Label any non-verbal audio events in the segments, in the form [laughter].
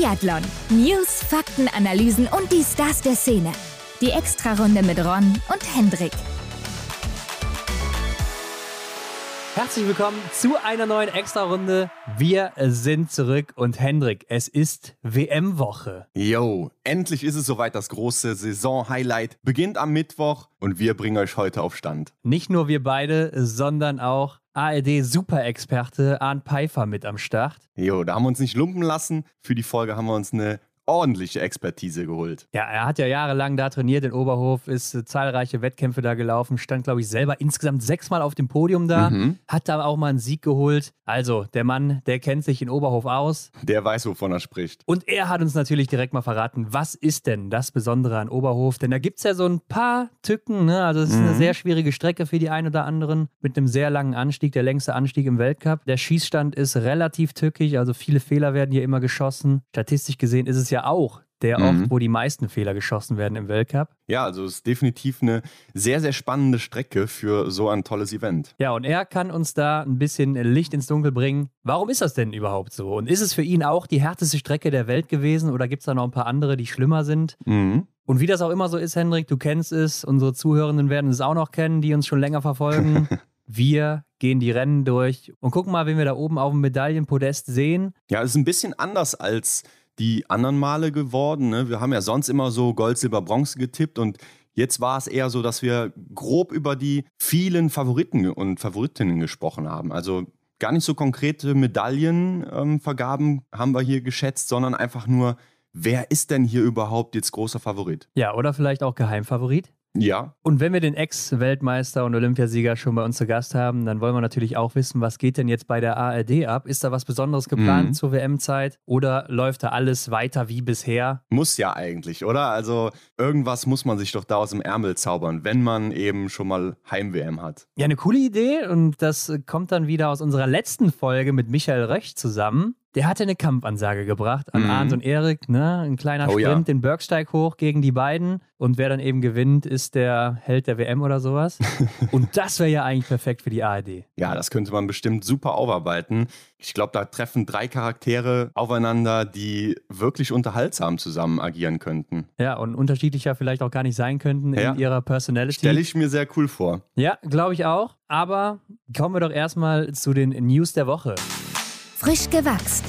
Biathlon. News, Fakten, Analysen und die Stars der Szene. Die Extrarunde mit Ron und Hendrik. Herzlich willkommen zu einer neuen Extra-Runde. Wir sind zurück und Hendrik, es ist WM-Woche. Yo, endlich ist es soweit. Das große Saison-Highlight beginnt am Mittwoch und wir bringen euch heute auf Stand. Nicht nur wir beide, sondern auch ARD-Superexperte Arndt Pfeiffer mit am Start. Jo, da haben wir uns nicht lumpen lassen. Für die Folge haben wir uns eine ordentliche Expertise geholt. Ja, er hat ja jahrelang da trainiert in Oberhof, ist äh, zahlreiche Wettkämpfe da gelaufen, stand, glaube ich, selber insgesamt sechsmal auf dem Podium da, Mhm. hat da auch mal einen Sieg geholt. Also, der Mann, der kennt sich in Oberhof aus. Der weiß, wovon er spricht. Und er hat uns natürlich direkt mal verraten, was ist denn das Besondere an Oberhof? Denn da gibt es ja so ein paar Tücken, ne? Also es ist eine Mhm. sehr schwierige Strecke für die einen oder anderen mit einem sehr langen Anstieg, der längste Anstieg im Weltcup. Der Schießstand ist relativ tückig, also viele Fehler werden hier immer geschossen. Statistisch gesehen ist es ja auch der Mhm. Ort, wo die meisten Fehler geschossen werden im Weltcup. Ja, also es ist definitiv eine sehr, sehr spannende Strecke für so ein tolles Event. Ja, und er kann uns da ein bisschen Licht ins Dunkel bringen. Warum ist das denn überhaupt so? Und ist es für ihn auch die härteste Strecke der Welt gewesen oder gibt es da noch ein paar andere, die schlimmer sind? Mhm. Und wie das auch immer so ist, Hendrik, du kennst es, unsere Zuhörenden werden es auch noch kennen, die uns schon länger verfolgen. [laughs] Wir gehen die Rennen durch und gucken mal, wen wir da oben auf dem Medaillenpodest sehen. Ja, es ist ein bisschen anders als die anderen Male geworden. Ne? Wir haben ja sonst immer so Gold, Silber, Bronze getippt und jetzt war es eher so, dass wir grob über die vielen Favoriten und Favoritinnen gesprochen haben. Also gar nicht so konkrete Medaillenvergaben haben wir hier geschätzt, sondern einfach nur, wer ist denn hier überhaupt jetzt großer Favorit? Ja, oder vielleicht auch Geheimfavorit. Ja, Und wenn wir den Ex-Weltmeister und Olympiasieger schon bei uns zu Gast haben, dann wollen wir natürlich auch wissen, was geht denn jetzt bei der ARD ab? Ist da was Besonderes geplant Mhm. zur WM-Zeit oder läuft da alles weiter wie bisher? muss ja eigentlich, oder? Also irgendwas muss man sich doch da aus dem Ärmel zaubern, wenn man eben schon mal Heim-WM hat. Ja, eine coole Idee und das kommt dann wieder aus unserer letzten Folge mit Michael Röch zusammen. Der hatte eine Kampfansage gebracht an Mhm. Arndt und Erik, ne? Ein kleiner Oh Sprint, ja. den Bergsteig hoch gegen die beiden. Und wer dann eben gewinnt, ist der Held der WM oder sowas. [laughs] und das wäre ja eigentlich perfekt für die ARD. Ja, das könnte man bestimmt super aufarbeiten. Ich glaube, da treffen drei Charaktere aufeinander, die wirklich unterhaltsam zusammen agieren könnten. Ja, und unterschiedlicher vielleicht auch gar nicht sein könnten Ja. in ihrer Personality. Stelle ich mir sehr cool vor. Ja, glaube ich auch. Aber kommen wir doch erstmal zu den News der Woche. Frisch gewachst.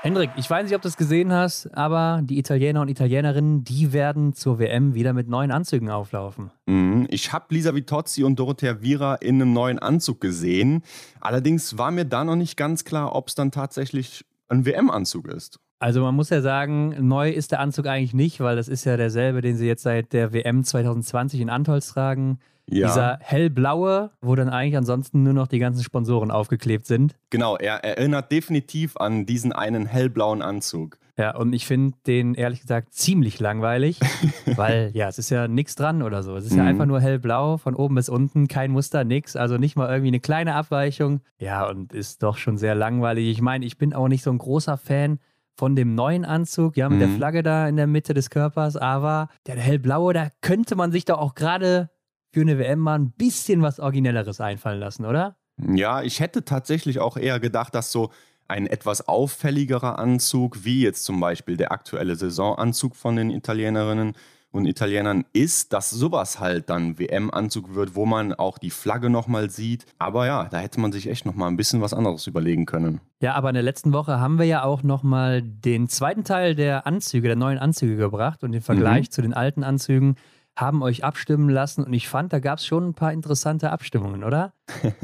Hendrik, ich weiß nicht, ob du es gesehen hast, aber die Italiener und Italienerinnen, die werden zur WM wieder mit neuen Anzügen auflaufen. Mhm. Ich habe Lisa Vitozzi und Dorothea Viera in einem neuen Anzug gesehen. Allerdings war mir da noch nicht ganz klar, ob es dann tatsächlich ein WM-Anzug ist. Also man muss ja sagen, neu ist der Anzug eigentlich nicht, weil das ist ja derselbe, den sie jetzt seit der WM 2020 in Antolz tragen. Ja, Dieser hellblaue, wo dann eigentlich ansonsten nur noch die ganzen Sponsoren aufgeklebt sind. genau. Er erinnert definitiv an diesen einen hellblauen Anzug. Ja, und ich finde den ehrlich gesagt ziemlich langweilig, [laughs] weil ja, es ist ja nichts dran oder so. Es ist ja Mhm. einfach nur hellblau, von oben bis unten, kein Muster, nix. Also nicht mal irgendwie eine kleine Abweichung. Ja, und ist doch schon sehr langweilig. Ich meine, ich bin auch nicht so ein großer Fan von dem neuen Anzug, ja, mit der Mhm. Flagge da in der Mitte des Körpers, aber der hellblaue, da könnte man sich doch auch gerade für eine WM mal ein bisschen was Originelleres einfallen lassen, oder? Ja, ich hätte tatsächlich auch eher gedacht, dass so ein etwas auffälligerer Anzug, wie jetzt zum Beispiel der aktuelle Saisonanzug von den Italienerinnen und Italienern ist, dass sowas halt dann WM-Anzug wird, wo man auch die Flagge nochmal sieht. Aber ja, da hätte man sich echt nochmal ein bisschen was anderes überlegen können. Ja, aber in der letzten Woche haben wir ja auch nochmal den zweiten Teil der Anzüge, der neuen Anzüge gebracht und den Vergleich zu den alten Anzügen haben euch abstimmen lassen und ich fand, da gab es schon ein paar interessante Abstimmungen, oder? [laughs]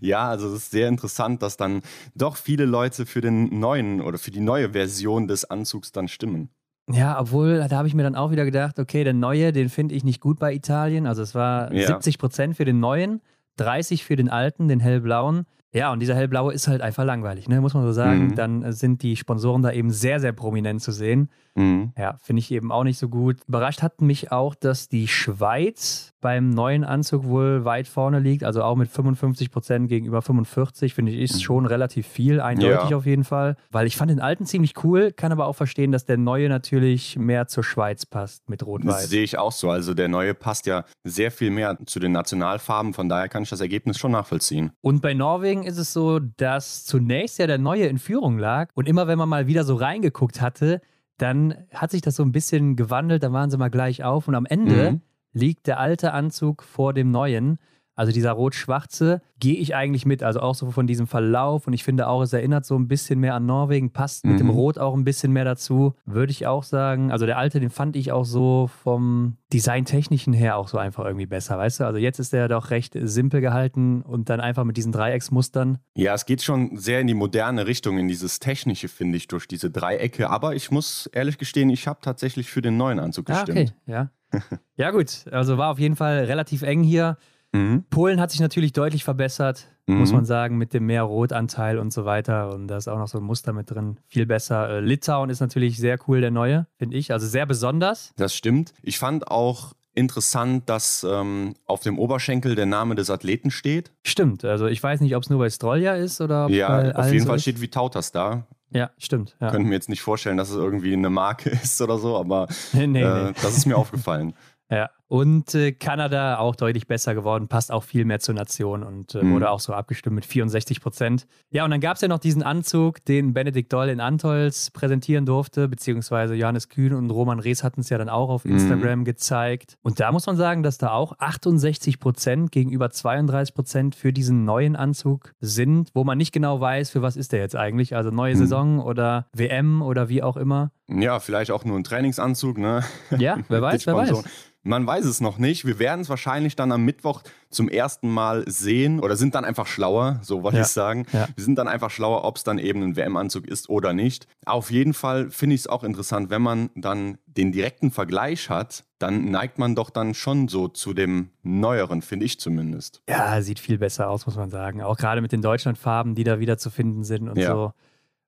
Ja, also es ist sehr interessant, dass dann doch viele Leute für den neuen oder für die neue Version des Anzugs dann stimmen. Ja, obwohl, da habe ich mir dann auch wieder gedacht, okay, der neue, den finde ich nicht gut bei Italien. Also es war Ja. 70 Prozent für den neuen, 30 für den alten, den hellblauen. Ja, und dieser hellblaue ist halt einfach langweilig, ne? muss man so sagen. Mhm. Dann sind die Sponsoren da eben sehr, sehr prominent zu sehen. Mhm. Ja, finde ich eben auch nicht so gut. Überrascht hat mich auch, dass die Schweiz beim neuen Anzug wohl weit vorne liegt, also auch mit 55 Prozent gegenüber 45, finde ich, ist mhm. schon relativ viel, eindeutig ja. auf jeden Fall. Weil ich fand den alten ziemlich cool, kann aber auch verstehen, dass der neue natürlich mehr zur Schweiz passt mit Rot-Weiß. Das sehe ich auch so. Also der neue passt ja sehr viel mehr zu den Nationalfarben, von daher kann ich das Ergebnis schon nachvollziehen. Und bei Norwegen ist es so, dass zunächst ja der neue in Führung lag und immer wenn man mal wieder so reingeguckt hatte, dann hat sich das so ein bisschen gewandelt, da waren sie mal gleich auf und am Ende mhm liegt der alte Anzug vor dem neuen. Also dieser rot-schwarze gehe ich eigentlich mit, also auch so von diesem Verlauf und ich finde auch, es erinnert so ein bisschen mehr an Norwegen, passt mit mhm. dem Rot auch ein bisschen mehr dazu, würde ich auch sagen. Also der alte, den fand ich auch so vom Designtechnischen her auch so einfach irgendwie besser, weißt du? Also jetzt ist der doch recht simpel gehalten und dann einfach mit diesen Dreiecksmustern. Ja, es geht schon sehr in die moderne Richtung, in dieses Technische, finde ich, durch diese Dreiecke. Aber ich muss ehrlich gestehen, ich habe tatsächlich für den neuen Anzug ah, gestimmt. Ah, okay, ja. [laughs] ja, gut. Also war auf jeden Fall relativ eng hier. Mhm. Polen hat sich natürlich deutlich verbessert, mhm. muss man sagen, mit dem mehr Rotanteil und so weiter. Und da ist auch noch so ein Muster mit drin. Viel besser. Äh, Litauen ist natürlich sehr cool, der neue, finde ich. Also sehr besonders. Das stimmt. Ich fand auch interessant, dass ähm, auf dem Oberschenkel der Name des Athleten steht. Stimmt. Also ich weiß nicht, ob es nur bei Strolja ist oder. Ja, auf jeden so Fall ist. steht Vitautas da. Ja, stimmt. Ja. Können mir jetzt nicht vorstellen, dass es irgendwie eine Marke [laughs] ist oder so, aber nee, [laughs] nee, äh, nee. das ist mir aufgefallen. [laughs] Ja, und äh, Kanada auch deutlich besser geworden, passt auch viel mehr zur Nation und äh, mhm. wurde auch so abgestimmt mit 64 Prozent. Ja, und dann gab es ja noch diesen Anzug, den Benedikt Doll in Antols präsentieren durfte, beziehungsweise Johannes Kühn und Roman Rees hatten es ja dann auch auf mhm. Instagram mhm. gezeigt. Und da muss man sagen, dass da auch 68 Prozent gegenüber 32 Prozent für diesen neuen Anzug sind, wo man nicht genau weiß, für was ist der jetzt eigentlich. Also neue mhm. Saison oder WM oder wie auch immer. Ja, vielleicht auch nur ein Trainingsanzug, ne? Ja, wer [laughs] weiß, wer weiß. Man weiß es noch nicht. Wir werden es wahrscheinlich dann am Mittwoch zum ersten Mal sehen oder sind dann einfach schlauer, so wollte ja. ich sagen. Ja. Wir sind dann einfach schlauer, ob es dann eben ein WM-Anzug ist oder nicht. Auf jeden Fall finde ich es auch interessant, wenn man dann den direkten Vergleich hat, dann neigt man doch dann schon so zu dem neueren, finde ich zumindest. Ja, sieht viel besser aus, muss man sagen. Auch gerade mit den Deutschlandfarben, die da wieder zu finden sind und ja. so.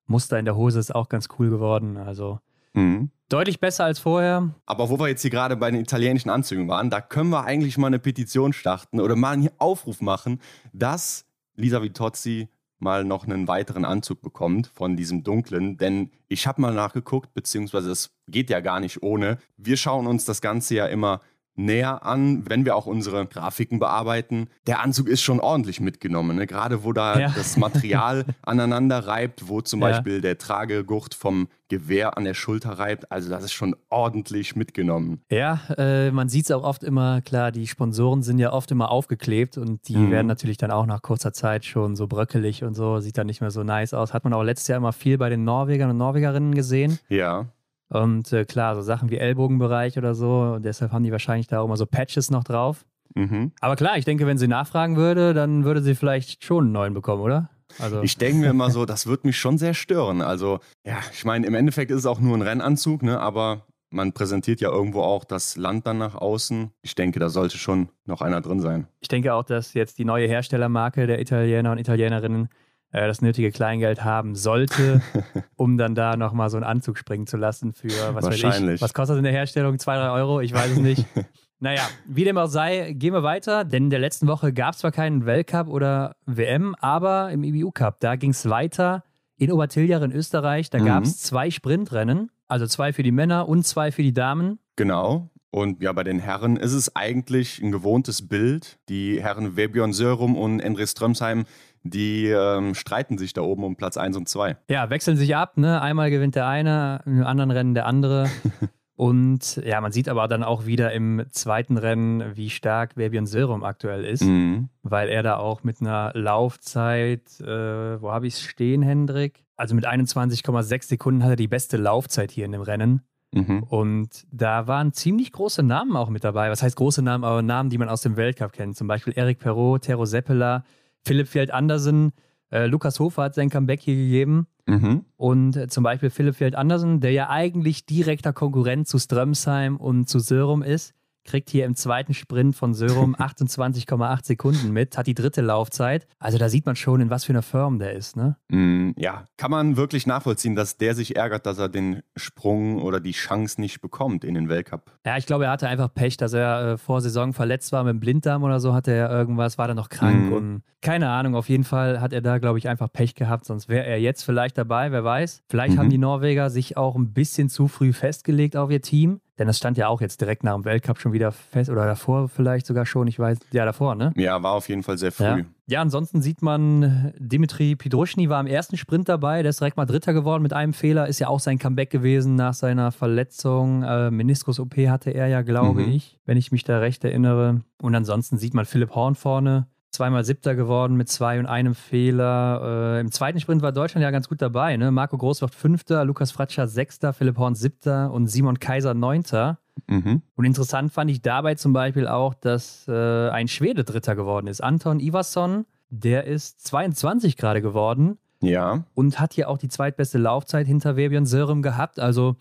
Muster in der Hose ist auch ganz cool geworden. Also mhm. Deutlich besser als vorher. Aber wo wir jetzt hier gerade bei den italienischen Anzügen waren, da können wir eigentlich mal eine Petition starten oder mal einen Aufruf machen, dass Lisa Vitozzi mal noch einen weiteren Anzug bekommt von diesem dunklen. Denn ich habe mal nachgeguckt, beziehungsweise es geht ja gar nicht ohne. Wir schauen uns das Ganze ja immer näher an, wenn wir auch unsere Grafiken bearbeiten. Der Anzug ist schon ordentlich mitgenommen, ne? gerade wo da ja. das Material [laughs] aneinander reibt, wo zum ja. Beispiel der Tragegurt vom Gewehr an der Schulter reibt. Also das ist schon ordentlich mitgenommen. Ja, äh, man sieht es auch oft immer, klar, die Sponsoren sind ja oft immer aufgeklebt und die mhm. werden natürlich dann auch nach kurzer Zeit schon so bröckelig und so, sieht dann nicht mehr so nice aus. Hat man auch letztes Jahr immer viel bei den Norwegern und Norwegerinnen gesehen. Ja. Und äh, klar, so Sachen wie Ellbogenbereich oder so, und deshalb haben die wahrscheinlich da auch immer so Patches noch drauf. Mhm. Aber klar, ich denke, wenn sie nachfragen würde, dann würde sie vielleicht schon einen neuen bekommen, oder? Also. Ich denke mir immer so, das wird mich schon sehr stören. Also, ja, ich meine, im Endeffekt ist es auch nur ein Rennanzug, ne? aber man präsentiert ja irgendwo auch das Land dann nach außen. Ich denke, da sollte schon noch einer drin sein. Ich denke auch, dass jetzt die neue Herstellermarke der Italiener und Italienerinnen das nötige Kleingeld haben sollte, [laughs] um dann da nochmal so einen Anzug springen zu lassen für, was weiß ich, was kostet das in der Herstellung? Zwei, drei Euro? Ich weiß es nicht. [laughs] naja, wie dem auch sei, gehen wir weiter, denn in der letzten Woche gab es zwar keinen Weltcup oder WM, aber im IBU Cup, da ging es weiter in Obertiljach in Österreich. Da mhm. gab es zwei Sprintrennen, also zwei für die Männer und zwei für die Damen. Genau. Und ja, bei den Herren ist es eigentlich ein gewohntes Bild. Die Herren Webjörn Sörum und Endre Strömsheim die ähm, streiten sich da oben um Platz 1 und 2. Ja, wechseln sich ab. Ne? Einmal gewinnt der eine, im anderen Rennen der andere. [laughs] und ja, man sieht aber dann auch wieder im zweiten Rennen, wie stark Fabian Silrum aktuell ist, mhm. weil er da auch mit einer Laufzeit, äh, wo habe ich es stehen, Hendrik? Also mit 21,6 Sekunden hat er die beste Laufzeit hier in dem Rennen. Mhm. Und da waren ziemlich große Namen auch mit dabei. Was heißt große Namen, aber Namen, die man aus dem Weltcup kennt. Zum Beispiel Eric Perrault, Tero Seppela, Philipp Fjeld Andersen, äh, Lukas Hofer hat sein Comeback hier gegeben. Mhm. Und äh, zum Beispiel Philipp Fjeld Andersen, der ja eigentlich direkter Konkurrent zu Strömsheim und zu Sörum ist, kriegt hier im zweiten Sprint von Sörum [laughs] 28,8 Sekunden mit, hat die dritte Laufzeit. Also da sieht man schon, in was für einer Form der ist, ne? Mm, ja, kann man wirklich nachvollziehen, dass der sich ärgert, dass er den Sprung oder die Chance nicht bekommt in den Weltcup. Ja, ich glaube, er hatte einfach Pech, dass er äh, vor Saison verletzt war mit dem Blinddarm oder so, hatte er irgendwas, war da noch krank mm. und keine Ahnung, auf jeden Fall hat er da, glaube ich, einfach Pech gehabt, sonst wäre er jetzt vielleicht dabei, wer weiß. Vielleicht mhm. haben die Norweger sich auch ein bisschen zu früh festgelegt auf ihr Team. Denn das stand ja auch jetzt direkt nach dem Weltcup schon wieder fest oder davor vielleicht sogar schon, ich weiß, ja davor, ne? Ja, war auf jeden Fall sehr früh. Ja, ja ansonsten sieht man, Dimitri Pidruschny war im ersten Sprint dabei, der ist direkt mal Dritter geworden mit einem Fehler, ist ja auch sein Comeback gewesen nach seiner Verletzung. Äh, Meniskus-OP hatte er ja, glaube mhm. ich, wenn ich mich da recht erinnere. Und ansonsten sieht man Philipp Horn vorne, zweimal Siebter geworden mit zwei und einem Fehler. Äh, Im zweiten Sprint war Deutschland ja ganz gut dabei. Ne? Marco Groß wird Fünfter, Lukas Fratscher Sechster, Philipp Horn Siebter und Simon Kaiser Neunter. Mhm. Und interessant fand ich dabei zum Beispiel auch, dass äh, ein Schwede Dritter geworden ist. Anton Ivarsson, der ist 22 gerade geworden. Ja. Und hat hier auch die zweitbeste Laufzeit hinter Webion Sörum gehabt. Also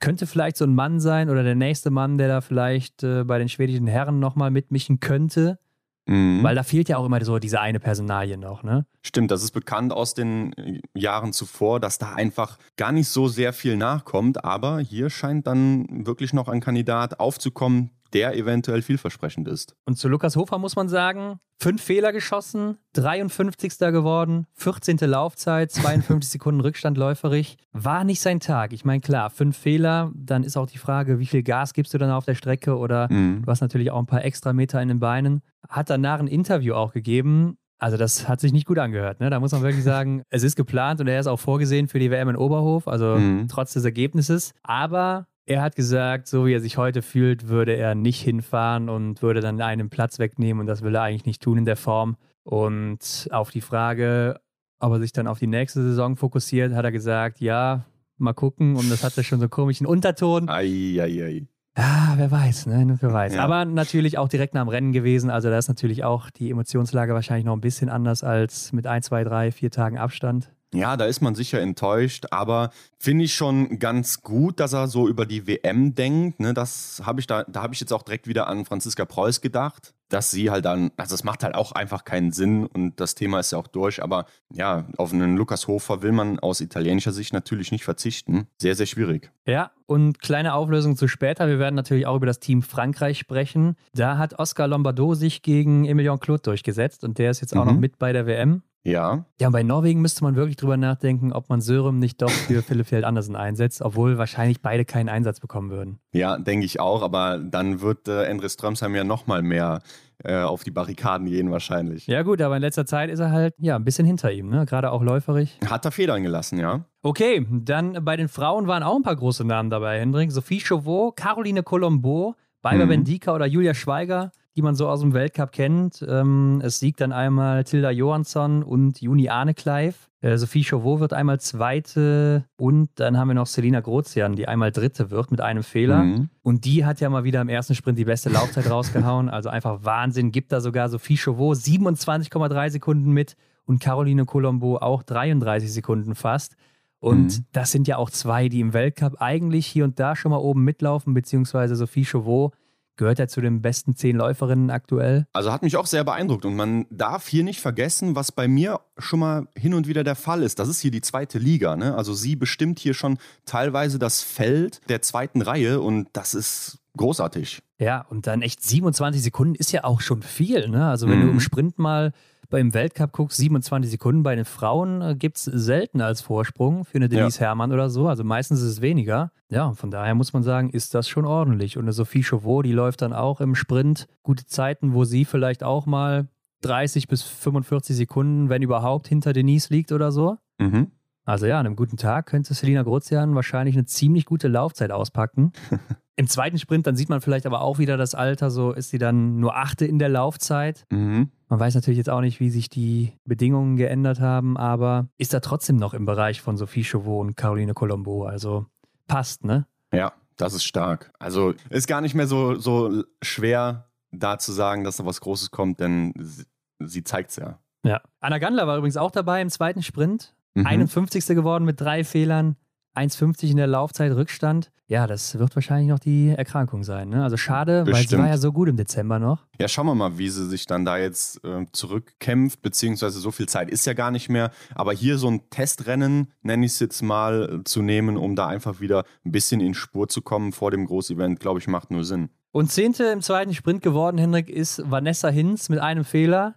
könnte vielleicht so ein Mann sein oder der nächste Mann, der da vielleicht äh, bei den schwedischen Herren nochmal mitmischen könnte. Mhm. Weil da fehlt ja auch immer so diese eine Personalie noch, ne? Stimmt, das ist bekannt aus den äh, Jahren zuvor, dass da einfach gar nicht so sehr viel nachkommt, aber hier scheint dann wirklich noch ein Kandidat aufzukommen, der eventuell vielversprechend ist. Und zu Lukas Hofer muss man sagen, fünf Fehler geschossen, 53. geworden, 14. Laufzeit, 52 [laughs] Sekunden Rückstand läuferig. War nicht sein Tag. Ich meine, klar, fünf Fehler, dann ist auch die Frage, wie viel Gas gibst du dann auf der Strecke oder mhm. du hast natürlich auch ein paar extra Meter in den Beinen. Hat danach ein Interview auch gegeben, also das hat sich nicht gut angehört. Ne? Da muss man wirklich sagen, [laughs] es ist geplant und er ist auch vorgesehen für die WM in Oberhof, also mhm. trotz des Ergebnisses. Aber er hat gesagt, so wie er sich heute fühlt, würde er nicht hinfahren und würde dann einen Platz wegnehmen und das will er eigentlich nicht tun in der Form. Und auf die Frage, ob er sich dann auf die nächste Saison fokussiert, hat er gesagt, ja, mal gucken. Und das hatte schon so einen komischen Unterton. Ei, ei, ei. Ja, wer weiß, ne? Wer weiß. Ja. Aber natürlich auch direkt nach dem Rennen gewesen. Also da ist natürlich auch die Emotionslage wahrscheinlich noch ein bisschen anders als mit ein, zwei, drei, vier Tagen Abstand. Ja, da ist man sicher enttäuscht, aber finde ich schon ganz gut, dass er so über die WM denkt. Ne, das habe ich da, da habe ich jetzt auch direkt wieder an Franziska Preuß gedacht, dass sie halt dann, also es macht halt auch einfach keinen Sinn und das Thema ist ja auch durch, aber ja, auf einen Lukas Hofer will man aus italienischer Sicht natürlich nicht verzichten. Sehr, sehr schwierig. Ja, und kleine Auflösung zu später. Wir werden natürlich auch über das Team Frankreich sprechen. Da hat Oscar Lombardo sich gegen Emilien Claude durchgesetzt und der ist jetzt auch mhm. noch mit bei der WM. Ja. Ja, und bei Norwegen müsste man wirklich drüber nachdenken, ob man Sörum nicht doch für [laughs] Philipp Fjeld Andersen einsetzt, obwohl wahrscheinlich beide keinen Einsatz bekommen würden. Ja, denke ich auch, aber dann wird äh, Endre Strömsheim ja nochmal mehr äh, auf die Barrikaden gehen wahrscheinlich. Ja gut, aber in letzter Zeit ist er halt ja ein bisschen hinter ihm, ne? gerade auch läuferig. Hat er Federn gelassen, ja. Okay, dann bei den Frauen waren auch ein paar große Namen dabei, Hendrik. Sophie Chauveau, Caroline Colombo, Baiba mhm. Bendika oder Julia Schweiger die man so aus dem Weltcup kennt. Ähm, es siegt dann einmal Tilda Johansson und Juni Arnekleif. Äh, Sophie Chauveau wird einmal Zweite und dann haben wir noch Selina Grozian, die einmal Dritte wird mit einem Fehler. Mhm. Und die hat ja mal wieder im ersten Sprint die beste Laufzeit [laughs] rausgehauen. Also einfach Wahnsinn. Gibt da sogar Sophie Chauveau 27,3 Sekunden mit und Caroline Colombo auch 33 Sekunden fast. Und mhm. das sind ja auch zwei, die im Weltcup eigentlich hier und da schon mal oben mitlaufen, beziehungsweise Sophie Chauveau Gehört er zu den besten zehn Läuferinnen aktuell? Also hat mich auch sehr beeindruckt. Und man darf hier nicht vergessen, was bei mir schon mal hin und wieder der Fall ist. Das ist hier die zweite Liga. Ne? Also sie bestimmt hier schon teilweise das Feld der zweiten Reihe und das ist großartig. Ja, und dann echt 27 Sekunden ist ja auch schon viel. Ne? Also wenn mhm. du im Sprint mal beim Weltcup guckst, 27 Sekunden bei den Frauen äh, gibt es selten als Vorsprung für eine Denise ja. Herrmann oder so. Also meistens ist es weniger. Ja, und von daher muss man sagen, ist das schon ordentlich. Und eine Sophie Chauveau, die läuft dann auch im Sprint gute Zeiten, wo sie vielleicht auch mal 30 bis 45 Sekunden, wenn überhaupt, hinter Denise liegt oder so. Mhm. Also ja, an einem guten Tag könnte Selina Grozian wahrscheinlich eine ziemlich gute Laufzeit auspacken. [laughs] Im zweiten Sprint, dann sieht man vielleicht aber auch wieder das Alter, so ist sie dann nur achte in der Laufzeit. Mhm. Man weiß natürlich jetzt auch nicht, wie sich die Bedingungen geändert haben, aber ist da trotzdem noch im Bereich von Sophie Chauveau und Caroline Colombo. Also passt, ne? Ja, das ist stark. Also ist gar nicht mehr so, so schwer, da zu sagen, dass da was Großes kommt, denn sie, sie zeigt es ja. Ja. Anna Gandler war übrigens auch dabei im zweiten Sprint. Mhm. 51. geworden mit drei Fehlern. 1,50 in der Laufzeit Rückstand. Ja, das wird wahrscheinlich noch die Erkrankung sein. Ne? Also schade, Bestimmt. weil sie war ja so gut im Dezember noch. Ja, schauen wir mal, wie sie sich dann da jetzt äh, zurückkämpft, beziehungsweise so viel Zeit ist ja gar nicht mehr. Aber hier so ein Testrennen, nenne ich es jetzt mal, äh, zu nehmen, um da einfach wieder ein bisschen in Spur zu kommen vor dem Großevent, glaube ich, macht nur Sinn. Und Zehnte im zweiten Sprint geworden, Hendrik, ist Vanessa Hinz mit einem Fehler.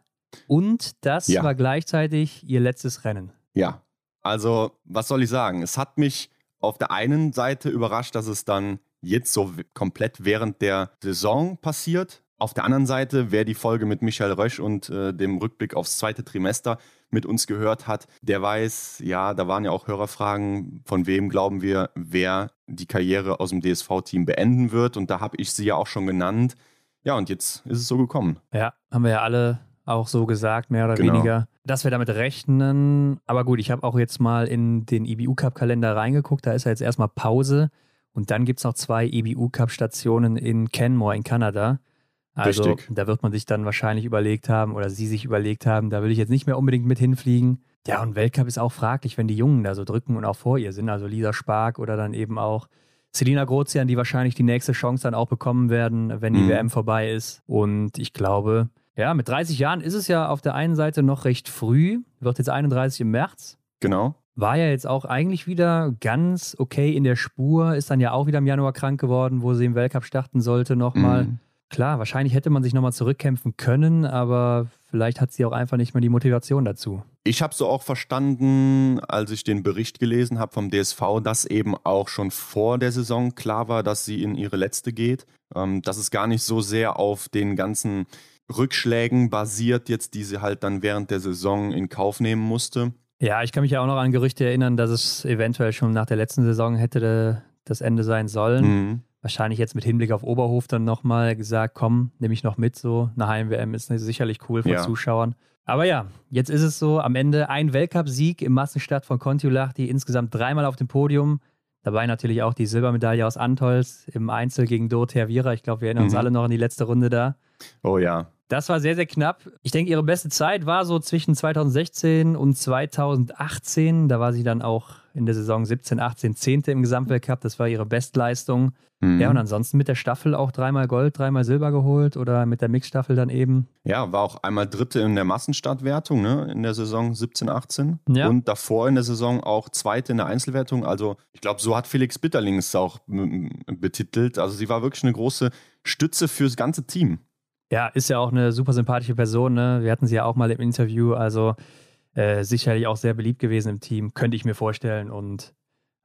Und das Ja. war gleichzeitig ihr letztes Rennen. Ja, also was soll ich sagen? Es hat mich auf der einen Seite überrascht, dass es dann jetzt so komplett während der Saison passiert. Auf der anderen Seite, wer die Folge mit Michael Rösch und äh, dem Rückblick aufs zweite Trimester mit uns gehört hat, der weiß, ja, da waren ja auch Hörerfragen, von wem glauben wir, wer die Karriere aus dem DSV-Team beenden wird. Und da habe ich sie ja auch schon genannt. Ja, und jetzt ist es so gekommen. Ja, haben wir ja alle auch so gesagt, mehr oder Genau. weniger, dass wir damit rechnen. Aber gut, ich habe auch jetzt mal in den IBU-Cup-Kalender reingeguckt. Da ist ja jetzt erstmal Pause. Und dann gibt es noch zwei IBU-Cup-Stationen in Canmore in Kanada. Also Richtig. da wird man sich dann wahrscheinlich überlegt haben oder sie sich überlegt haben, da will ich jetzt nicht mehr unbedingt mit hinfliegen. Ja, und Weltcup ist auch fraglich, wenn die Jungen da so drücken und auch vor ihr sind. Also Lisa Spark oder dann eben auch Selina Grozian, die wahrscheinlich die nächste Chance dann auch bekommen werden, wenn die Mhm. WM vorbei ist. Und ich glaube, ja, mit 30 Jahren ist es ja auf der einen Seite noch recht früh, wird jetzt 31 im März. Genau. War ja jetzt auch eigentlich wieder ganz okay in der Spur, ist dann ja auch wieder im Januar krank geworden, wo sie im Weltcup starten sollte nochmal. Mhm. Klar, wahrscheinlich hätte man sich nochmal zurückkämpfen können, aber vielleicht hat sie auch einfach nicht mehr die Motivation dazu. Ich habe so auch verstanden, als ich den Bericht gelesen habe vom DSV, dass eben auch schon vor der Saison klar war, dass sie in ihre letzte geht. Ähm, dass es gar nicht so sehr auf den ganzen Rückschlägen basiert, jetzt die sie halt dann während der Saison in Kauf nehmen musste. Ja, ich kann mich ja auch noch an Gerüchte erinnern, dass es eventuell schon nach der letzten Saison hätte das Ende sein sollen. Mhm. Wahrscheinlich jetzt mit Hinblick auf Oberhof dann nochmal gesagt, komm, nehme ich noch mit so. Eine Heim-WM ist sicherlich cool vor Ja. Zuschauern. Aber ja, jetzt ist es so, am Ende ein Weltcupsieg im Massenstart von Kontiolahti, insgesamt dreimal auf dem Podium. Dabei natürlich auch die Silbermedaille aus Antolz im Einzel gegen Dorothea Viera. Ich glaube, wir erinnern uns Mhm. alle noch an die letzte Runde da. Oh ja. Das war sehr, sehr knapp. Ich denke, ihre beste Zeit war so zwischen 2016 und 2018. Da war sie dann auch in der Saison 17, 18, 10. im Gesamtweltcup. Das war ihre Bestleistung. Mhm. Ja, und ansonsten mit der Staffel auch dreimal Gold, dreimal Silber geholt oder mit der Mixstaffel dann eben. Ja, war auch einmal Dritte in der Massenstartwertung ne, in der Saison 17, 18. Ja. Und davor in der Saison auch Zweite in der Einzelwertung. Also ich glaube, so hat Felix Bitterling es auch betitelt. Also sie war wirklich eine große Stütze fürs ganze Team. Ja, ist ja auch eine super sympathische Person. Ne? Wir hatten sie ja auch mal im Interview. Also äh, sicherlich auch sehr beliebt gewesen im Team, könnte ich mir vorstellen. Und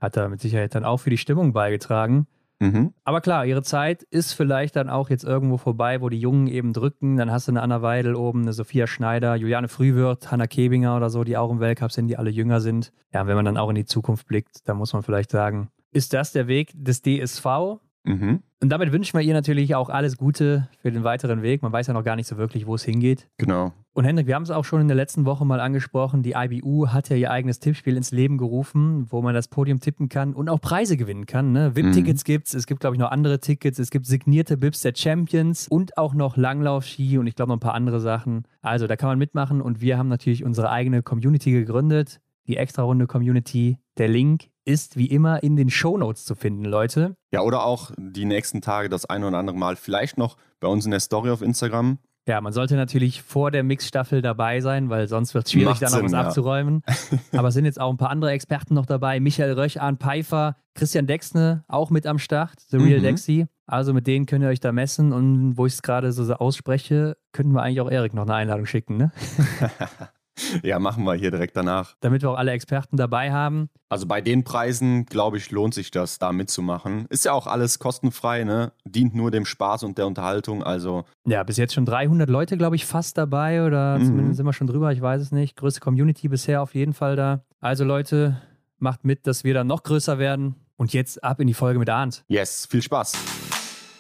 hat da mit Sicherheit dann auch für die Stimmung beigetragen. Mhm. Aber klar, ihre Zeit ist vielleicht dann auch jetzt irgendwo vorbei, wo die Jungen eben drücken. Dann hast du eine Anna Weidel oben, eine Sophia Schneider, Juliane Frühwirth, Hanna Kebinger oder so, die auch im Weltcup sind, die alle jünger sind. Ja, wenn man dann auch in die Zukunft blickt, dann muss man vielleicht sagen, ist das der Weg des DSV? Mhm. Und damit wünschen wir ihr natürlich auch alles Gute für den weiteren Weg. Man weiß ja noch gar nicht so wirklich, wo es hingeht. Genau. Und Hendrik, wir haben es auch schon in der letzten Woche mal angesprochen. Die IBU hat ja ihr eigenes Tippspiel ins Leben gerufen, wo man das Podium tippen kann und auch Preise gewinnen kann. Ne? VIP-Tickets gibt's, es gibt, glaube ich, noch andere Tickets, es gibt signierte Bips der Champions und auch noch Langlauf-Ski und ich glaube noch ein paar andere Sachen. Also da kann man mitmachen und wir haben natürlich unsere eigene Community gegründet, die Extra-Runde Community. Der Link ist wie immer in den Shownotes zu finden, Leute. Ja, oder auch die nächsten Tage das ein oder andere Mal vielleicht noch bei uns in der Story auf Instagram. Ja, man sollte natürlich vor der Mixstaffel dabei sein, weil sonst wird es schwierig, Macht da noch Sinn, was ja. abzuräumen. [laughs] Aber es sind jetzt auch ein paar andere Experten noch dabei. Michael Röch, Arne Pfeiffer, Christian Dexne auch mit am Start, The Real Mhm. Dexy. Also mit denen könnt ihr euch da messen und wo ich es gerade so, so ausspreche, könnten wir eigentlich auch Erik noch eine Einladung schicken, ne? [laughs] [laughs] ja, machen wir hier direkt danach. Damit wir auch alle Experten dabei haben. Also bei den Preisen, glaube ich, lohnt sich das, da mitzumachen. Ist ja auch alles kostenfrei, ne? Dient nur dem Spaß und der Unterhaltung. Also Ja, bis jetzt schon 300 Leute, glaube ich, fast dabei oder Mhm. zumindest sind wir schon drüber, ich weiß es nicht. Größte Community bisher auf jeden Fall da. Also Leute, macht mit, dass wir dann noch größer werden. Und jetzt ab in die Folge mit Arndt. yes, viel Spaß.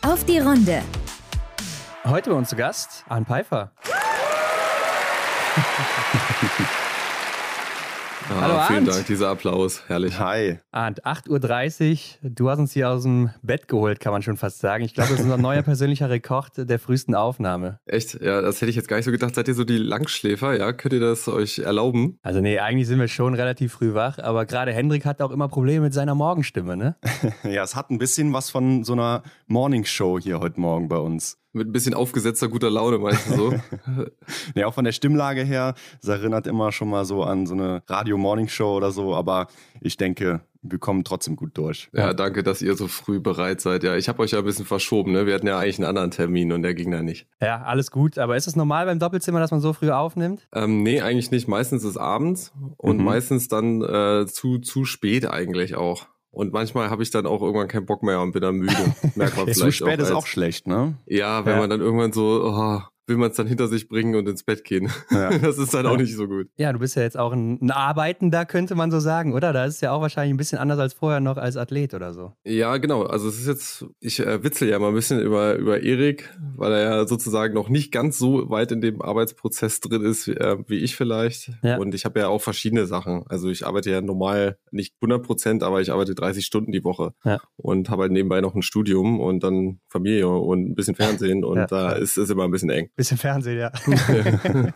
Auf die Runde. Heute bei uns zu Gast Arne Pfeiffer. Ah, Hallo Arndt. Vielen Dank, dieser Applaus. Herrlich. Hi. Arndt, 8.30 Uhr. Du hast uns hier aus dem Bett geholt, kann man schon fast sagen. Ich glaube, das ist unser neuer persönlicher Rekord der frühesten Aufnahme. Echt? Ja, das hätte ich jetzt gar nicht so gedacht. Seid ihr so die Langschläfer? Ja, könnt ihr das euch erlauben? Also nee, eigentlich sind wir schon relativ früh wach, aber gerade Hendrik hat auch immer Probleme mit seiner Morgenstimme, ne? [laughs] ja, es hat ein bisschen was von so einer Morningshow hier heute Morgen bei uns. Mit ein bisschen aufgesetzter guter Laune, meinst du so? [laughs] ja, auch von der Stimmlage her, das erinnert immer schon mal so an so eine Radio-Morning-Show oder so, aber ich denke, wir kommen trotzdem gut durch. Ja, danke, dass ihr so früh bereit seid. Ja, ich habe euch ja ein bisschen verschoben, ne? Wir hatten ja eigentlich einen anderen Termin und der ging da nicht. Ja, alles gut, aber ist es normal beim Doppelzimmer, dass man so früh aufnimmt? Ähm, nee, eigentlich nicht. Meistens ist es abends und mhm. meistens dann äh, zu, zu spät eigentlich auch. Und manchmal habe ich dann auch irgendwann keinen Bock mehr und bin dann müde. [laughs] Merkt man vielleicht Zu spät auch ist auch schlecht, ne? Ja, wenn ja. man dann irgendwann so, oh, will man es dann hinter sich bringen und ins Bett gehen. Ja. [laughs] Das ist dann auch nicht so gut. Ja, du bist ja jetzt auch ein, ein Arbeitender, könnte man so sagen, oder? Da ist es ja auch wahrscheinlich ein bisschen anders als vorher noch als Athlet oder so. Ja, genau. Also es ist jetzt, ich äh, witzel ja mal ein bisschen über, über Erik, weil er ja sozusagen noch nicht ganz so weit in dem Arbeitsprozess drin ist, wie, äh, wie ich vielleicht. Ja. Und ich habe ja auch verschiedene Sachen. Also ich arbeite ja normal nicht 100 Prozent, aber ich arbeite 30 Stunden die Woche ja. und habe halt nebenbei noch ein Studium und dann Familie und ein bisschen Fernsehen und da ist es immer ein bisschen eng. Bisschen Fernsehen, ja. [laughs]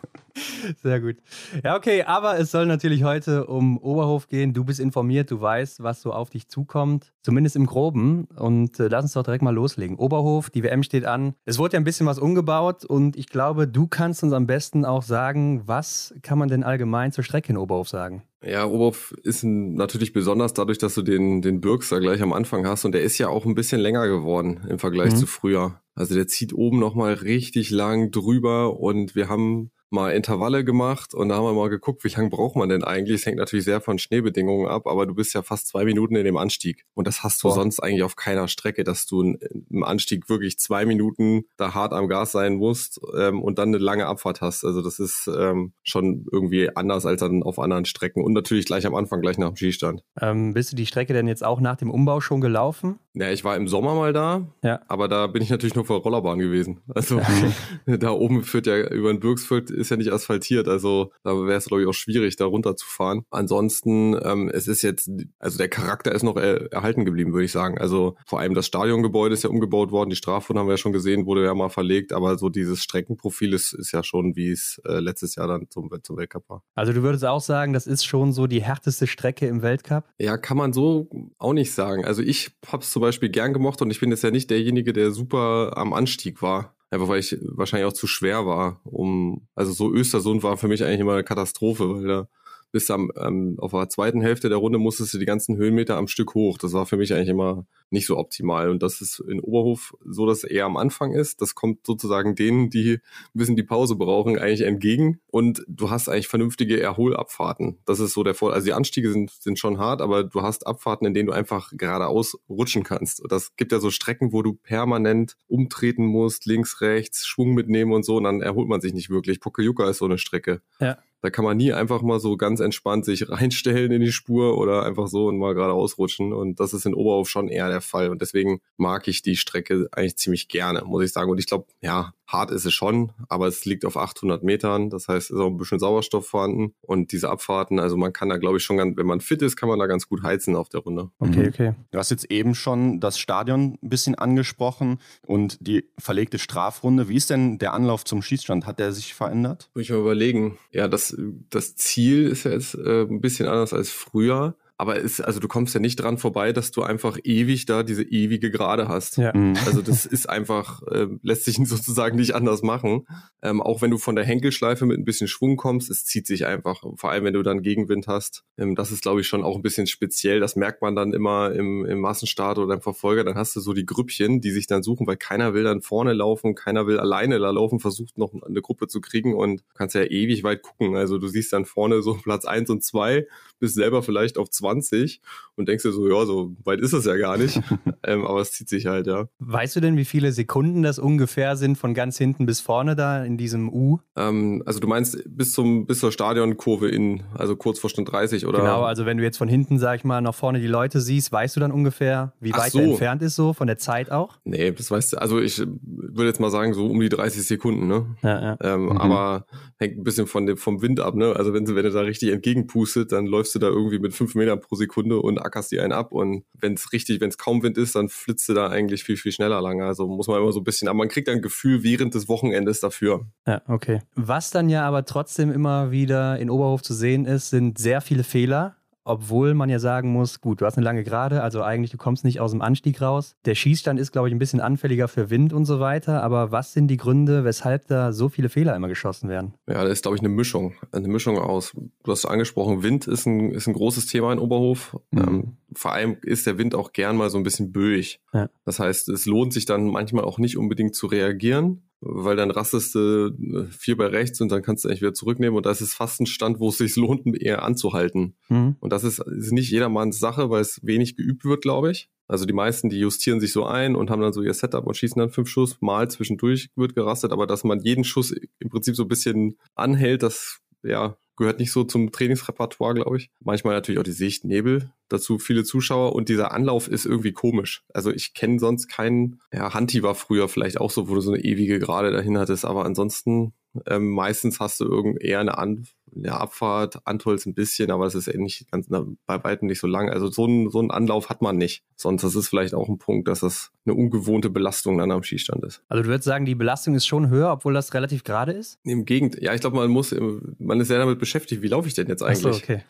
Sehr gut. Ja, okay, aber es soll natürlich heute um Oberhof gehen. Du bist informiert, du weißt, was so auf dich zukommt, zumindest im Groben. Und äh, lass uns doch direkt mal loslegen. Oberhof, die WM steht an. Es wurde ja ein bisschen was umgebaut und ich glaube, du kannst uns am besten auch sagen, was kann man denn allgemein zur Strecke in Oberhof sagen? Ja, Oberhof ist natürlich besonders dadurch, dass du den, den Birks da gleich am Anfang hast und der ist ja auch ein bisschen länger geworden im Vergleich mhm. zu früher. Also der zieht oben nochmal richtig lang drüber und wir haben mal Intervalle gemacht und da haben wir mal geguckt, wie lange braucht man denn eigentlich? Es hängt natürlich sehr von Schneebedingungen ab, aber du bist ja fast zwei Minuten in dem Anstieg. Und das hast du Boah. sonst eigentlich auf keiner Strecke, dass du im Anstieg wirklich zwei Minuten da hart am Gas sein musst ähm, und dann eine lange Abfahrt hast. Also das ist ähm, schon irgendwie anders als dann auf anderen Strecken und natürlich gleich am Anfang, gleich nach dem Skistand. Ähm, bist du die Strecke denn jetzt auch nach dem Umbau schon gelaufen? Ja, ich war im Sommer mal da, ja. aber da bin ich natürlich nur vor Rollerbahn gewesen. Also [laughs] [laughs] da oben führt ja über den Bürgsfeld ist ja nicht asphaltiert, also da wäre es glaube ich auch schwierig, da runterzufahren. Ansonsten, ähm, es ist jetzt, also der Charakter ist noch er, erhalten geblieben, würde ich sagen. Also vor allem das Stadiongebäude ist ja umgebaut worden, die Strafrunde haben wir ja schon gesehen, wurde ja mal verlegt, aber so dieses Streckenprofil ist, ist ja schon, wie es äh, letztes Jahr dann zum, zum Weltcup war. Also du würdest auch sagen, das ist schon so die härteste Strecke im Weltcup? Ja, kann man so auch nicht sagen. Also ich habe es zum Beispiel gern gemocht und ich bin jetzt ja nicht derjenige, der super am Anstieg war. Einfach weil ich wahrscheinlich auch zu schwer war, um, also so Östersund war für mich eigentlich immer eine Katastrophe, weil da bis am, ähm, auf der zweiten Hälfte der Runde musstest du die ganzen Höhenmeter am Stück hoch. Das war für mich eigentlich immer nicht so optimal. Und das ist in Oberhof so, dass es eher am Anfang ist. Das kommt sozusagen denen, die ein bisschen die Pause brauchen, eigentlich entgegen. Und du hast eigentlich vernünftige Erholabfahrten. Das ist so der Vorteil. Also die Anstiege sind, sind schon hart, aber du hast Abfahrten, in denen du einfach geradeaus rutschen kannst. Das gibt ja so Strecken, wo du permanent umtreten musst, links, rechts, Schwung mitnehmen und so. Und dann erholt man sich nicht wirklich. Pokljuka ist so eine Strecke. Ja. Da kann man nie einfach mal so ganz entspannt sich [laughs] reinstellen in die Spur oder einfach so und mal gerade ausrutschen. Und das ist in Oberhof schon eher der Fall. Und deswegen mag ich die Strecke eigentlich ziemlich gerne, muss ich sagen. Und ich glaube, ja, hart ist es schon, aber es liegt auf 800 Metern. Das heißt, es ist auch ein bisschen Sauerstoff vorhanden. Und diese Abfahrten, also man kann da, glaube ich, schon ganz, wenn man fit ist, kann man da ganz gut heizen auf der Runde. Okay, mhm. okay. Du hast jetzt eben schon das Stadion ein bisschen angesprochen und die verlegte Strafrunde. Wie ist denn der Anlauf zum Schießstand? Hat der sich verändert? Muss ich mal überlegen. Ja, das das Ziel ist ja jetzt äh, ein bisschen anders als früher. Aber es, also du kommst ja nicht dran vorbei, dass du einfach ewig da diese ewige Gerade hast. Ja. Mhm. Also das ist einfach, äh, lässt sich [laughs] sozusagen nicht anders machen. Ähm, auch wenn du von der Henkelschleife mit ein bisschen Schwung kommst, es zieht sich einfach. Vor allem, wenn du dann Gegenwind hast. Ähm, das ist, glaube ich, schon auch ein bisschen speziell. Das merkt man dann immer im, im Massenstart oder im Verfolger. Dann hast du so die Grüppchen, die sich dann suchen, weil keiner will dann vorne laufen, keiner will alleine da laufen, versucht noch eine Gruppe zu kriegen und kannst ja ewig weit gucken. Also du siehst dann vorne so [laughs] Platz eins und zwei, bist selber vielleicht auf zwei 20 und denkst dir so, ja, so weit ist es ja gar nicht. [laughs] ähm, aber es zieht sich halt, ja. Weißt du denn, wie viele Sekunden das ungefähr sind von ganz hinten bis vorne da in diesem U? Ähm, also du meinst bis zum bis zur Stadionkurve in, also kurz vor Stunde 30 oder? Genau, also wenn du jetzt von hinten, sag ich mal, nach vorne die Leute siehst, weißt du dann ungefähr, wie Ach weit so. der entfernt ist so von der Zeit auch? Nee, das weißt du, also ich würde jetzt mal sagen, so um die 30 Sekunden, ne? Ja, ja. Ähm, mhm. Aber hängt ein bisschen von dem, vom Wind ab, ne? Also wenn, wenn du da richtig entgegenpustet, dann läufst du da irgendwie mit fünf Metern pro Sekunde und ackerst die einen ab. Und wenn es richtig, wenn es kaum Wind ist, dann flitzt du da eigentlich viel, viel schneller lang. Also muss man immer so ein bisschen, aber man kriegt ein Gefühl während des Wochenendes dafür. Ja, okay. Was dann ja aber trotzdem immer wieder in Oberhof zu sehen ist, sind sehr viele Fehler obwohl man ja sagen muss, gut, du hast eine lange Gerade, also eigentlich du kommst nicht aus dem Anstieg raus. Der Schießstand ist, glaube ich, ein bisschen anfälliger für Wind und so weiter, aber was sind die Gründe, weshalb da so viele Fehler immer geschossen werden? Ja, das ist, glaube ich, eine Mischung, eine Mischung aus. Du hast angesprochen, Wind ist ein, ist ein großes Thema in Oberhof. Mhm. Ähm, vor allem ist der Wind auch gern mal so ein bisschen böig. Ja. Das heißt, es lohnt sich dann manchmal auch nicht unbedingt zu reagieren, weil dann rastest du äh, vier bei rechts und dann kannst du eigentlich wieder zurücknehmen und das ist fast ein Stand, wo es sich lohnt, [laughs] eher anzuhalten. Mhm. Und das ist, ist nicht jedermanns Sache, weil es wenig geübt wird, glaube ich. Also die meisten, die justieren sich so ein und haben dann so ihr Setup und schießen dann fünf Schuss. Mal zwischendurch wird gerastet, aber dass man jeden Schuss im Prinzip so ein bisschen anhält, das ja, gehört nicht so zum Trainingsrepertoire, glaube ich. Manchmal natürlich auch die Sicht, Nebel, dazu viele Zuschauer und dieser Anlauf ist irgendwie komisch. Also ich kenne sonst keinen, ja, Hanti war früher vielleicht auch so, wo du so eine ewige Gerade dahin hattest, aber ansonsten ähm, meistens hast du irgend eher eine An ja, Abfahrt, Antolz ein bisschen, aber es ist eh nicht ganz na, bei weitem nicht so lang. Also so ein, so ein Anlauf hat man nicht. Sonst ist es vielleicht auch ein Punkt, dass das eine ungewohnte Belastung dann am Schießstand ist. Also du würdest sagen, die Belastung ist schon höher, obwohl das relativ gerade ist? Im Gegenteil. Ja, ich glaube, man muss, man ist sehr damit beschäftigt, wie laufe ich denn jetzt eigentlich? Ach so, okay.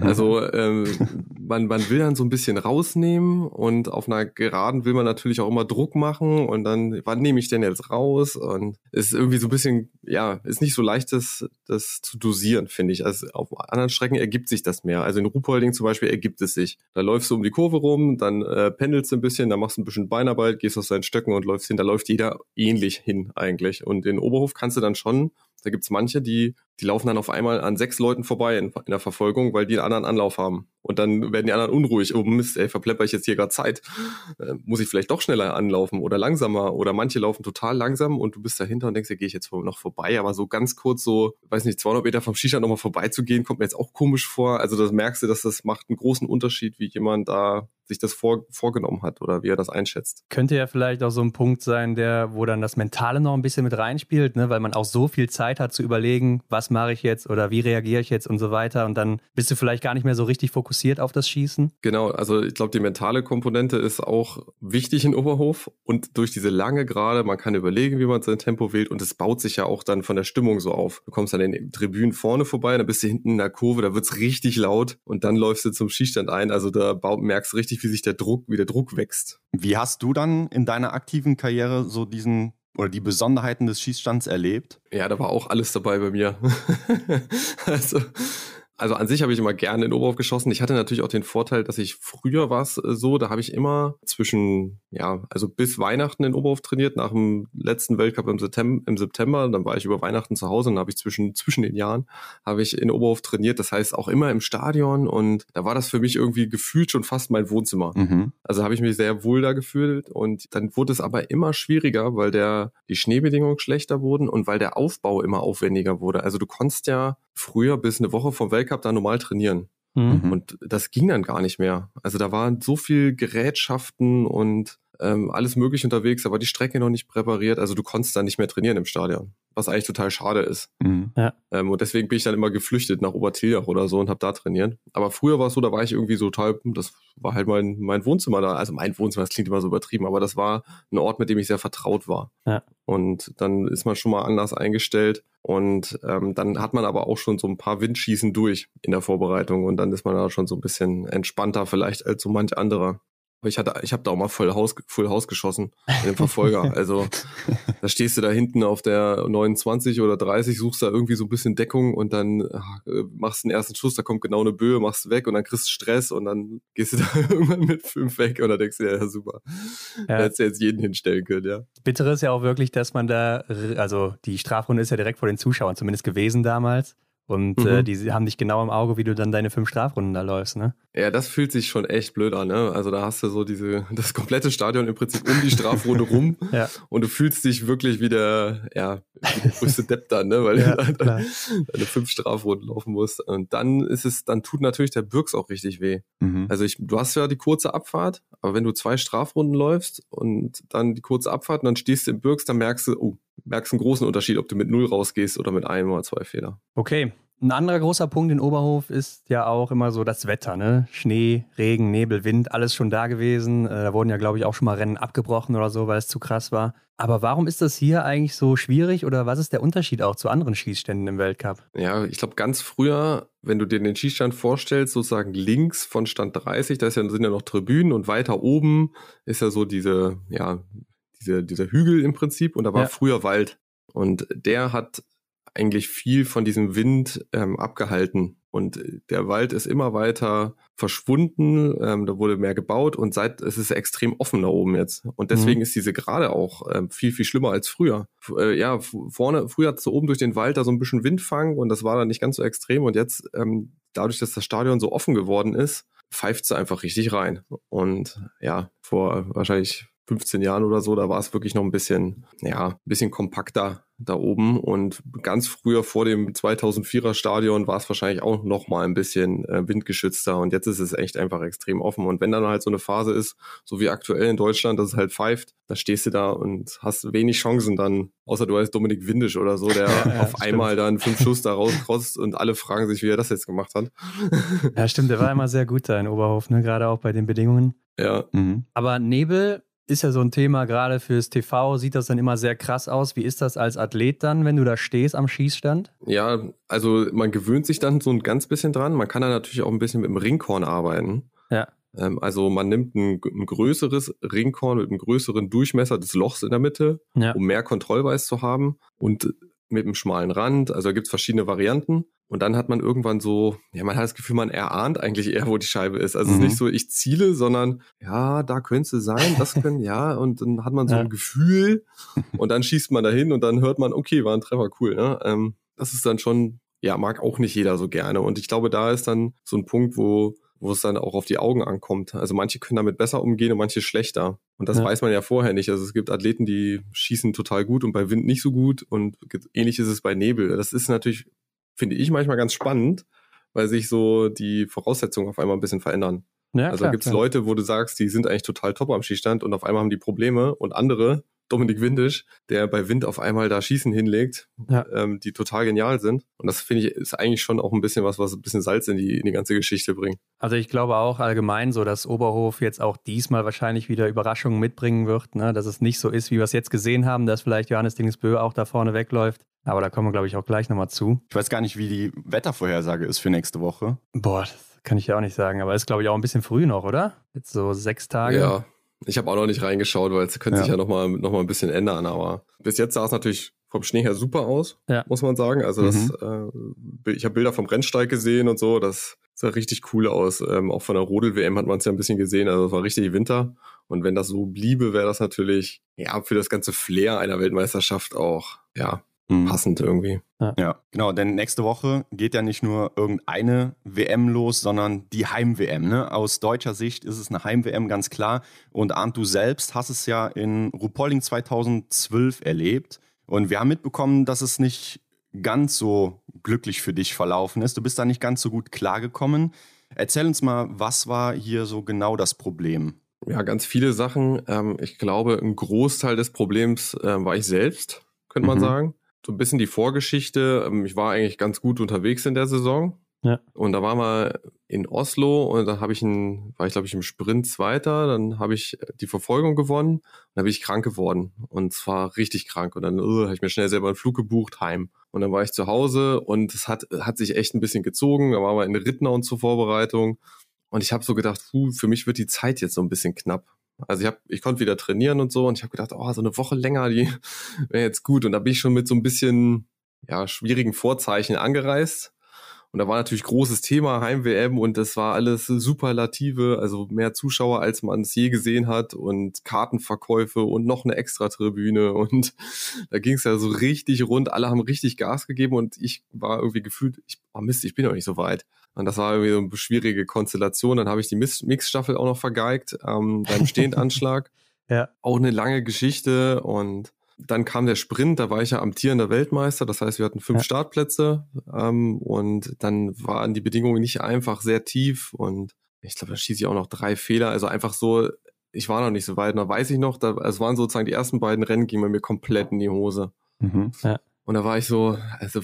Also ähm, man, man will dann so ein bisschen rausnehmen und auf einer Geraden will man natürlich auch immer Druck machen und dann, wann nehme ich denn jetzt raus? Und es ist irgendwie so ein bisschen, ja, ist nicht so leicht, das, das zu dosieren, finde ich. Also auf anderen Strecken ergibt sich das mehr. Also in Ruhpolding zum Beispiel ergibt es sich. Da läufst du um die Kurve rum, dann äh, pendelst du ein bisschen, dann machst du ein bisschen Beinarbeit, gehst auf seinen Stöcken und läufst hin. Da läuft jeder ähnlich hin eigentlich. Und in Oberhof kannst du dann schon da gibt's manche, die, die laufen dann auf einmal an sechs Leuten vorbei in, in der Verfolgung, weil die einen anderen Anlauf haben. Und dann werden die anderen unruhig. Oh Mist, ey, verplepper ich jetzt hier gerade Zeit. Äh, muss ich vielleicht doch schneller anlaufen oder langsamer? Oder manche laufen total langsam und du bist dahinter und denkst, ja, gehe ich jetzt noch vorbei. Aber so ganz kurz so, weiß nicht, 200 Meter vom Skistand nochmal vorbeizugehen, kommt mir jetzt auch komisch vor. Also das merkst du, dass das macht einen großen Unterschied, wie jemand da sich das vor, vorgenommen hat oder wie er das einschätzt. Könnte ja vielleicht auch so ein Punkt sein, der, wo dann das Mentale noch ein bisschen mit reinspielt, ne? weil man auch so viel Zeit hat zu überlegen, was mache ich jetzt oder wie reagiere ich jetzt und so weiter. Und dann bist du vielleicht gar nicht mehr so richtig fokussiert auf das Schießen. Genau, also ich glaube, die mentale Komponente ist auch wichtig in Oberhof und durch diese lange Gerade, man kann überlegen, wie man sein Tempo wählt und es baut sich ja auch dann von der Stimmung so auf. Du kommst dann in den Tribünen vorne vorbei, dann bist du hinten in der Kurve, da wird es richtig laut und dann läufst du zum Schießstand ein. Also da merkst du richtig, wie sich der Druck, wie der Druck wächst. Wie hast du dann in deiner aktiven Karriere so diesen oder die Besonderheiten des Schießstands erlebt? Ja, da war auch alles dabei bei mir. [laughs] also also an sich habe ich immer gerne in Oberhof geschossen. Ich hatte natürlich auch den Vorteil, dass ich früher war es äh, so, da habe ich immer zwischen, ja, also bis Weihnachten in Oberhof trainiert, nach dem letzten Weltcup im September, im September dann war ich über Weihnachten zu Hause und habe ich zwischen, zwischen den Jahren habe ich in Oberhof trainiert. Das heißt auch immer im Stadion und da war das für mich irgendwie gefühlt schon fast mein Wohnzimmer. Mhm. Also habe ich mich sehr wohl da gefühlt und dann wurde es aber immer schwieriger, weil der, die Schneebedingungen schlechter wurden und weil der Aufbau immer aufwendiger wurde. Also du konntest ja früher bis eine Woche vom Weltcup da normal trainieren. Mhm. Und das ging dann gar nicht mehr. Also da waren so viel Gerätschaften und ähm, alles mögliche unterwegs, aber die Strecke noch nicht präpariert. Also du konntest da nicht mehr trainieren im Stadion, was eigentlich total schade ist. Mhm. Ja. Ähm, und deswegen bin ich dann immer geflüchtet nach Obertiljach oder so und habe da trainiert. Aber früher war es so, da war ich irgendwie so total, das war halt mein, mein Wohnzimmer da. Also mein Wohnzimmer, das klingt immer so übertrieben, aber das war ein Ort, mit dem ich sehr vertraut war. Ja. Und dann ist man schon mal anders eingestellt. Und ähm, dann hat man aber auch schon so ein paar Windschießen durch in der Vorbereitung und dann ist man da schon so ein bisschen entspannter vielleicht als so manch anderer. Aber ich hatte, ich habe da auch mal voll Haus, Full Haus geschossen in dem Verfolger. [laughs] also da stehst du da hinten auf der 29 oder 30, suchst da irgendwie so ein bisschen Deckung und dann ach, äh, machst den ersten Schuss, da kommt genau eine Böe, machst weg und dann kriegst du Stress und dann gehst du [laughs] da irgendwann mit fünf weg und dann denkst du, ja, super. Ja. Da hättest du jetzt jeden hinstellen können, ja. Bittere ist ja auch wirklich, dass man da, also die Strafrunde ist ja direkt vor den Zuschauern zumindest gewesen damals. Und Mhm. äh, die haben dich genau im Auge, wie du dann deine fünf Strafrunden da läufst, ne? Ja, das fühlt sich schon echt blöd an, ne? Also da hast du so diese, [laughs] das komplette Stadion im Prinzip um die Strafrunde rum [laughs] Ja. und du fühlst dich wirklich wie der, ja, wie der größte Depp dann, ne? Weil Ja, du deine fünf Strafrunden laufen musst. Und dann ist es, dann tut natürlich der Birks auch richtig weh. Mhm. Also ich, du hast ja die kurze Abfahrt, aber wenn du zwei Strafrunden läufst und dann die kurze Abfahrt und dann stehst du im Birks, dann merkst du, oh, merkst einen großen Unterschied, ob du mit null rausgehst oder mit einem oder zwei Fehler. Okay. Ein anderer großer Punkt in Oberhof ist ja auch immer so das Wetter, ne? Schnee, Regen, Nebel, Wind, alles schon da gewesen. Äh, Da wurden ja, glaube ich, auch schon mal Rennen abgebrochen oder so, weil es zu krass war. Aber warum ist das hier eigentlich so schwierig oder was ist der Unterschied auch zu anderen Schießständen im Weltcup? Ja, ich glaube, ganz früher, wenn du dir den Schießstand vorstellst, sozusagen links von Stand 30, da ist ja, sind ja noch Tribünen und weiter oben ist ja so diese, ja, diese, dieser Hügel im Prinzip und da war Ja. früher Wald. Und der hat eigentlich viel von diesem Wind ähm, abgehalten. Und der Wald ist immer weiter verschwunden, ähm, da wurde mehr gebaut und seit es ist extrem offen da oben jetzt. Und deswegen ist diese Gerade auch ähm, viel, viel schlimmer als früher. F äh, ja, vorne, früher hat so oben durch den Wald da so ein bisschen Windfang und das war dann nicht ganz so extrem. Und jetzt, ähm, dadurch, dass das Stadion so offen geworden ist, pfeift sie einfach richtig rein. Und ja, vor wahrscheinlich 15 Jahren oder so, da war es wirklich noch ein bisschen, ja, ein bisschen kompakter da oben. Und ganz früher vor dem 2004er Stadion war es wahrscheinlich auch noch mal ein bisschen äh, windgeschützter. Und jetzt ist es echt einfach extrem offen. Und wenn dann halt so eine Phase ist, so wie aktuell in Deutschland, dass es halt pfeift, da stehst du da und hast wenig Chancen dann, außer du heißt Dominik Windisch oder so, der [laughs] Ja, auf stimmt. einmal dann fünf Schuss da rauskotzt und alle fragen sich, wie er das jetzt gemacht hat. Ja, stimmt, der war immer sehr gut da in Oberhof, ne? gerade auch bei den Bedingungen. ja, Mhm. Aber Nebel ist ja so ein Thema, gerade fürs TV sieht das dann immer sehr krass aus. Wie ist das als Athlet dann, wenn du da stehst am Schießstand? Ja, also man gewöhnt sich dann so ein ganz bisschen dran. Man kann da natürlich auch ein bisschen mit dem Ringkorn arbeiten. Ja. Ähm, also man nimmt ein, ein größeres Ringkorn mit einem größeren Durchmesser des Lochs in der Mitte, Ja. um mehr Kontrollweis zu haben und mit einem schmalen Rand. Also da gibt's verschiedene Varianten. Und dann hat man irgendwann so, ja, man hat das Gefühl, man erahnt eigentlich eher, wo die Scheibe ist. Also es Mhm. ist nicht so, ich ziele, sondern ja, da könnte es sein, das können, ja, und dann hat man so Ja. ein Gefühl und dann schießt man dahin und dann hört man, okay, war ein Treffer, cool, ne? Ähm, das ist dann schon, ja, mag auch nicht jeder so gerne. Und ich glaube, da ist dann so ein Punkt, wo, wo es dann auch auf die Augen ankommt. Also manche können damit besser umgehen und manche schlechter. Und das Ja. weiß man ja vorher nicht. Also es gibt Athleten, die schießen total gut und bei Wind nicht so gut und ähnlich ist es bei Nebel. Das ist natürlich, finde ich manchmal ganz spannend, weil sich so die Voraussetzungen auf einmal ein bisschen verändern. Ja, also gibt's klar. Leute, wo du sagst, die sind eigentlich total top am Schießstand und auf einmal haben die Probleme und andere, Dominik Windisch, der bei Wind auf einmal da Schießen hinlegt, Ja. ähm, die total genial sind. Und das finde ich ist eigentlich schon auch ein bisschen was, was ein bisschen Salz in die, in die ganze Geschichte bringt. Also ich glaube auch allgemein so, dass Oberhof jetzt auch diesmal wahrscheinlich wieder Überraschungen mitbringen wird, ne? dass es nicht so ist, wie wir es jetzt gesehen haben, dass vielleicht Johannes Dingsbö auch da vorne wegläuft. Aber da kommen wir, glaube ich, auch gleich nochmal zu. Ich weiß gar nicht, wie die Wettervorhersage ist für nächste Woche. Boah, das kann ich ja auch nicht sagen, aber ist, glaube ich, auch ein bisschen früh noch, oder? Jetzt so sechs Tage. Ja. Ich habe auch noch nicht reingeschaut, weil es könnte sich Ja. ja nochmal noch mal ein bisschen ändern. Aber bis jetzt sah es natürlich vom Schnee her super aus, Ja. muss man sagen. Also das, äh, ich habe Bilder vom Rennsteig gesehen und so. Das sah richtig cool aus. Ähm, auch von der Rodel-WM hat man es ja ein bisschen gesehen. Also es war richtig Winter. Und wenn das so bliebe, wäre das natürlich ja für das ganze Flair einer Weltmeisterschaft auch ja Mhm. passend irgendwie. Ja, genau, denn nächste Woche geht ja nicht nur irgendeine WM los, sondern die Heim-WM. Ne? Aus deutscher Sicht ist es eine Heim-WM, ganz klar. Und Arndt, du selbst hast es ja in Rupolling 2012 erlebt. Und wir haben mitbekommen, dass es nicht ganz so glücklich für dich verlaufen ist. Du bist da nicht ganz so gut klargekommen. Erzähl uns mal, was war hier so genau das Problem? Ja, ganz viele Sachen. Ähm, ich glaube, ein Großteil des Problems ähm, war ich selbst, könnte man Mhm. sagen. So ein bisschen die Vorgeschichte. Ähm, ich war eigentlich ganz gut unterwegs in der Saison. Ja. Und da waren wir in Oslo und da habe ich ein, war ich glaube ich im Sprint Zweiter, dann habe ich die Verfolgung gewonnen und dann bin ich krank geworden und zwar richtig krank und dann uh, habe ich mir schnell selber einen Flug gebucht heim und dann war ich zu Hause und es hat hat sich echt ein bisschen gezogen, da waren wir in Rittnauen zur Vorbereitung und ich habe so gedacht, puh, für mich wird die Zeit jetzt so ein bisschen knapp. Also ich habe, ich konnte wieder trainieren und so und ich habe gedacht, oh, so eine Woche länger, die [laughs] wäre jetzt gut. Und da bin ich schon mit so ein bisschen ja schwierigen Vorzeichen angereist Und da war natürlich großes Thema Heim-WM und das war alles Superlative, also mehr Zuschauer, als man es je gesehen hat und Kartenverkäufe und noch eine Extra-Tribüne [laughs] und da ging es ja so richtig rund. Alle haben richtig Gas gegeben und ich war irgendwie gefühlt, ich, oh Mist, ich bin noch nicht so weit. Und das war irgendwie so eine schwierige Konstellation. Dann habe ich die Mixstaffel auch noch vergeigt ähm, beim Stehendanschlag. [laughs] ja. Auch eine lange Geschichte und dann kam der Sprint, da war ich ja amtierender Weltmeister, das heißt, wir hatten fünf ja. Startplätze ähm, und dann waren die Bedingungen nicht einfach sehr tief und ich glaube, da schieße ich auch noch drei Fehler, also einfach so, ich war noch nicht so weit, da weiß ich noch, da, es waren sozusagen die ersten beiden Rennen, gingen bei mir komplett in die Hose. Mhm. Ja. Und da war ich so, also,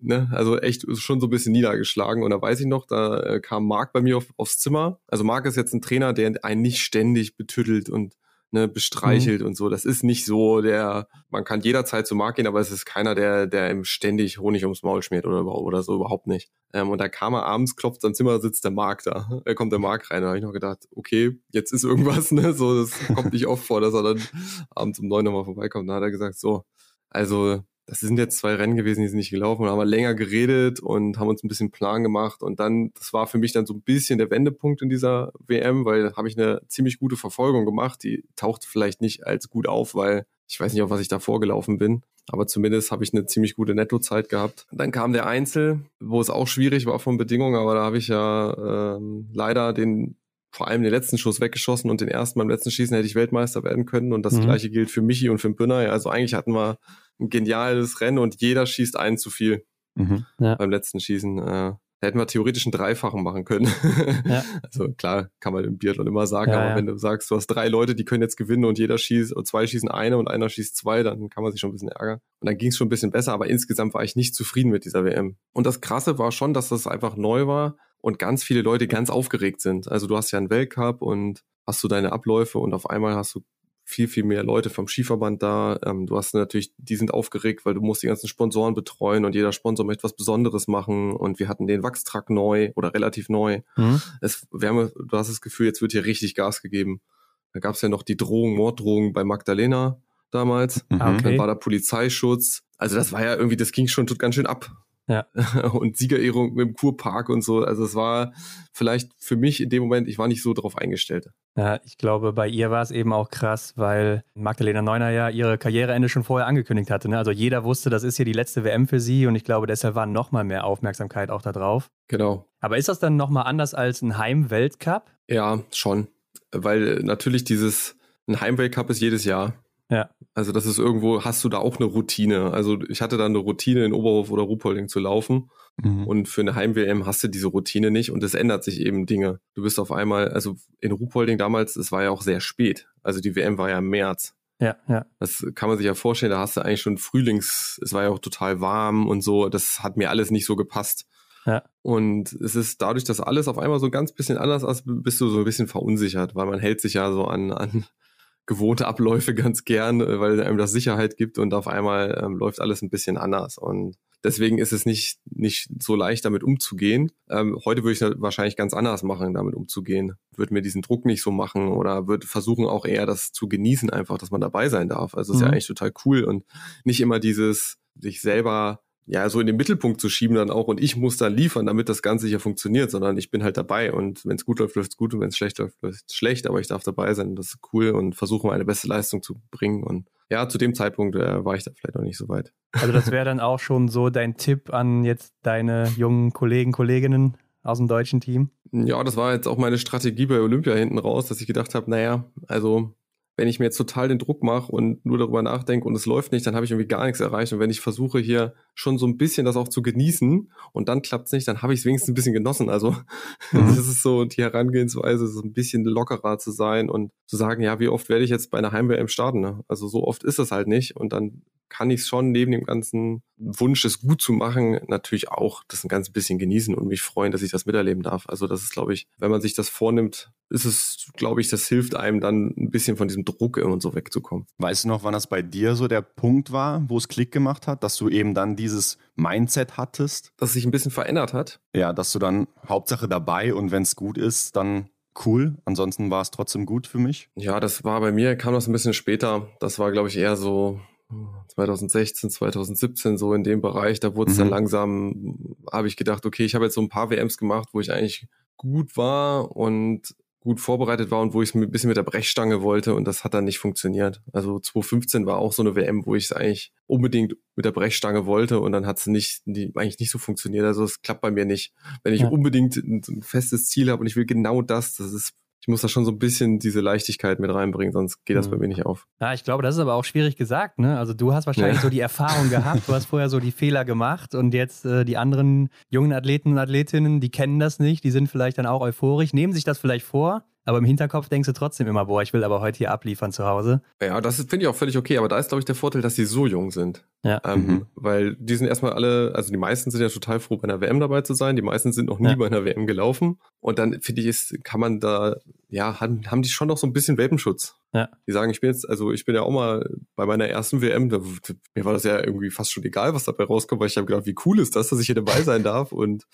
ne, also echt schon so ein bisschen niedergeschlagen. Und da weiß ich noch, da äh, kam Marc bei mir auf, aufs Zimmer. Also Marc ist jetzt ein Trainer, der einen nicht ständig betüttelt und ne, bestreichelt mhm. und so. Das ist nicht so der, man kann jederzeit zu Marc gehen, aber es ist keiner, der, der ihm ständig Honig ums Maul schmiert oder, oder so, überhaupt nicht. Ähm, und da kam er abends, klopft sein Zimmer, sitzt der Marc da. Da [laughs] kommt der Marc rein. Da habe ich noch gedacht, okay, jetzt ist irgendwas, ne? So, das kommt nicht oft vor, dass er dann abends um neun nochmal vorbeikommt. Da hat er gesagt, so, also das sind jetzt zwei Rennen gewesen, die sind nicht gelaufen, da haben wir länger geredet und haben uns ein bisschen Plan gemacht und dann, das war für mich dann so ein bisschen der Wendepunkt in dieser WM, weil da habe ich eine ziemlich gute Verfolgung gemacht, die taucht vielleicht nicht als gut auf, weil ich weiß nicht, auf was ich da vorgelaufen bin, aber zumindest habe ich eine ziemlich gute Nettozeit gehabt. Dann kam der Einzel, wo es auch schwierig war von Bedingungen, aber da habe ich ja ähm, leider den vor allem den letzten Schuss weggeschossen und den ersten beim letzten Schießen hätte ich Weltmeister werden können. Und das mhm. gleiche gilt für Michi und für Bühner. Also eigentlich hatten wir ein geniales Rennen und jeder schießt einen zu viel mhm. ja. beim letzten Schießen. Äh, da hätten wir theoretisch einen Dreifachen machen können. [laughs] ja. Also klar, kann man im Biathlon immer sagen, ja, aber ja. wenn du sagst, du hast drei Leute, die können jetzt gewinnen und jeder schießt, und zwei schießen eine und einer schießt zwei, dann kann man sich schon ein bisschen ärgern. Und dann ging es schon ein bisschen besser, aber insgesamt war ich nicht zufrieden mit dieser WM. Und das Krasse war schon, dass das einfach neu war und ganz viele Leute ganz aufgeregt sind. Also du hast ja einen Weltcup und hast du deine Abläufe und auf einmal hast du viel, viel mehr Leute vom Skiverband da. Ähm, du hast natürlich, die sind aufgeregt, weil du musst die ganzen Sponsoren betreuen und jeder Sponsor möchte was Besonderes machen. Und wir hatten den Wachstruck neu oder relativ neu. Mhm. Es, wir haben, du hast das Gefühl, jetzt wird hier richtig Gas gegeben. Da gab es ja noch die Drohung, Morddrohung bei Magdalena damals. Mhm. Okay. Dann war da Polizeischutz. Also das war ja irgendwie, das ging schon ganz schön ab. Ja. [laughs] und Siegerehrung im Kurpark und so. Also es war vielleicht für mich in dem Moment, ich war nicht so drauf eingestellt. Ja, ich glaube, bei ihr war es eben auch krass, weil Magdalena Neuner ja ihre Karriereende schon vorher angekündigt hatte. Ne? Also jeder wusste, das ist hier die letzte WM für sie und ich glaube, deshalb war noch mal mehr Aufmerksamkeit auch da drauf. Genau. Aber ist das dann noch mal anders als ein Heim-Weltcup? Ja, schon. Weil natürlich dieses, ein Heim-Weltcup ist jedes Jahr. Ja. Also das ist irgendwo, hast du da auch eine Routine. Also ich hatte da eine Routine in Oberhof oder Ruhpolding zu laufen. Mhm. Und für eine Heim-WM hast du diese Routine nicht und es ändert sich eben Dinge. Du bist auf einmal, also in Ruhpolding damals, es war ja auch sehr spät. Also die WM war ja im März. Ja, ja. Das kann man sich ja vorstellen, da hast du eigentlich schon Frühlings, es war ja auch total warm und so. Das hat mir alles nicht so gepasst. Ja. Und es ist dadurch, dass alles auf einmal so ein ganz bisschen anders ist, bist du so ein bisschen verunsichert, weil man hält sich ja so an, an gewohnte Abläufe ganz gern, äh, weil einem das Sicherheit gibt und auf einmal ähm, läuft alles ein bisschen anders. Und deswegen ist es nicht, nicht so leicht, damit umzugehen. Ähm, heute würde ich es wahrscheinlich ganz anders machen, damit umzugehen. Würde mir diesen Druck nicht so machen oder würde versuchen auch eher das zu genießen, einfach, dass man dabei sein darf. Also es ist ja mhm. eigentlich total cool und nicht immer dieses sich selber ja, so in den Mittelpunkt zu schieben dann auch und ich muss dann liefern, damit das Ganze hier funktioniert, sondern ich bin halt dabei und wenn es gut läuft, läuft es gut und wenn es schlecht läuft, läuft es schlecht, aber ich darf dabei sein, das ist cool und versuche meine beste Leistung zu bringen und ja, zu dem Zeitpunkt äh, war ich da vielleicht noch nicht so weit. Also das wäre dann auch schon so dein Tipp an jetzt deine jungen Kollegen, Kolleginnen aus dem deutschen Team? Ja, das war jetzt auch meine Strategie bei Olympia hinten raus, dass ich gedacht habe, naja, also wenn ich mir jetzt total den Druck mache und nur darüber nachdenke und es läuft nicht, dann habe ich irgendwie gar nichts erreicht. Und wenn ich versuche hier schon so ein bisschen das auch zu genießen und dann klappt es nicht, dann habe ich es wenigstens ein bisschen genossen. Also [laughs] mhm. das ist so die Herangehensweise, so ein bisschen lockerer zu sein und zu sagen, ja, wie oft werde ich jetzt bei einer Heim-WM starten? Ne? Also so oft ist es halt nicht. Und dann kann ich es schon neben dem ganzen Wunsch, es gut zu machen, natürlich auch das ein ganz bisschen genießen und mich freuen, dass ich das miterleben darf. Also das ist, glaube ich, wenn man sich das vornimmt, ist es, glaube ich, das hilft einem dann ein bisschen von diesem Druck und so wegzukommen. Weißt du noch, wann das bei dir so der Punkt war, wo es Klick gemacht hat, dass du eben dann dieses Mindset hattest? Dass sich ein bisschen verändert hat? Ja, dass du dann Hauptsache dabei und wenn es gut ist, dann cool. Ansonsten war es trotzdem gut für mich. Ja, das war bei mir, kam das ein bisschen später. Das war, glaube ich, eher so 2016, 2017 so in dem Bereich, da wurde es mhm. dann langsam, habe ich gedacht, okay, ich habe jetzt so ein paar WMs gemacht, wo ich eigentlich gut war und gut vorbereitet war und wo ich es ein bisschen mit der Brechstange wollte und das hat dann nicht funktioniert. Also 2015 war auch so eine WM, wo ich es eigentlich unbedingt mit der Brechstange wollte und dann hat es nicht, die, eigentlich nicht so funktioniert. Also es klappt bei mir nicht. Wenn ich ja. unbedingt ein, ein festes Ziel habe und ich will genau das, das ist ich muss da schon so ein bisschen diese Leichtigkeit mit reinbringen, sonst geht das mhm. bei mir nicht auf. Ja, ich glaube, das ist aber auch schwierig gesagt. Ne? Also du hast wahrscheinlich ja. so die Erfahrung gehabt, du hast vorher so die Fehler gemacht und jetzt äh, die anderen jungen Athleten und Athletinnen, die kennen das nicht, die sind vielleicht dann auch euphorisch, nehmen sich das vielleicht vor, aber im Hinterkopf denkst du trotzdem immer, boah, ich will aber heute hier abliefern zu Hause. Ja, das finde ich auch völlig okay, aber da ist, glaube ich, der Vorteil, dass sie so jung sind. Ja. Ähm, mhm. Weil die sind erstmal alle, also die meisten sind ja total froh, bei einer WM dabei zu sein. Die meisten sind noch nie ja. bei einer WM gelaufen. Und dann finde ich, ist, kann man da, ja, haben, haben die schon noch so ein bisschen Welpenschutz. Ja. Die sagen, ich bin jetzt, also ich bin ja auch mal bei meiner ersten WM, da, mir war das ja irgendwie fast schon egal, was dabei rauskommt, weil ich habe gedacht, wie cool ist das, dass ich hier dabei sein darf und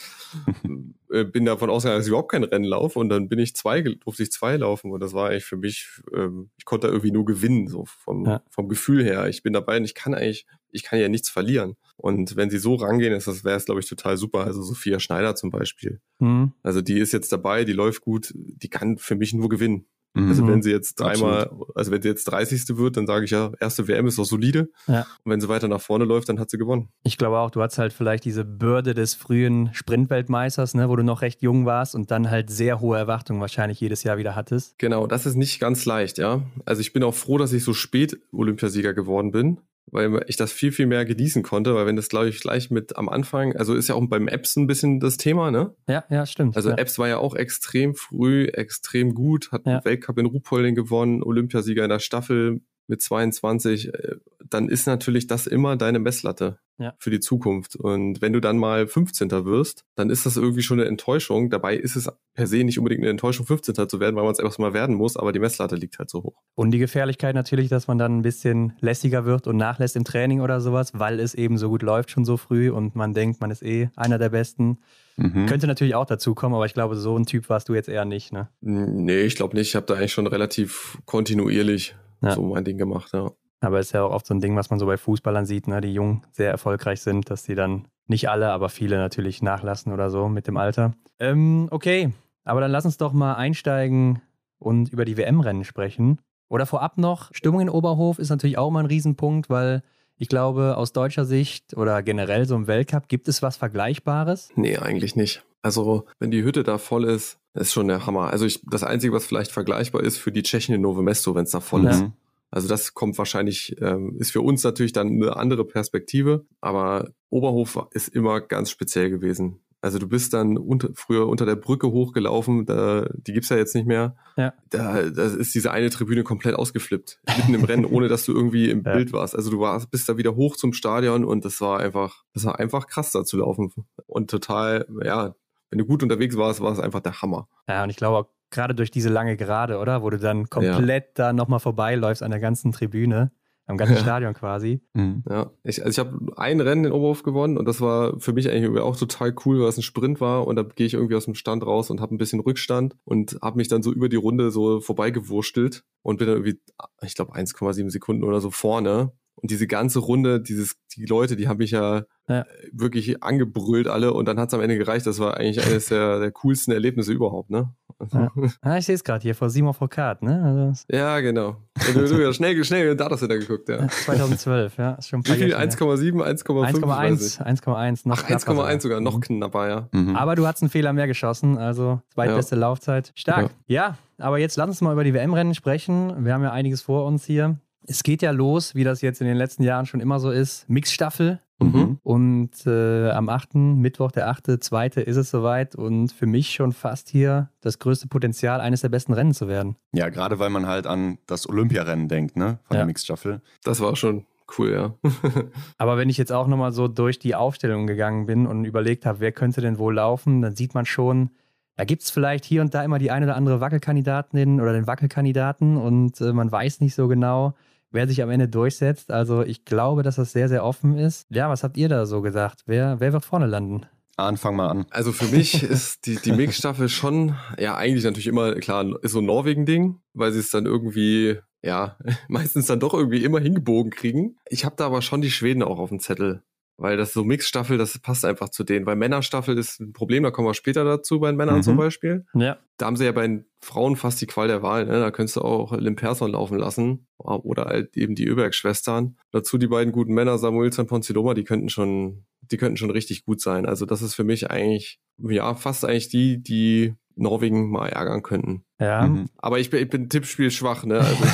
[laughs] äh, bin davon ausgegangen, dass ich überhaupt kein Rennen laufe und dann bin ich zwei, durfte ich zwei laufen und das war eigentlich für mich, ähm, ich konnte da irgendwie nur gewinnen, so vom, ja. vom Gefühl her. Ich bin dabei und ich kann eigentlich, ich kann ja nichts verlieren. Und wenn sie so rangehen, ist das wäre es, glaube ich, total super. Also Sophia Schneider zum Beispiel. Mhm. Also die ist jetzt dabei, die läuft gut, die kann für mich nur gewinnen. Also wenn mhm. sie jetzt dreimal, Absolut. also wenn sie jetzt 30. wird, dann sage ich ja, erste WM ist doch solide. Ja. Und wenn sie weiter nach vorne läuft, dann hat sie gewonnen. Ich glaube auch, du hast halt vielleicht diese Bürde des frühen Sprintweltmeisters, ne, wo du noch recht jung warst und dann halt sehr hohe Erwartungen wahrscheinlich jedes Jahr wieder hattest. Genau, das ist nicht ganz leicht, ja. Also ich bin auch froh, dass ich so spät Olympiasieger geworden bin weil ich das viel, viel mehr genießen konnte, weil wenn das, glaube ich, gleich mit am Anfang, also ist ja auch beim Apps ein bisschen das Thema, ne? Ja, ja, stimmt. Also ja. Apps war ja auch extrem früh, extrem gut, hat ja. Weltcup in Ruhpolding gewonnen, Olympiasieger in der Staffel mit 22, äh, dann ist natürlich das immer deine Messlatte ja. für die Zukunft. Und wenn du dann mal 15. wirst, dann ist das irgendwie schon eine Enttäuschung. Dabei ist es per se nicht unbedingt eine Enttäuschung, 15. zu werden, weil man es einfach mal werden muss, aber die Messlatte liegt halt so hoch. Und die Gefährlichkeit natürlich, dass man dann ein bisschen lässiger wird und nachlässt im Training oder sowas, weil es eben so gut läuft schon so früh und man denkt, man ist eh einer der Besten. Mhm. Könnte natürlich auch dazu kommen, aber ich glaube, so ein Typ warst du jetzt eher nicht, ne? Nee, ich glaube nicht. Ich habe da eigentlich schon relativ kontinuierlich ja. so mein Ding gemacht, ja. Aber es ist ja auch oft so ein Ding, was man so bei Fußballern sieht, ne, die jung sehr erfolgreich sind, dass die dann nicht alle, aber viele natürlich nachlassen oder so mit dem Alter. Ähm, okay, aber dann lass uns doch mal einsteigen und über die WM-Rennen sprechen. Oder vorab noch, Stimmung in Oberhof ist natürlich auch mal ein Riesenpunkt, weil ich glaube, aus deutscher Sicht oder generell so im Weltcup, gibt es was Vergleichbares? Nee, eigentlich nicht. Also, wenn die Hütte da voll ist, ist schon der Hammer. Also, ich, das Einzige, was vielleicht vergleichbar ist für die Tschechen in Novo Mesto, wenn es da voll ja. ist. Also das kommt wahrscheinlich, ähm, ist für uns natürlich dann eine andere Perspektive, aber Oberhof ist immer ganz speziell gewesen. Also du bist dann unter, früher unter der Brücke hochgelaufen, da, die gibt's ja jetzt nicht mehr. Ja. Da, da ist diese eine Tribüne komplett ausgeflippt, mitten im Rennen, ohne dass du irgendwie im [laughs] ja. Bild warst. Also du warst, bist da wieder hoch zum Stadion und das war einfach, das war einfach krass da zu laufen. Und total, ja, wenn du gut unterwegs warst, war es einfach der Hammer. Ja, und ich glaube gerade durch diese lange Gerade, oder? Wo du dann komplett ja. da nochmal vorbeiläufst an der ganzen Tribüne. Am ganzen ja. Stadion quasi. Mhm. Ja, ich, also ich habe ein Rennen in Oberhof gewonnen und das war für mich eigentlich auch total cool, weil es ein Sprint war und da gehe ich irgendwie aus dem Stand raus und habe ein bisschen Rückstand und habe mich dann so über die Runde so vorbeigewurschtelt und bin dann irgendwie, ich glaube, 1,7 Sekunden oder so vorne und diese ganze Runde, dieses, die Leute, die haben mich ja, ja. wirklich angebrüllt alle und dann hat es am Ende gereicht. Das war eigentlich eines der, der coolsten Erlebnisse überhaupt, ne? Ja. Ah, ich sehe es gerade hier vor Simon Foucault, ne? Also ja, genau. Du, du, schnell, schnell Data Center geguckt, ja. 2012, ja. Ist schon ein Wie viel? 1,7, 1,5? 1,1, 1,1, noch Ach, 1,1 sogar, noch mhm. knapper, ja. Mhm. Aber du hast einen Fehler mehr geschossen, also zweitbeste ja. Laufzeit. Stark. Ja. ja, aber jetzt lass uns mal über die WM-Rennen sprechen. Wir haben ja einiges vor uns hier. Es geht ja los, wie das jetzt in den letzten Jahren schon immer so ist. Mixstaffel. Mhm. Und äh, am 8. Mittwoch, der 8., 2. ist es soweit und für mich schon fast hier das größte Potenzial, eines der besten Rennen zu werden. Ja, gerade weil man halt an das Olympiarennen denkt, ne? Von ja. der Mixstaffel. Das war schon cool, ja. [laughs] Aber wenn ich jetzt auch nochmal so durch die Aufstellung gegangen bin und überlegt habe, wer könnte denn wohl laufen, dann sieht man schon, da gibt es vielleicht hier und da immer die eine oder andere Wackelkandidatin oder den Wackelkandidaten und äh, man weiß nicht so genau, wer sich am Ende durchsetzt. Also ich glaube, dass das sehr, sehr offen ist. Ja, was habt ihr da so gesagt? Wer, wer wird vorne landen? Anfang mal an. Also für mich [laughs] ist die, die Mix-Staffel schon, ja, eigentlich natürlich immer, klar, ist so ein Norwegen-Ding, weil sie es dann irgendwie ja, [laughs] meistens dann doch irgendwie immer hingebogen kriegen. Ich habe da aber schon die Schweden auch auf dem Zettel. Weil das so Mixstaffel, das passt einfach zu denen. Weil Männerstaffel ist ein Problem, da kommen wir später dazu bei den Männern Mhm. zum Beispiel. Ja. Da haben sie ja bei den Frauen fast die Qual der Wahl. Ne? Da könntest du auch Lim Persson laufen lassen. Oder halt eben die Öberg-Schwestern. Dazu die beiden guten Männer, Samuelson und Ponziloma, die könnten schon, die könnten schon richtig gut sein. Also das ist für mich eigentlich, ja, fast eigentlich die, die Norwegen mal ärgern könnten. Ja. Mhm. Aber ich bin, ich bin Tippspiel schwach, ne? Also,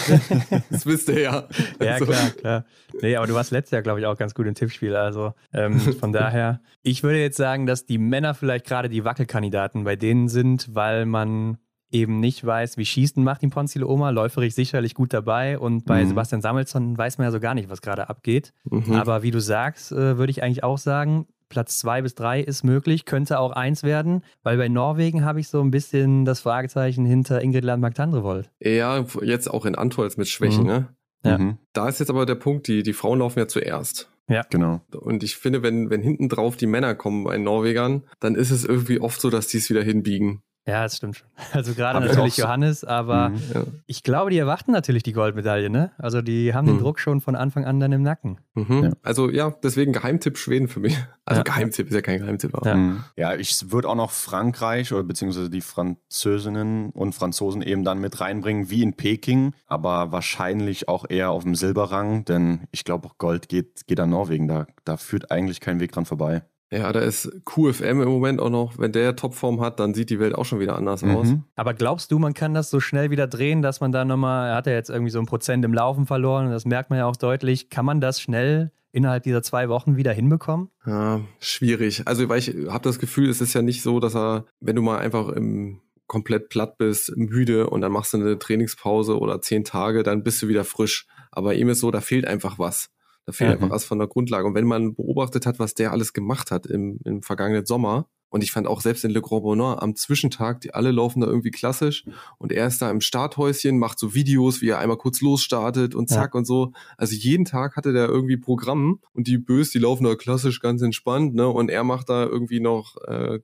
[laughs] das wisst ihr ja. Ja, Also, klar, klar. Nee, aber du warst letztes Jahr, glaube ich, auch ganz gut im Tippspiel. Also ähm, von [laughs] daher, ich würde jetzt sagen, dass die Männer vielleicht gerade die Wackelkandidaten bei denen sind, weil man eben nicht weiß, wie schießt ein Martin Ponzile Oma, läuferig sicherlich gut dabei und bei Mhm. Sebastian Samuelsson weiß man ja so gar nicht, was gerade abgeht. Mhm. Aber wie du sagst, äh, würde ich eigentlich auch sagen, Platz zwei bis drei ist möglich, könnte auch eins werden, weil bei Norwegen habe ich so ein bisschen das Fragezeichen hinter Ingrid Landmark-Tandrevold. Ja, jetzt auch in Antolz mit Schwächen, Mhm. ne? Ja. Mhm. Da ist jetzt aber der Punkt, die, die Frauen laufen ja zuerst. Genau. Und ich finde, wenn, wenn hinten drauf die Männer kommen bei Norwegern, dann ist es irgendwie oft so, dass die es wieder hinbiegen. Ja, das stimmt schon. [laughs] Also gerade natürlich Johannes, aber Mhm. Ja. ich glaube, die erwarten natürlich die Goldmedaille, ne? Also die haben den Mhm. Druck schon von Anfang an dann im Nacken. Mhm. Ja. Also ja, deswegen Geheimtipp Schweden für mich. Also Ja. Geheimtipp ist ja kein Geheimtipp. Aber. Ja. Mhm. Ja, ich würde auch noch Frankreich oder beziehungsweise die Französinnen und Franzosen eben dann mit reinbringen, wie in Peking, aber wahrscheinlich auch eher auf dem Silberrang, denn ich glaube, Gold geht, geht an Norwegen. Da, da führt eigentlich kein Weg dran vorbei. Ja, da ist QFM im Moment auch noch. Wenn der Topform hat, dann sieht die Welt auch schon wieder anders aus. Mhm. Aber glaubst du, man kann das so schnell wieder drehen, dass man da nochmal, er hat ja jetzt irgendwie so ein Prozent im Laufen verloren und das merkt man ja auch deutlich. Kann man das schnell innerhalb dieser zwei Wochen wieder hinbekommen? Ja, schwierig. Also, weil ich habe das Gefühl, es ist ja nicht so, dass er, wenn du mal einfach im komplett platt bist, müde und dann machst du eine Trainingspause oder zehn Tage, dann bist du wieder frisch. Aber ihm ist so, da fehlt einfach was. Da fehlt Mhm. einfach was von der Grundlage. Und wenn man beobachtet hat, was der alles gemacht hat im, im vergangenen Sommer, und ich fand auch selbst in Le Grand Bonheur am Zwischentag, die alle laufen da irgendwie klassisch und er ist da im Starthäuschen, macht so Videos, wie er einmal kurz losstartet und zack und so. Also jeden Tag hatte der irgendwie Programm und die Bös, die laufen da klassisch ganz entspannt, ne? Und er macht da irgendwie noch äh,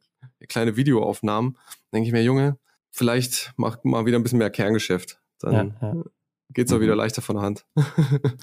kleine Videoaufnahmen. Denke ich mir, Junge, vielleicht mach mal wieder ein bisschen mehr Kerngeschäft. Dann ja. Geht's auch Mhm. wieder leichter von der Hand.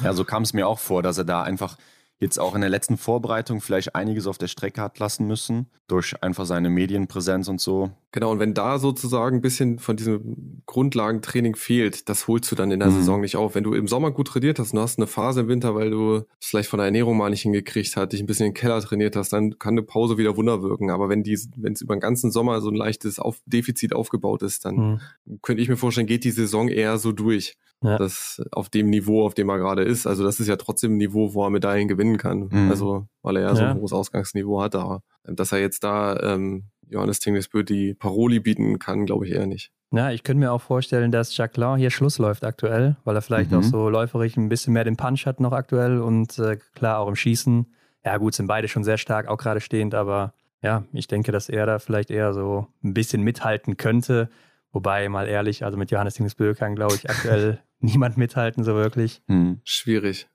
Ja, so [laughs] kam es mir auch vor, dass er da einfach jetzt auch in der letzten Vorbereitung vielleicht einiges auf der Strecke hat lassen müssen, durch einfach seine Medienpräsenz und so. Genau, und wenn da sozusagen ein bisschen von diesem Grundlagentraining fehlt, das holst du dann in der Mhm. Saison nicht auf. Wenn du im Sommer gut trainiert hast und du hast eine Phase im Winter, weil du es vielleicht von der Ernährung mal nicht hingekriegt hast, dich ein bisschen in den Keller trainiert hast, dann kann eine Pause wieder Wunder wirken. Aber wenn die, wenn es über den ganzen Sommer so ein leichtes auf Defizit aufgebaut ist, dann Hm. könnte ich mir vorstellen, geht die Saison eher so durch. Ja. Das auf dem Niveau, auf dem er gerade ist. Also das ist ja trotzdem ein Niveau, wo er Medaillen gewinnen kann. Mhm. Also weil er ja so ein hohes Ausgangsniveau hat. Aber ähm, dass er jetzt da ähm, Johannes Tingesbö die Paroli bieten kann, glaube ich eher nicht. Ja, ich könnte mir auch vorstellen, dass Jacquelin hier Schluss läuft aktuell, weil er vielleicht Mhm. auch so läuferig ein bisschen mehr den Punch hat noch aktuell und äh, klar auch im Schießen. Ja, gut, sind beide schon sehr stark, auch gerade stehend, aber ja, ich denke, dass er da vielleicht eher so ein bisschen mithalten könnte. Wobei, mal ehrlich, also mit Johannes Dingsbö kann, glaube ich, aktuell [laughs] niemand mithalten, so wirklich. Hm. Schwierig.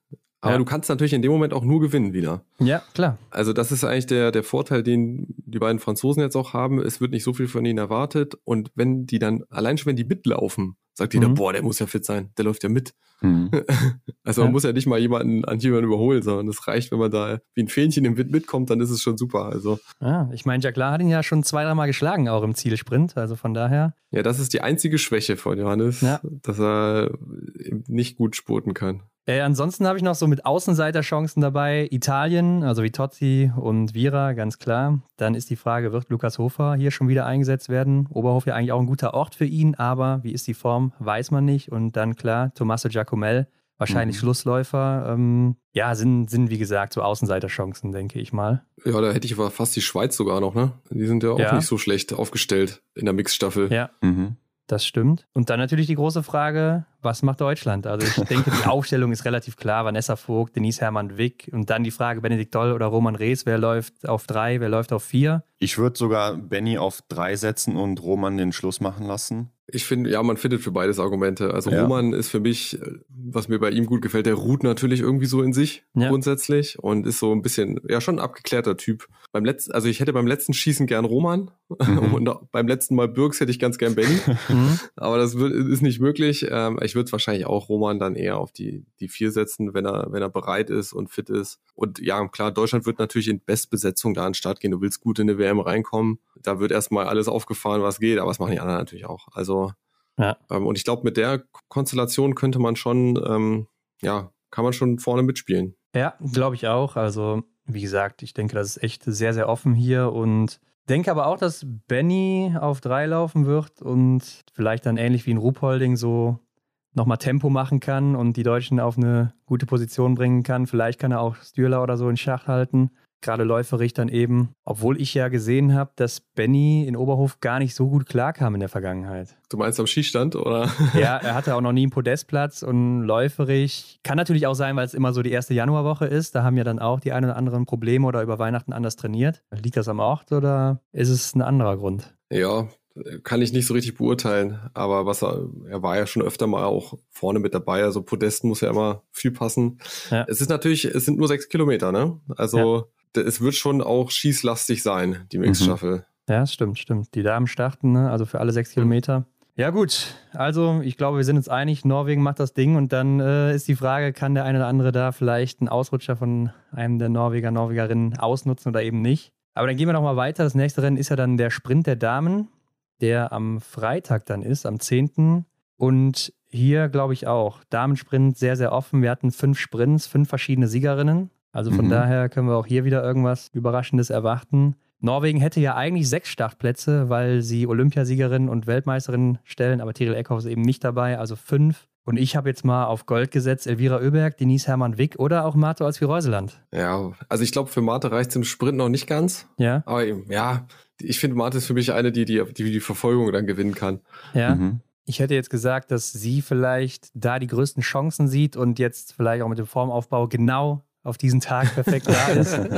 Aber Ja. du kannst natürlich in dem Moment auch nur gewinnen wieder. Ja, klar. Also das ist eigentlich der, der Vorteil, den die beiden Franzosen jetzt auch haben. Es wird nicht so viel von ihnen erwartet. Und wenn die dann, allein schon wenn die mitlaufen, sagt jeder, Mhm. boah, der muss ja fit sein, der läuft ja mit. Hm. [laughs] Also man Ja. muss ja nicht mal jemanden an jemanden überholen, sondern es reicht, wenn man da wie ein Fähnchen im Wind mitkommt, dann ist es schon super. Also Ja, ich meine, Jacquelin hat ihn ja schon zwei, dreimal geschlagen, auch im Zielsprint. Also von daher, ja, das ist die einzige Schwäche von Johannes, Ja. dass er nicht gut spurten kann. Äh, ansonsten habe ich noch so mit Außenseiterchancen dabei Italien, also Vitozzi und Vira, ganz klar. Dann ist die Frage, wird Lukas Hofer hier schon wieder eingesetzt werden? Oberhof ja eigentlich auch ein guter Ort für ihn, aber wie ist die Form, weiß man nicht. Und dann klar, Tommaso Giacomel, wahrscheinlich Mhm. Schlussläufer. Ähm, ja, sind, sind wie gesagt so Außenseiterchancen, denke ich mal. Ja, da hätte ich aber fast die Schweiz sogar noch, ne? Die sind ja auch Ja. nicht so schlecht aufgestellt in der Mixstaffel. Ja, Mhm. das stimmt. Und dann natürlich die große Frage, was macht Deutschland? Also ich denke, die Aufstellung ist relativ klar. Vanessa Vogt, Denise Hermann Wick und dann die Frage Benedikt Doll oder Roman Rees, wer läuft auf drei, wer läuft auf vier? Ich würde sogar Benny auf drei setzen und Roman den Schluss machen lassen. Ich finde, ja, man findet für beides Argumente. Also Ja. Roman ist für mich, was mir bei ihm gut gefällt, der ruht natürlich irgendwie so in sich Ja. grundsätzlich und ist so ein bisschen, ja, schon ein abgeklärter Typ. Beim letzten, also ich hätte beim letzten Schießen gern Roman Mhm. [laughs] und beim letzten Mal Birks hätte ich ganz gern Benny. [laughs] Mhm. Aber das wird, ist nicht möglich. Ähm, ich würde wahrscheinlich auch Roman dann eher auf die, die vier setzen, wenn er, wenn er bereit ist und fit ist. Und ja, klar, Deutschland wird natürlich in Bestbesetzung da an den Start gehen. Du willst gut in eine WM reinkommen. Da wird erstmal alles aufgefahren, was geht, aber das machen die anderen natürlich auch. Also, Ja. ähm, und ich glaube, mit der Konstellation könnte man schon, ähm, ja, kann man schon vorne mitspielen. Ja, glaube ich auch. Also, wie gesagt, ich denke, das ist echt sehr, sehr offen hier und denke aber auch, dass Benny auf drei laufen wird und vielleicht dann ähnlich wie in Ruhpolding so nochmal Tempo machen kann und die Deutschen auf eine gute Position bringen kann. Vielleicht kann er auch Stürler oder so in Schach halten. Gerade läuferig dann eben. Obwohl ich ja gesehen habe, dass Benny in Oberhof gar nicht so gut klarkam in der Vergangenheit. Du meinst am Schießstand oder? [laughs] Ja, er hatte auch noch nie einen Podestplatz und läuferig. Kann natürlich auch sein, weil es immer so die erste Januarwoche ist. Da haben ja dann auch die ein oder anderen Probleme oder über Weihnachten anders trainiert. Liegt das am Ort oder ist es ein anderer Grund? Ja, kann ich nicht so richtig beurteilen, aber was er, er war ja schon öfter mal auch vorne mit dabei, also Podesten muss ja immer viel passen. Ja. Es ist natürlich, es sind nur sechs Kilometer, ne? Also d- es wird schon auch schießlastig sein, die Mixstaffel. Ja, das stimmt, stimmt. Die Damen starten, ne? also für alle sechs Kilometer. Ja, gut. Also, ich glaube, wir sind uns einig, Norwegen macht das Ding und dann äh, ist die Frage, kann der eine oder andere da vielleicht einen Ausrutscher von einem der Norweger, Norwegerinnen ausnutzen oder eben nicht? Aber dann gehen wir noch mal weiter. Das nächste Rennen ist ja dann der Sprint der Damen, der am Freitag dann ist, am 10. Und hier glaube ich auch, Damensprint sehr, sehr offen. Wir hatten fünf Sprints, fünf verschiedene Siegerinnen. Also von Mhm. daher können wir auch hier wieder irgendwas Überraschendes erwarten. Norwegen hätte ja eigentlich sechs Startplätze, weil sie Olympiasiegerin und Weltmeisterin stellen, aber Tiril Eckhoff ist eben nicht dabei, also fünf. Und ich habe jetzt mal auf Gold gesetzt Elvira Oeberg, Denise Hermann Wick oder auch Marto als Reuseland. Ja, also ich glaube, für Marte reicht es im Sprint noch nicht ganz. Ja, Aber eben, ja, ich finde, Marte ist für mich eine, die die, die die Verfolgung dann gewinnen kann. ja. Mhm. Ich hätte jetzt gesagt, dass sie vielleicht da die größten Chancen sieht und jetzt vielleicht auch mit dem Formaufbau genau auf diesen Tag perfekt da ist. [laughs]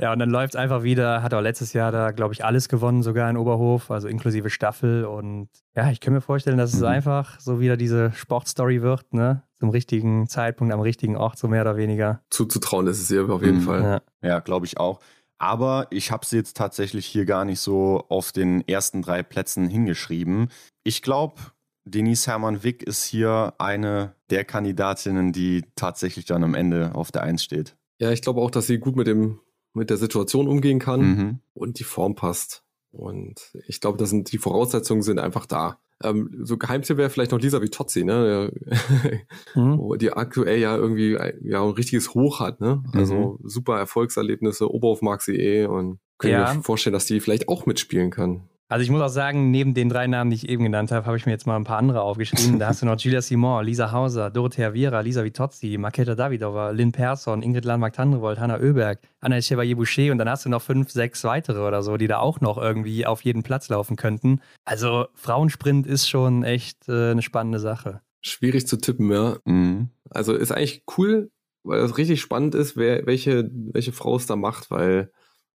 Ja, und dann läuft es einfach wieder. Hat auch letztes Jahr da, glaube ich, alles gewonnen, sogar in Oberhof, also inklusive Staffel. Und ja, ich kann mir vorstellen, dass es Mhm. einfach so wieder diese Sportstory wird, ne? Zum richtigen Zeitpunkt, am richtigen Ort, so mehr oder weniger. Zuzutrauen ist es ihr auf jeden Mhm. Fall. Ja. Ja, glaube ich auch. Aber ich habe sie jetzt tatsächlich hier gar nicht so auf den ersten drei Plätzen hingeschrieben. Ich glaube, Denise Hermann Wick ist hier eine der Kandidatinnen, die tatsächlich dann am Ende auf der Eins steht. Ja, ich glaube auch, dass sie gut mit dem mit der Situation umgehen kann. Mhm. und die Form passt. Und ich glaube, das sind die Voraussetzungen sind einfach da. Ähm, so Geheimtipp wäre vielleicht noch Lisa Vitozzi, ne? [laughs] Mhm. Wo die aktuell ja irgendwie ein- ja ein richtiges Hoch hat, ne? Also super Erfolgserlebnisse, Oberhof mag sie eh und kann Ja. mir vorstellen, dass die vielleicht auch mitspielen kann. Also ich muss auch sagen, neben den drei Namen, die ich eben genannt habe, habe ich mir jetzt mal ein paar andere aufgeschrieben. Da hast du noch Julia Simon, Lisa Hauser, Dorothea Viera, Lisa Vitozzi, Maketa Davidova, Lynn Persson, Ingrid Landmark-Tandrevold, Hanna Oeberg, Anna Chevalier-Boucher und dann hast du noch fünf, sechs weitere oder so, die da auch noch irgendwie auf jeden Platz laufen könnten. Also Frauensprint ist schon echt äh, eine spannende Sache. Schwierig zu tippen, ja. Mhm. Also ist eigentlich cool, weil das richtig spannend ist, wer, welche, welche Frau es da macht, weil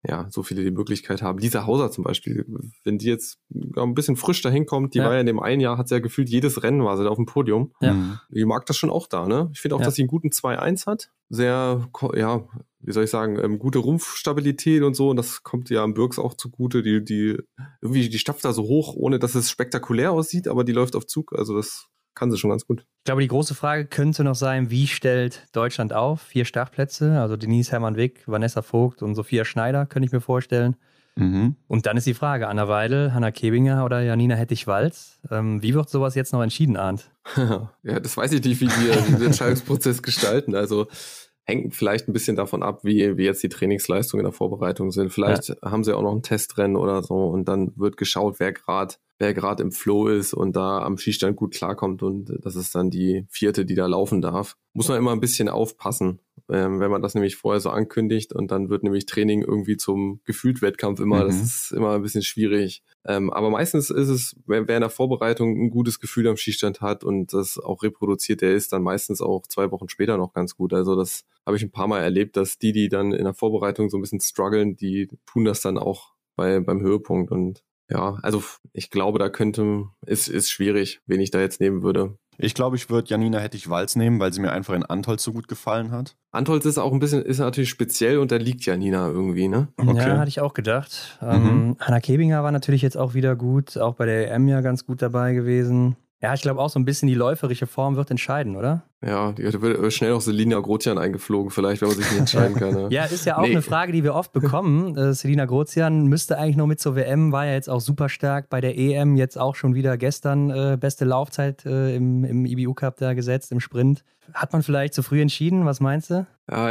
ja, so viele die Möglichkeit haben. Lisa Hauser zum Beispiel, wenn die jetzt ein bisschen frisch dahin kommt, die Ja. war ja in dem einen Jahr, hat sie ja gefühlt jedes Rennen war sie da auf dem Podium. Ja. Mhm. Die mag das schon auch da, ne? Ich finde auch, Ja. dass sie einen guten 2-1 hat. Sehr, ja, wie soll ich sagen, ähm, gute Rumpfstabilität und so. Und das kommt ja am Birks auch zugute. Die, die, irgendwie, die stapft da so hoch, ohne dass es spektakulär aussieht, aber die läuft auf Zug. Also das kann sie schon ganz gut. Ich glaube, die große Frage könnte noch sein, wie stellt Deutschland auf? Vier Startplätze, also Denise Hermann-Wick, Vanessa Vogt und Sophia Schneider, könnte ich mir vorstellen. Mhm. Und dann ist die Frage, Anna Weidel, Hanna Kebinger oder Janina Hettich-Walz. Ähm, wie wird sowas jetzt noch entschieden, Arndt? [laughs] ja, das weiß ich nicht, wie die den Entscheidungsprozess [laughs] gestalten. Also hängt vielleicht ein bisschen davon ab, wie, wie jetzt die Trainingsleistungen in der Vorbereitung sind. Vielleicht haben sie auch noch ein Testrennen oder so und dann wird geschaut, wer gerade wer gerade im Flow ist und da am Schießstand gut klarkommt und das ist dann die vierte, die da laufen darf. Muss man immer ein bisschen aufpassen, ähm, wenn man das nämlich vorher so ankündigt und dann wird nämlich Training irgendwie zum gefühlt Wettkampf immer. Das Mhm. ist immer ein bisschen schwierig. Ähm, aber meistens ist es, wer, wer in der Vorbereitung ein gutes Gefühl am Schießstand hat und das auch reproduziert, der ist dann meistens auch zwei Wochen später noch ganz gut. Also das habe ich ein paar Mal erlebt, dass die, die dann in der Vorbereitung so ein bisschen strugglen, die tun das dann auch bei, beim Höhepunkt und ja, also ich glaube, da könnte, ist, ist schwierig, wen ich da jetzt nehmen würde. Ich glaube, ich würde Janina Hettich-Walz nehmen, weil sie mir einfach in Antolz so gut gefallen hat. Antolz ist auch ein bisschen, ist natürlich speziell und da liegt Janina irgendwie, ne? Okay. Ja, hatte ich auch gedacht. Ähm, mhm. Hanna Kebinger war natürlich jetzt auch wieder gut, auch bei der EM ja ganz gut dabei gewesen. Ja, ich glaube auch so ein bisschen die läuferische Form wird entscheiden, oder? Ja, da wird schnell auch Selina Grotian eingeflogen, vielleicht, wenn man sich nicht entscheiden kann. Ja, [laughs] ja ist ja auch nee. eine Frage, die wir oft bekommen. [laughs] Äh, Selina Grotian müsste eigentlich noch mit zur WM, war ja jetzt auch super stark bei der EM, jetzt auch schon wieder gestern äh, beste Laufzeit äh, im, im IBU Cup da gesetzt, im Sprint. Hat man vielleicht zu früh entschieden? Was meinst du? Ja,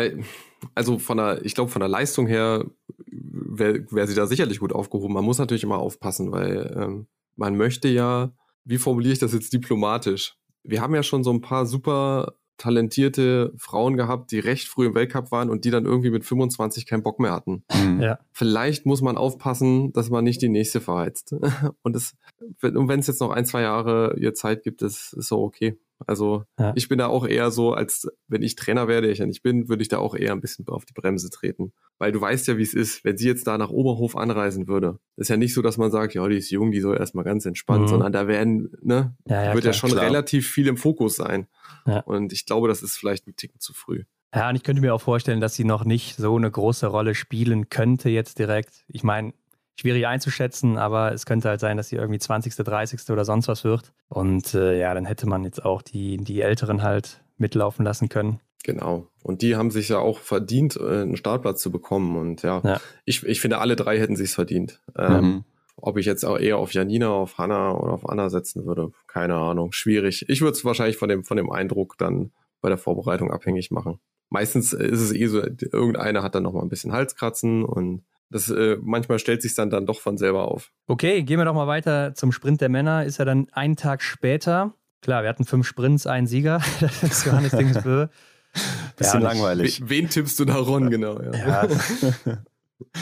also von der, ich glaube, von der Leistung her wäre wär sie da sicherlich gut aufgehoben. Man muss natürlich immer aufpassen, weil ähm, man möchte ja wie formuliere ich das jetzt diplomatisch? Wir haben ja schon so ein paar super talentierte Frauen gehabt, die recht früh im Weltcup waren und die dann irgendwie mit 25 keinen Bock mehr hatten. Mhm. Ja. Vielleicht muss man aufpassen, dass man nicht die nächste verheizt. [laughs] Und, es, und wenn es jetzt noch ein, zwei Jahre ihr Zeit gibt, ist, ist so okay. Also ja. ich bin da auch eher so, als wenn ich Trainer werde, ich ja nicht bin, würde ich da auch eher ein bisschen auf die Bremse treten. Weil du weißt ja, wie es ist, wenn sie jetzt da nach Oberhof anreisen würde. ist ja nicht so, dass man sagt, ja, die ist jung, die soll erstmal ganz entspannt, mhm. sondern da werden, ne, ja, ja, wird klar, ja schon klar. relativ viel im Fokus sein. Und ich glaube, das ist vielleicht ein Ticken zu früh. Ja, und ich könnte mir auch vorstellen, dass sie noch nicht so eine große Rolle spielen könnte jetzt direkt. Ich meine, schwierig einzuschätzen, aber es könnte halt sein, dass sie irgendwie 20., 30. oder sonst was wird. Und äh, ja, dann hätte man jetzt auch die, die Älteren halt mitlaufen lassen können. Genau. Und die haben sich ja auch verdient, äh, einen Startplatz zu bekommen. Und ja, ja. Ich, ich finde, alle drei hätten sich verdient. Ähm, mhm. Ob ich jetzt auch eher auf Janina, auf Hanna oder auf Anna setzen würde, keine Ahnung. Schwierig. Ich würde es wahrscheinlich von dem, von dem Eindruck dann bei der Vorbereitung abhängig machen. Meistens ist es eh so, irgendeiner hat dann noch mal ein bisschen Halskratzen und das äh, manchmal stellt sich dann dann doch von selber auf. Okay, gehen wir doch mal weiter zum Sprint der Männer. Ist ja dann einen Tag später. Klar, wir hatten fünf Sprints, einen Sieger. [laughs] das ist Johannes Dingsbö. Bisschen ja, langweilig. Wen, wen tippst du da Ron, genau? Ja. ja.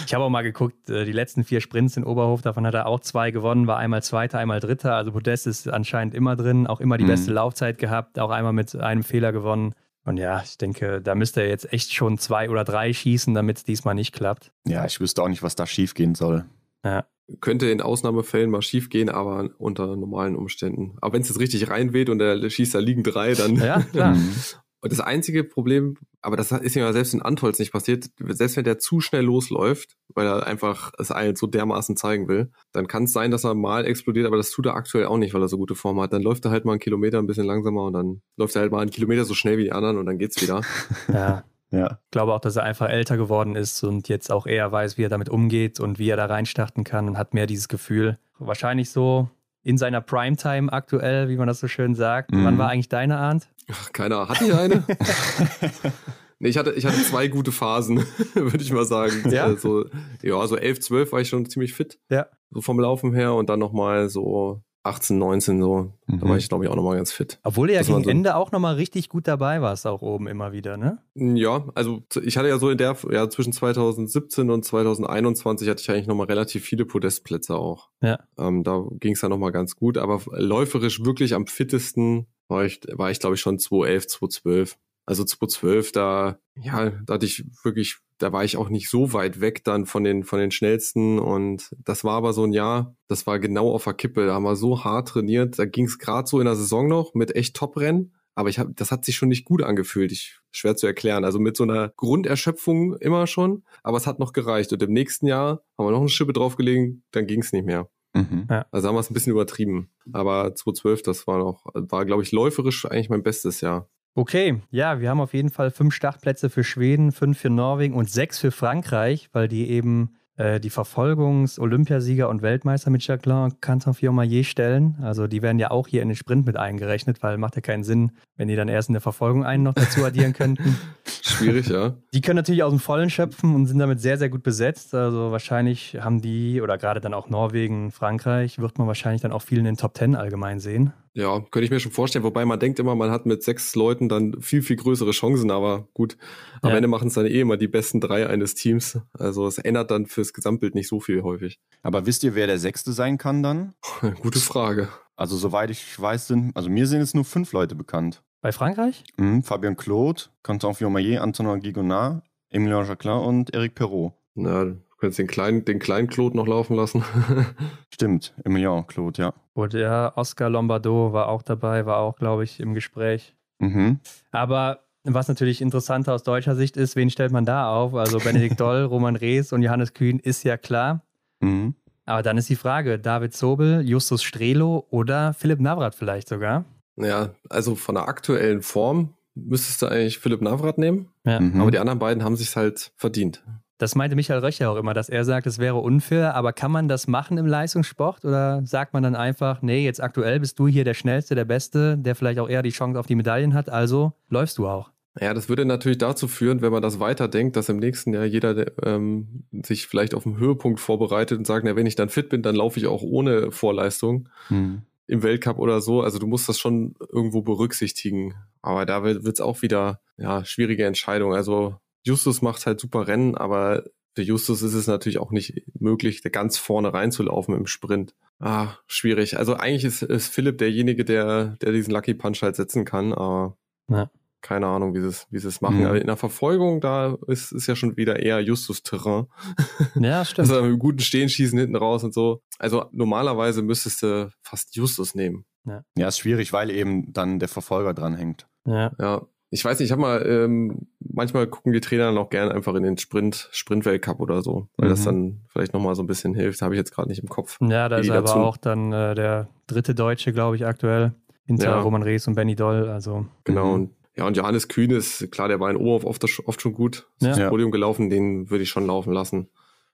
Ich habe auch mal geguckt, äh, die letzten vier Sprints in Oberhof, davon hat er auch zwei gewonnen, war einmal Zweiter, einmal Dritter. Also Podest ist anscheinend immer drin, auch immer die mhm. beste Laufzeit gehabt, auch einmal mit einem Fehler gewonnen. Und ja, ich denke, da müsste er jetzt echt schon zwei oder drei schießen, damit es diesmal nicht klappt. Ja, ich wüsste auch nicht, was da schiefgehen soll. Ja. Könnte in Ausnahmefällen mal schiefgehen, aber unter normalen Umständen. Aber wenn es jetzt richtig reinweht und der schießt da liegen drei, dann. Ja, klar. [laughs] Und das einzige Problem, aber das ist ja selbst in Antolz nicht passiert, selbst wenn der zu schnell losläuft, weil er einfach es allen so dermaßen zeigen will, dann kann es sein, dass er mal explodiert, aber das tut er aktuell auch nicht, weil er so gute Form hat. Dann läuft er halt mal einen Kilometer ein bisschen langsamer und dann läuft er halt mal einen Kilometer so schnell wie die anderen und dann geht's wieder. [laughs] ja. Ja. Ich glaube auch, dass er einfach älter geworden ist und jetzt auch eher weiß, wie er damit umgeht und wie er da reinstarten kann und hat mehr dieses Gefühl. Wahrscheinlich so in seiner Primetime aktuell, wie man das so schön sagt. Mhm. Wann war eigentlich deine Arndt? Keine Ahnung. Hatte ich eine? [laughs] nee, ich hatte, ich hatte zwei gute Phasen, [laughs] würde ich mal sagen. Ja? Also, ja, so 11, 12 war ich schon ziemlich fit. Ja. So vom Laufen her und dann nochmal so 18, 19 so. Mhm. Da war ich, glaube ich, auch nochmal ganz fit. Obwohl du ja gegen so Ende auch nochmal richtig gut dabei warst, auch oben immer wieder, ne? Ja, also ich hatte ja so in der, ja, zwischen 2017 und 2021 hatte ich eigentlich nochmal relativ viele Podestplätze auch. Ja. Ähm, da ging es ja nochmal ganz gut, aber läuferisch wirklich am fittesten war ich, war ich glaube ich, schon 2011, 2012. Also 2012, da, ja, da hatte ich wirklich, da war ich auch nicht so weit weg dann von den, von den schnellsten und das war aber so ein Jahr, das war genau auf der Kippe, da haben wir so hart trainiert, da ging es gerade so in der Saison noch mit echt Top-Rennen, aber ich habe, das hat sich schon nicht gut angefühlt, ich, schwer zu erklären, also mit so einer Grunderschöpfung immer schon, aber es hat noch gereicht und im nächsten Jahr haben wir noch eine Schippe draufgelegt, dann ging es nicht mehr. Mhm. Ja. Also haben wir es ein bisschen übertrieben. Aber 2012, das war noch, war, glaube ich, läuferisch eigentlich mein bestes Jahr. Okay, ja, wir haben auf jeden Fall fünf Startplätze für Schweden, fünf für Norwegen und sechs für Frankreich, weil die eben äh, die Verfolgungs-Olympiasieger und Weltmeister mit Jacqueline Canton-Fiormaillet stellen. Also die werden ja auch hier in den Sprint mit eingerechnet, weil macht ja keinen Sinn, wenn die dann erst in der Verfolgung einen noch dazu addieren könnten. [laughs] Schwierig, ja. Die können natürlich aus dem Vollen schöpfen und sind damit sehr, sehr gut besetzt. Also wahrscheinlich haben die, oder gerade dann auch Norwegen, Frankreich, wird man wahrscheinlich dann auch viel in den Top Ten allgemein sehen. Ja, könnte ich mir schon vorstellen. Wobei man denkt immer, man hat mit sechs Leuten dann viel, viel größere Chancen. Aber gut, am ja. Ende machen es dann eh immer die besten drei eines Teams. Also es ändert dann fürs Gesamtbild nicht so viel häufig. Aber wisst ihr, wer der Sechste sein kann dann? [laughs] Gute Frage. Also soweit ich weiß, sind, also mir sind jetzt nur fünf Leute bekannt. Bei Frankreich? Mhm, Fabien Claude, Quentin Fiormaillet, Antonin Gigonard, Emilien Jacquelin und Eric Perrault. Na, Du könntest den kleinen, den kleinen Claude noch laufen lassen. [laughs] Stimmt, Emilien Claude, ja. Und ja, Oscar Lombardo war auch dabei, war auch, glaube ich, im Gespräch. Mhm. Aber was natürlich interessanter aus deutscher Sicht ist, wen stellt man da auf? Also Benedikt [laughs] Doll, Roman Rees und Johannes Kühn ist ja klar. Mhm. Aber dann ist die Frage, David Sobel, Justus Strelo oder Philipp Navrat vielleicht sogar? Ja, also von der aktuellen Form müsstest du eigentlich Philipp Navrat nehmen. Ja. Mhm. Aber die anderen beiden haben sich halt verdient. Das meinte Michael Röcher auch immer, dass er sagt, es wäre unfair. Aber kann man das machen im Leistungssport oder sagt man dann einfach, nee, jetzt aktuell bist du hier der Schnellste, der Beste, der vielleicht auch eher die Chance auf die Medaillen hat, also läufst du auch? Ja, das würde natürlich dazu führen, wenn man das weiterdenkt, dass im nächsten Jahr jeder der, ähm, sich vielleicht auf einen Höhepunkt vorbereitet und sagt, na, wenn ich dann fit bin, dann laufe ich auch ohne Vorleistung Mhm. im Weltcup oder so. Also du musst das schon irgendwo berücksichtigen. Aber da wird es auch wieder ja schwierige Entscheidung. Also Justus macht halt super Rennen, aber für Justus ist es natürlich auch nicht möglich, da ganz vorne reinzulaufen im Sprint. Ah, schwierig. Also eigentlich ist, ist Philipp derjenige, der, der diesen Lucky Punch halt setzen kann, aber Ja. keine Ahnung, wie sie es, wie sie es machen. Mhm. Aber in der Verfolgung, da ist, ist ja schon wieder eher Justus-Terrain. [laughs] Ja, stimmt. Also mit einem guten Stehen schießen hinten raus und so. Also normalerweise müsstest du fast Justus nehmen. Ja, ist schwierig, weil eben dann der Verfolger dranhängt. Ja. Ja, ich weiß nicht, ich habe mal, ähm, manchmal gucken die Trainer dann auch gerne einfach in den Sprint, Sprint-Weltcup oder so, weil das Mhm. dann vielleicht nochmal so ein bisschen hilft. Habe ich jetzt gerade nicht im Kopf. Ja, da ist aber dazu- auch dann äh, der dritte Deutsche, glaube ich, aktuell. Hinter Ja. Roman Rees und Benny Doll. Also, Genau. Mhm. Und, ja, und Johannes Kühn ist, klar, der war in Oberhof oft, oft schon gut. Ja. Ja. Podium gelaufen, den würde ich schon laufen lassen.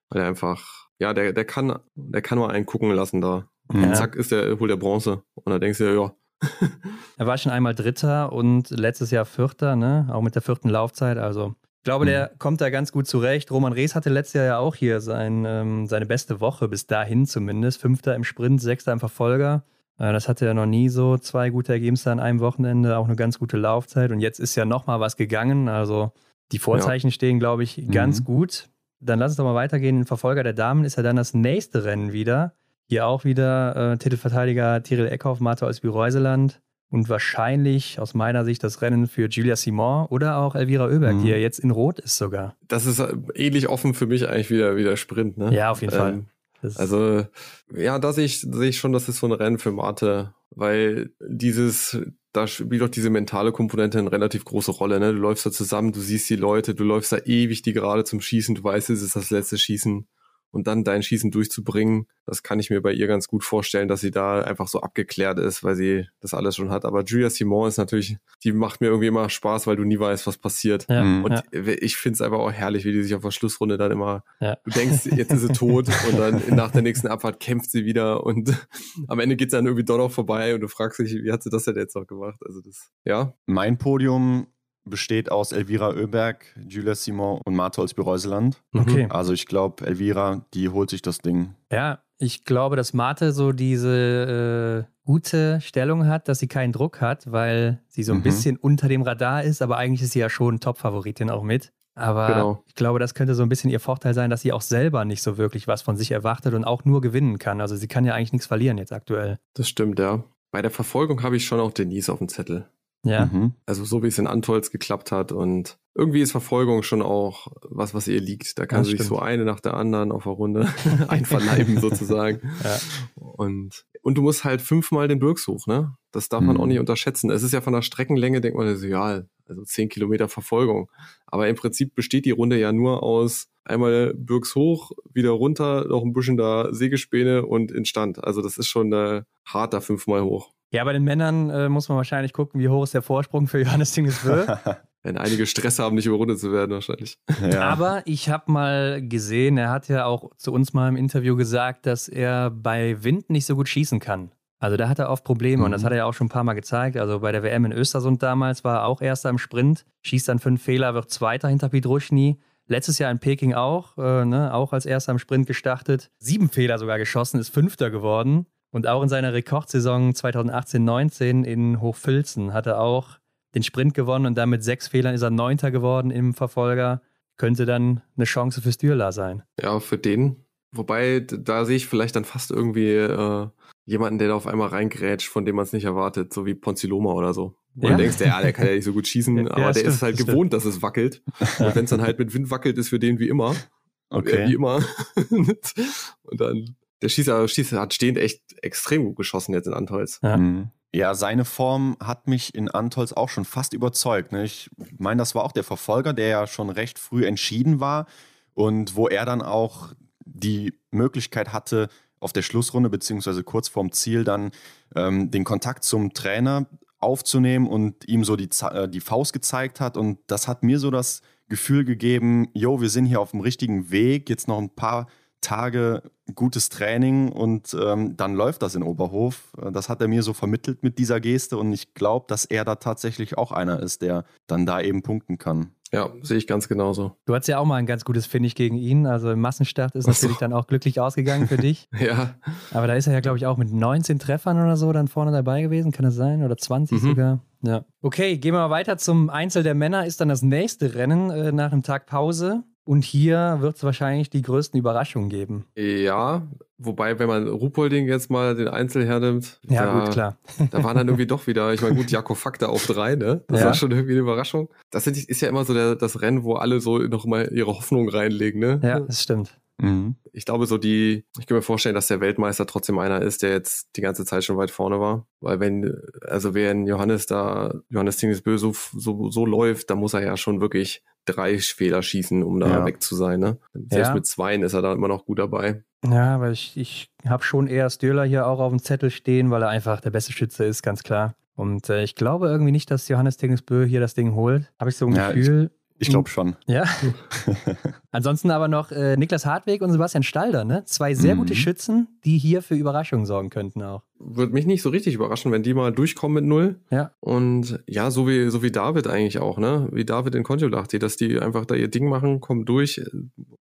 Weil er einfach, ja, der, der kann, der kann mal einen gucken lassen da. Mhm. Ja. Zack, ist der, holt der Bronze. Und da denkst du dir, ja, [laughs] er war schon einmal Dritter und letztes Jahr Vierter, ne? Auch mit der vierten Laufzeit. Also, ich glaube, der kommt da ganz gut zurecht. Roman Rees hatte letztes Jahr ja auch hier sein, ähm, seine beste Woche, bis dahin zumindest. Fünfter im Sprint, Sechster im Verfolger. Äh, das hatte er noch nie so. Zwei gute Ergebnisse an einem Wochenende, auch eine ganz gute Laufzeit. Und jetzt ist ja nochmal was gegangen. Also, die Vorzeichen stehen, glaube ich, ganz Mhm. gut. Dann lass uns doch mal weitergehen. Den Verfolger der Damen ist ja dann das nächste Rennen wieder. Hier auch wieder äh, Titelverteidiger Tiril Eckhoff, Martha Olsby-Reuseland und wahrscheinlich aus meiner Sicht das Rennen für Julia Simon oder auch Elvira Oeberg, Mhm. die ja jetzt in Rot ist sogar. das ist äh, ähnlich offen für mich eigentlich wieder, wieder Sprint, ne? Ja, auf jeden Fall. Ähm, Das Also, ja, da sehe ich, sehe ich schon, das ist so ein Rennen für Marte, weil dieses, da spielt auch diese mentale Komponente eine relativ große Rolle, ne? Du läufst da zusammen, du siehst die Leute, du läufst da ewig die Gerade zum Schießen, du weißt, es ist das letzte Schießen und dann dein Schießen durchzubringen, das kann ich mir bei ihr ganz gut vorstellen, dass sie da einfach so abgeklärt ist, weil sie das alles schon hat. Aber Julia Simon ist natürlich, die macht mir irgendwie immer Spaß, weil du nie weißt, was passiert. ja, Mhm. Und ja, ich finde es einfach auch herrlich, wie die sich auf der Schlussrunde dann immer, Ja. du denkst, jetzt ist sie tot und dann [laughs] nach der nächsten Abfahrt kämpft sie wieder und [laughs] am Ende geht's dann irgendwie doch noch vorbei und du fragst dich, wie hat sie das denn jetzt noch gemacht? Also das, ja, Mein Podium besteht aus Elvira Oeberg, Julia Simon und Martha Olsby-Reuseland. okay. Also ich glaube, Elvira, die holt sich das Ding. Ja, ich glaube, dass Marte so diese äh, gute Stellung hat, dass sie keinen Druck hat, weil sie so ein Mhm. bisschen unter dem Radar ist, aber eigentlich ist sie ja schon Top-Favoritin auch mit. Aber Genau. ich glaube, das könnte so ein bisschen ihr Vorteil sein, dass sie auch selber nicht so wirklich was von sich erwartet und auch nur gewinnen kann. Also sie kann ja eigentlich nichts verlieren jetzt aktuell. das stimmt, ja. Bei der Verfolgung habe ich schon auch Denise auf dem Zettel. Ja. Mhm. Also so wie es in Antolz geklappt hat und irgendwie ist Verfolgung schon auch was, was ihr liegt. Da kann Ja, sie sich so eine nach der anderen auf der Runde [laughs] [laughs] einverleiben sozusagen. Ja. Und, und du musst halt fünfmal den Birkshoch, ne? Das darf man Mhm. auch nicht unterschätzen. Es ist ja von der Streckenlänge, denkt man, so, ja, also zehn Kilometer Verfolgung. Aber im Prinzip besteht die Runde ja nur aus einmal Birkshoch, wieder runter, noch ein bisschen da Sägespäne und in Stand. Also das ist schon äh, hart da fünfmal hoch. Ja, bei den Männern äh, muss man wahrscheinlich gucken, wie hoch ist der Vorsprung für Johannes Dingeswö. [laughs] Wenn einige Stress haben, nicht überrundet zu werden wahrscheinlich. ja. Aber ich habe mal gesehen, er hat ja auch zu uns mal im Interview gesagt, dass er bei Wind nicht so gut schießen kann. Also da hat er oft Probleme und das Mhm. hat er ja auch schon ein paar Mal gezeigt. Also bei der WM in Östersund damals war er auch erster im Sprint, schießt dann fünf Fehler, wird zweiter hinter Pietruschny. Letztes Jahr in Peking auch, äh, ne, auch als erster im Sprint gestartet. Sieben Fehler sogar geschossen, ist Fünfter geworden. Und auch in seiner Rekordsaison 2018-19 in Hochfilzen hat er auch den Sprint gewonnen und dann mit sechs Fehlern ist er Neunter geworden im Verfolger. Könnte dann eine Chance für Stürler sein. Ja, für den. Wobei, da sehe ich vielleicht dann fast irgendwie äh, jemanden, der da auf einmal reingrätscht, von dem man es nicht erwartet, so wie Ponziloma oder so. Wo Ja. du denkst, ja, der kann ja nicht so gut schießen, [laughs] Ja, aber der stimmt, ist halt das gewohnt, dass es wackelt. Und wenn es dann halt mit Wind wackelt, ist für den wie immer. [laughs] Okay. Wie immer. [laughs] und dann, der Schießer, Schießer hat stehend echt extrem gut geschossen jetzt in Antolz. Ja. Mhm. Ja, seine Form hat mich in Antolz auch schon fast überzeugt. Ne? Ich meine, das war auch der Verfolger, der ja schon recht früh entschieden war und wo er dann auch die Möglichkeit hatte, auf der Schlussrunde beziehungsweise kurz vorm Ziel dann ähm, den Kontakt zum Trainer aufzunehmen und ihm so die, äh, die Faust gezeigt hat. Und das hat mir so das Gefühl gegeben, jo, wir sind hier auf dem richtigen Weg, jetzt noch ein paar Tage gutes Training und ähm, dann läuft das in Oberhof. Das hat er mir so vermittelt mit dieser Geste und ich glaube, dass er da tatsächlich auch einer ist, der dann da eben punkten kann. Ja, sehe ich ganz genauso. Du hattest ja auch mal ein ganz gutes Finish gegen ihn. Also im Massenstart ist natürlich dann auch glücklich ausgegangen für dich. [laughs] Ja. Aber da ist er ja, glaube ich, auch mit 19 Treffern oder so dann vorne dabei gewesen. Kann das sein? Oder 20 Mhm. sogar? Ja. Okay, gehen wir mal weiter zum Einzel der Männer. Ist dann das nächste Rennen äh, nach einem Tag Pause. Und hier wird es wahrscheinlich die größten Überraschungen geben. Ja, wobei, wenn man Rupolding jetzt mal den Einzel hernimmt, Ja, da, gut, klar. da waren dann irgendwie doch wieder, ich meine, gut, Jakob Fakta auf drei, ne? Das Ja. war schon irgendwie eine Überraschung. Das ist ja immer so der, das Rennen, wo alle so noch mal ihre Hoffnung reinlegen, ne? Ja, das stimmt. Mhm. Ich glaube, so die, ich kann mir vorstellen, dass der Weltmeister trotzdem einer ist, der jetzt die ganze Zeit schon weit vorne war. Weil wenn, also wenn Johannes da, Johannes Tingesbö so, so, so läuft, dann muss er ja schon wirklich drei Fehler schießen, um da Ja. weg zu sein, ne? Selbst Ja. mit zweien ist er da immer noch gut dabei. Ja, aber ich, ich habe schon eher Stöhler hier auch auf dem Zettel stehen, weil er einfach der beste Schütze ist, ganz klar. Und äh, ich glaube irgendwie nicht, dass Johannes Tingesbö hier das Ding holt. Habe ich so ein Ja, Gefühl. Ich glaube schon. Ja. [laughs] Ansonsten aber noch äh, Niklas Hartweg und Sebastian Stalder, ne? Zwei sehr Mhm. gute Schützen, die hier für Überraschungen sorgen könnten auch. Würde mich nicht so richtig überraschen, wenn die mal durchkommen mit null. Ja. Und ja, so wie, so wie David eigentlich auch, ne? Wie David in Kontiolahti, dass die einfach da ihr Ding machen, kommen durch.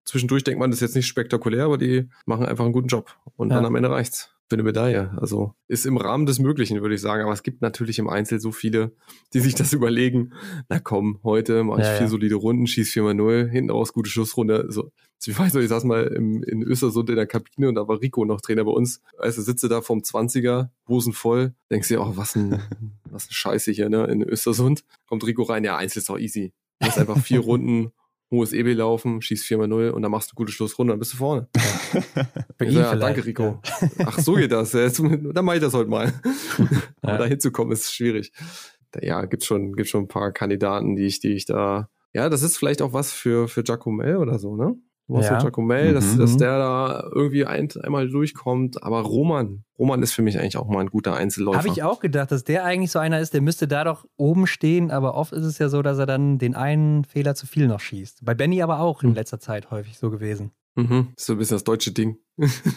Zwischendurch denkt man, das ist jetzt nicht spektakulär, aber die machen einfach einen guten Job. Und Ja. dann am Ende reicht's für eine Medaille. Also ist im Rahmen des Möglichen, würde ich sagen. Aber es gibt natürlich im Einzel so viele, die sich das [laughs] überlegen. Na komm, heute mache ich Ja, vier ja. solide Runden, schieß 4x0, hinten raus, gute Schussrunde. So. Ich weiß noch, ich saß mal im, in Östersund in der Kabine und da war Rico noch Trainer bei uns. Also sitze da vom 20er, Hosen voll, denkst dir, oh, was ein, [laughs] was ein Scheiße hier, ne, in Östersund. Kommt Rico rein, ja, Einzel ist doch easy. Du hast einfach vier [laughs] Runden, hohes EB laufen, schießt 4x0 und dann machst du gute Schlussrunde, dann bist du vorne. [laughs] Ihn sag, ja, danke, Rico. [laughs] Ach, so geht das. Dann mache ich das heute mal. [laughs] Aber Ja. da hinzukommen ist schwierig. Ja, gibt schon, gibt schon ein paar Kandidaten, die ich, die ich da. Ja, das ist vielleicht auch was für, für Giacomel oder so, ne? Was Ja. für Giacomel, dass, Mhm. dass der da irgendwie ein, einmal durchkommt. Aber Roman, Roman ist für mich eigentlich auch mal ein guter Einzelläufer. Habe ich auch gedacht, dass der eigentlich so einer ist, der müsste da doch oben stehen, aber oft ist es ja so, dass er dann den einen Fehler zu viel noch schießt. Bei Benny aber auch in Hm. letzter Zeit häufig so gewesen. Mhm. Ist so ein bisschen das deutsche Ding. [laughs]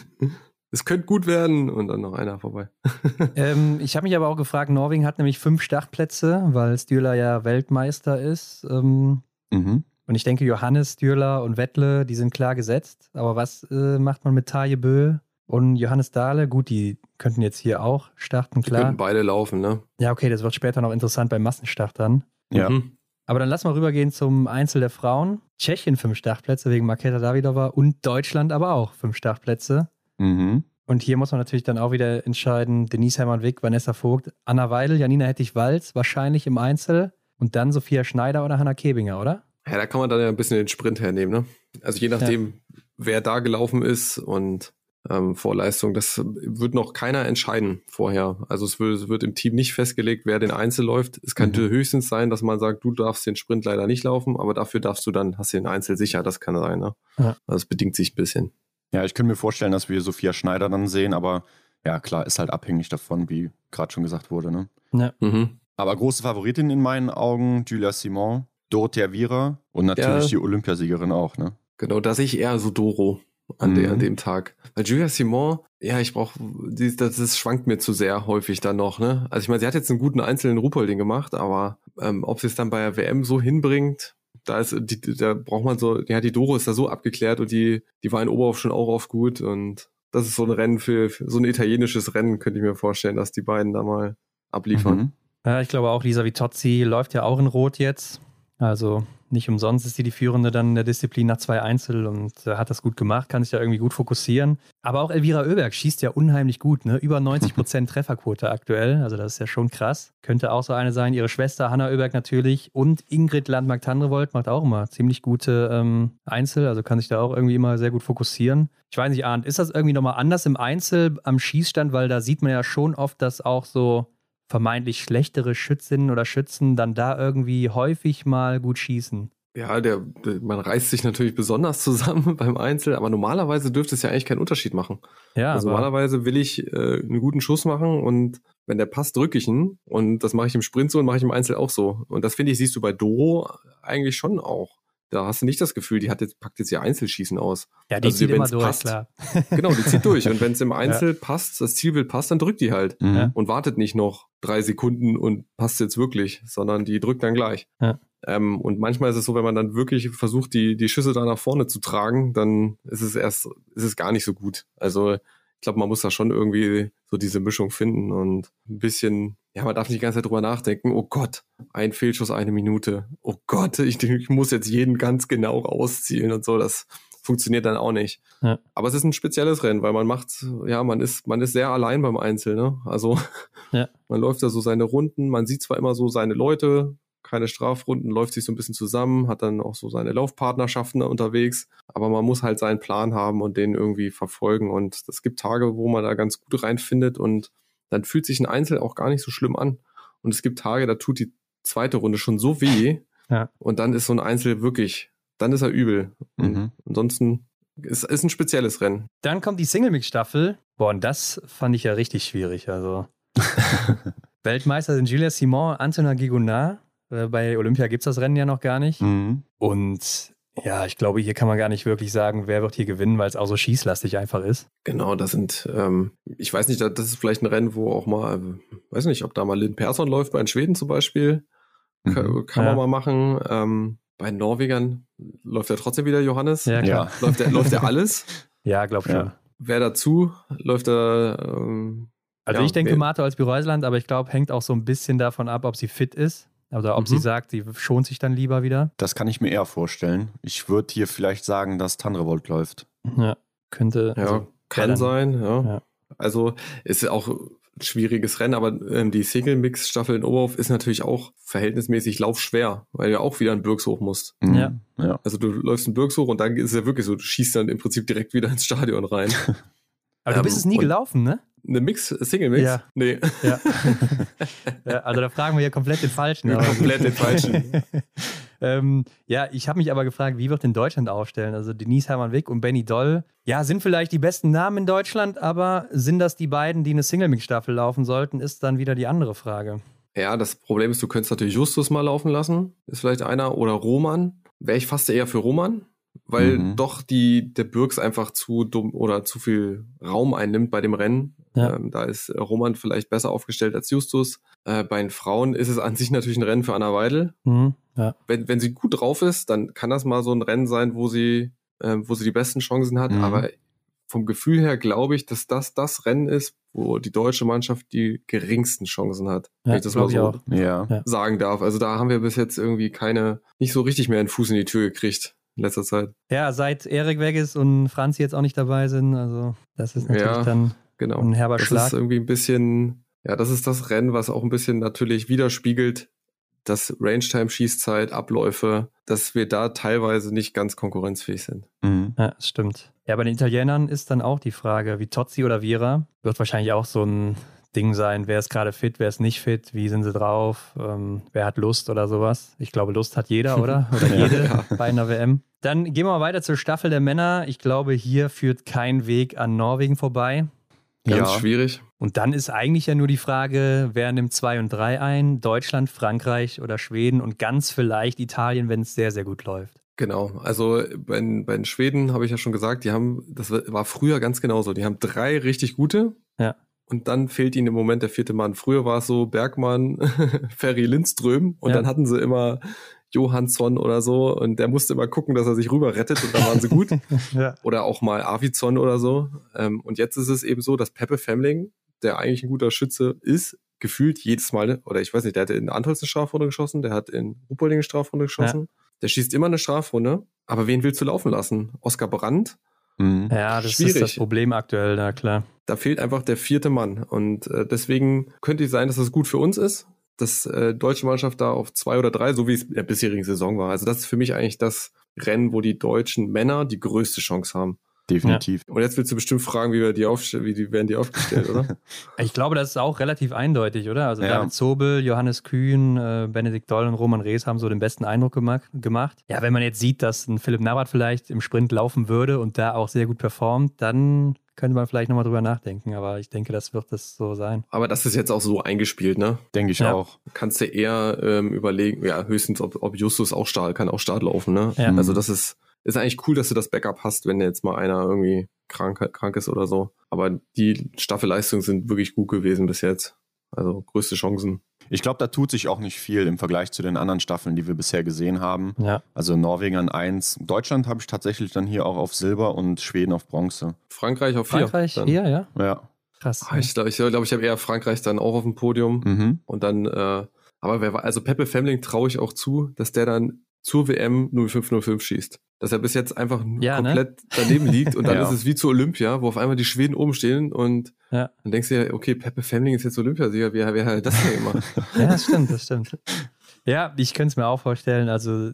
es könnte gut werden und dann noch einer vorbei. [laughs] ähm, ich habe mich aber auch gefragt, Norwegen hat nämlich fünf Startplätze, weil Stühler ja Weltmeister ist. Ähm, Mhm. Und ich denke, Johannes, Stürler und Wettle, die sind klar gesetzt. Aber was äh, macht man mit Taje Bö und Johannes Dahle? Gut, die könnten jetzt hier auch starten, Die klar. könnten beide laufen, ne? Ja, okay, das wird später noch interessant beim Massenstart dann. Ja. Mhm. Aber dann lass mal rübergehen zum Einzel der Frauen. Tschechien fünf Startplätze wegen Marketa Davidova und Deutschland aber auch fünf Startplätze. Mhm. Und hier muss man natürlich dann auch wieder entscheiden, Denise Hermann-Wick, Vanessa Vogt, Anna Weidel, Janina Hettich-Walz wahrscheinlich im Einzel und dann Sophia Schneider oder Hanna Kebinger, oder? Ja, da kann man dann ja ein bisschen den Sprint hernehmen, ne? Also je nachdem, wer da gelaufen ist und ähm, Vorleistung, das wird noch keiner entscheiden vorher. Also es wird, es wird im Team nicht festgelegt, wer den Einzel läuft. Es könnte Mhm. höchstens sein, dass man sagt, du darfst den Sprint leider nicht laufen, aber dafür darfst du dann, hast du den Einzel sicher, das kann sein, ne? Ja. Also es bedingt sich ein bisschen. Ja, ich könnte mir vorstellen, dass wir Sophia Schneider dann sehen, aber ja, klar, ist halt abhängig davon, wie gerade schon gesagt wurde. Ne? Mhm. Aber große Favoritin in meinen Augen, Julia Simon, Dorothea Viera und natürlich Ja. die Olympiasiegerin auch. Ne? Genau, da sehe ich eher so Doro an, Mhm. der, an dem Tag. Weil Julia Simon, ja, ich brauche, das, das schwankt mir zu sehr häufig dann noch, ne? Also ich meine, sie hat jetzt einen guten einzelnen Rupolding gemacht, aber ähm, ob sie es dann bei der WM so hinbringt, da ist, die, da braucht man so, ja, die Doro ist da so abgeklärt und die, die war in Oberhof schon auch oft gut und das ist so ein Rennen für, für so ein italienisches Rennen, könnte ich mir vorstellen, dass die beiden da mal abliefern. Mhm. Ja, ich glaube auch, Lisa Vitozzi läuft ja auch in Rot jetzt. Also Nicht umsonst ist sie die Führende dann in der Disziplin nach zwei Einzel und äh, hat das gut gemacht, kann sich da irgendwie gut fokussieren. Aber auch Elvira Oeberg schießt ja unheimlich gut, ne? Über 90 Prozent [laughs] Trefferquote aktuell. Also das ist ja schon krass. Könnte auch so eine sein. Ihre Schwester Hanna Oeberg natürlich und Ingrid Landmark-Tandrevold macht auch immer ziemlich gute ähm, Einzel, also kann sich da auch irgendwie immer sehr gut fokussieren. Ich weiß nicht, Arndt, ist das irgendwie nochmal anders im Einzel am Schießstand, weil da sieht man ja schon oft, dass auch so vermeintlich schlechtere Schützinnen oder Schützen dann da irgendwie häufig mal gut schießen. Ja, der, der, man reißt sich natürlich besonders zusammen [laughs] beim Einzel, aber normalerweise dürfte es ja eigentlich keinen Unterschied machen. Ja, also normalerweise will ich äh, einen guten Schuss machen und wenn der passt, drücke ich ihn. Und das mache ich im Sprint so und mache ich im Einzel auch so. Und das finde ich, siehst du bei Doro eigentlich schon auch. Da hast du nicht das Gefühl, die hat jetzt, packt jetzt ihr Einzelschießen aus. Ja, die also, zieht immer durch, passt, klar. [laughs] Genau, die zieht durch. Und wenn es im [laughs] Einzel ja. passt, das Zielbild passt, dann drückt die halt. Mhm. Und wartet nicht noch drei Sekunden und passt jetzt wirklich, sondern die drückt dann gleich. Ja. Ähm, und manchmal ist es so, wenn man dann wirklich versucht, die, die Schüsse da nach vorne zu tragen, dann ist es erst, ist es gar nicht so gut. Also ich glaube, man muss da schon irgendwie so diese Mischung finden und ein bisschen ja, man darf nicht die ganze Zeit drüber nachdenken, oh Gott, ein Fehlschuss, eine Minute. Oh Gott, ich, ich muss jetzt jeden ganz genau rausziehen und so. Das funktioniert dann auch nicht. Ja. Aber es ist ein spezielles Rennen, weil man macht, ja, man ist, man ist sehr allein beim Einzel, ne? Also ja. [laughs] man läuft da so seine Runden, man sieht zwar immer so seine Leute, keine Strafrunden, läuft sich so ein bisschen zusammen, hat dann auch so seine Laufpartnerschaften unterwegs, aber man muss halt seinen Plan haben und den irgendwie verfolgen. Und es gibt Tage, wo man da ganz gut reinfindet und dann fühlt sich ein Einzel auch gar nicht so schlimm an. Und es gibt Tage, da tut die zweite Runde schon so weh. Ja. Und dann ist so ein Einzel wirklich, dann ist er übel. Mhm. Ansonsten ist, ist ein spezielles Rennen. Dann kommt die Single-Mix-Staffel. Boah, und das fand ich ja richtig schwierig. Also [laughs] Weltmeister sind Julia Simon, Antona Gigonard. Äh, bei Olympia gibt es das Rennen ja noch gar nicht. Mhm. Und ja, ich glaube, hier kann man gar nicht wirklich sagen, wer wird hier gewinnen, weil es auch so schießlastig einfach ist. Genau, das sind, ähm, ich weiß nicht, das ist vielleicht ein Rennen, wo auch mal, weiß nicht, ob da mal Lynn Persson läuft bei den Schweden zum Beispiel. Mhm. Kann, kann ja. man mal machen. Ähm, bei den Norwegern läuft ja trotzdem wieder Johannes. Ja, klar. Läuft der, läuft der alles? [laughs] ja, glaube ich. Ja. Wer dazu? Läuft er. Ähm, also ja, ich denke. Marto als Büreusland, aber ich glaube, hängt auch so ein bisschen davon ab, ob sie fit ist. Oder ob mhm. sie sagt, sie schont sich dann lieber wieder. Das kann ich mir eher vorstellen. Ich würde hier vielleicht sagen, dass Tanrevolt läuft. Ja, könnte. Ja, also, kann sein, ja. ja. Also ist auch ein schwieriges Rennen, aber ähm, die Single-Mix-Staffel in Oberhof ist natürlich auch verhältnismäßig laufschwer, weil du auch wieder einen Birks hoch musst. Mhm. Ja. ja. Also du läufst einen Birks hoch und dann ist es ja wirklich so, du schießt dann im Prinzip direkt wieder ins Stadion rein. [laughs] aber ähm, du bist es nie gelaufen, ne? Eine Mix, Single-Mix? Ja. Nee. Ja. [laughs] [laughs] ja. also da fragen wir ja komplett den Falschen. Ja, komplett den Falschen. [laughs] ähm, ja, ich habe mich aber gefragt, wie wird denn Deutschland aufstellen? Also Denise Hermann-Wick und Benny Doll, ja, sind vielleicht die besten Namen in Deutschland, aber sind das die beiden, die eine Single-Mix-Staffel laufen sollten, ist dann wieder die andere Frage. Ja, das Problem ist, du könntest natürlich Justus mal laufen lassen, ist vielleicht einer, oder Roman. Wäre ich fast eher für Roman, weil mhm. doch die, der Birks einfach zu dumm oder zu viel Raum einnimmt bei dem Rennen. Ja. Ähm, da ist Roman vielleicht besser aufgestellt als Justus. Äh, bei den Frauen ist es an sich natürlich ein Rennen für Anna Weidel. Mhm. Ja. Wenn, wenn sie gut drauf ist, dann kann das mal so ein Rennen sein, wo sie, äh, wo sie die besten Chancen hat. Mhm. Aber vom Gefühl her glaube ich, dass das das Rennen ist, wo die deutsche Mannschaft die geringsten Chancen hat. Ja, wenn ich das mal so ja. sagen darf. Also da haben wir bis jetzt irgendwie keine, nicht so richtig mehr einen Fuß in die Tür gekriegt in letzter Zeit. Ja, seit Erik weg ist und Franzi jetzt auch nicht dabei sind, also das ist natürlich ja, dann genau. ein herber das Schlag. Das ist irgendwie ein bisschen, ja, das ist das Rennen, was auch ein bisschen natürlich widerspiegelt, dass Range-Time-Schießzeit, Abläufe, dass wir da teilweise nicht ganz konkurrenzfähig sind. Mhm. Ja, das stimmt. Ja, bei den Italienern ist dann auch die Frage, wie Tozzi oder Vira, wird wahrscheinlich auch so ein Ding sein, wer ist gerade fit, wer ist nicht fit, wie sind sie drauf, ähm, wer hat Lust oder sowas. Ich glaube, Lust hat jeder, [laughs] oder? Oder jede ja. bei einer WM. Dann gehen wir mal weiter zur Staffel der Männer. Ich glaube, hier führt kein Weg an Norwegen vorbei. Ganz ja. schwierig. Und dann ist eigentlich ja nur die Frage, wer nimmt 2 und 3 ein? Deutschland, Frankreich oder Schweden und ganz vielleicht Italien, wenn es sehr, sehr gut läuft. Genau, also bei, bei den Schweden habe ich ja schon gesagt, die haben, das war früher ganz genauso, die haben drei richtig gute. Ja und dann fehlt ihnen im Moment der vierte Mann. Früher war es so Bergmann, [laughs] Ferry Lindström und ja. dann hatten sie immer Johansson oder so und der musste immer gucken, dass er sich rüber rettet und dann waren sie gut. [laughs] ja. Oder auch mal Avizon oder so. Ähm, und jetzt ist es eben so, dass Peppe Femling, der eigentlich ein guter Schütze ist, gefühlt jedes Mal, oder ich weiß nicht, der hat in Antholz eine Strafrunde geschossen, der hat in Ruppolding eine Strafrunde geschossen. Ja. Der schießt immer eine Strafrunde, aber wen willst du laufen lassen? Oskar Brandt? Mhm. Ja, das Schwierig. ist das Problem aktuell, na klar. Da fehlt einfach der vierte Mann. Und äh, deswegen könnte es sein, dass das gut für uns ist, dass äh, deutsche Mannschaft da auf zwei oder drei, so wie es in der bisherigen Saison war. Also das ist für mich eigentlich das Rennen, wo die deutschen Männer die größte Chance haben. Definitiv. Ja. Und jetzt willst du bestimmt fragen, wie, wir die wie die, werden die aufgestellt, oder? [laughs] ich glaube, das ist auch relativ eindeutig, oder? Also ja. David Zobel, Johannes Kühn, äh, Benedikt Doll und Roman Rees haben so den besten Eindruck gemacht. Ja, wenn man jetzt sieht, dass ein Philipp Navrat vielleicht im Sprint laufen würde und da auch sehr gut performt, dann könnte man vielleicht nochmal drüber nachdenken, aber ich denke, das wird das so sein. Aber das ist jetzt auch so eingespielt, ne? Denke ich ja. auch. Kannst du eher ähm, überlegen, ja, höchstens, ob, ob Justus auch Start, kann auch Start laufen, ne? Ja. Also das ist, ist eigentlich cool, dass du das Backup hast, wenn jetzt mal einer irgendwie krank, krank ist oder so. Aber die Staffelleistungen sind wirklich gut gewesen bis jetzt. Also größte Chancen. Ich glaube, da tut sich auch nicht viel im Vergleich zu den anderen Staffeln, die wir bisher gesehen haben. Ja. Also Norwegen an 1. Deutschland habe ich tatsächlich dann hier auch auf Silber und Schweden auf Bronze. Frankreich auf 4. Frankreich 4, ja? Ja. Krass. Ah, ich glaube, ich, glaub, ich habe eher Frankreich dann auch auf dem Podium. Mhm. Und dann, äh, aber wer war, also Peppe Femling traue ich auch zu, dass der dann zur WM 0505 schießt. Dass er bis jetzt einfach ja, ne? komplett ne? daneben liegt und dann [laughs] ja. ist es wie zu Olympia, wo auf einmal die Schweden oben stehen und ja. dann denkst du ja, okay, Peppe Femling ist jetzt Olympiasieger, wie, wie hat das denn gemacht? [laughs] ja, das stimmt, das stimmt. Ja, ich könnte es mir auch vorstellen, also,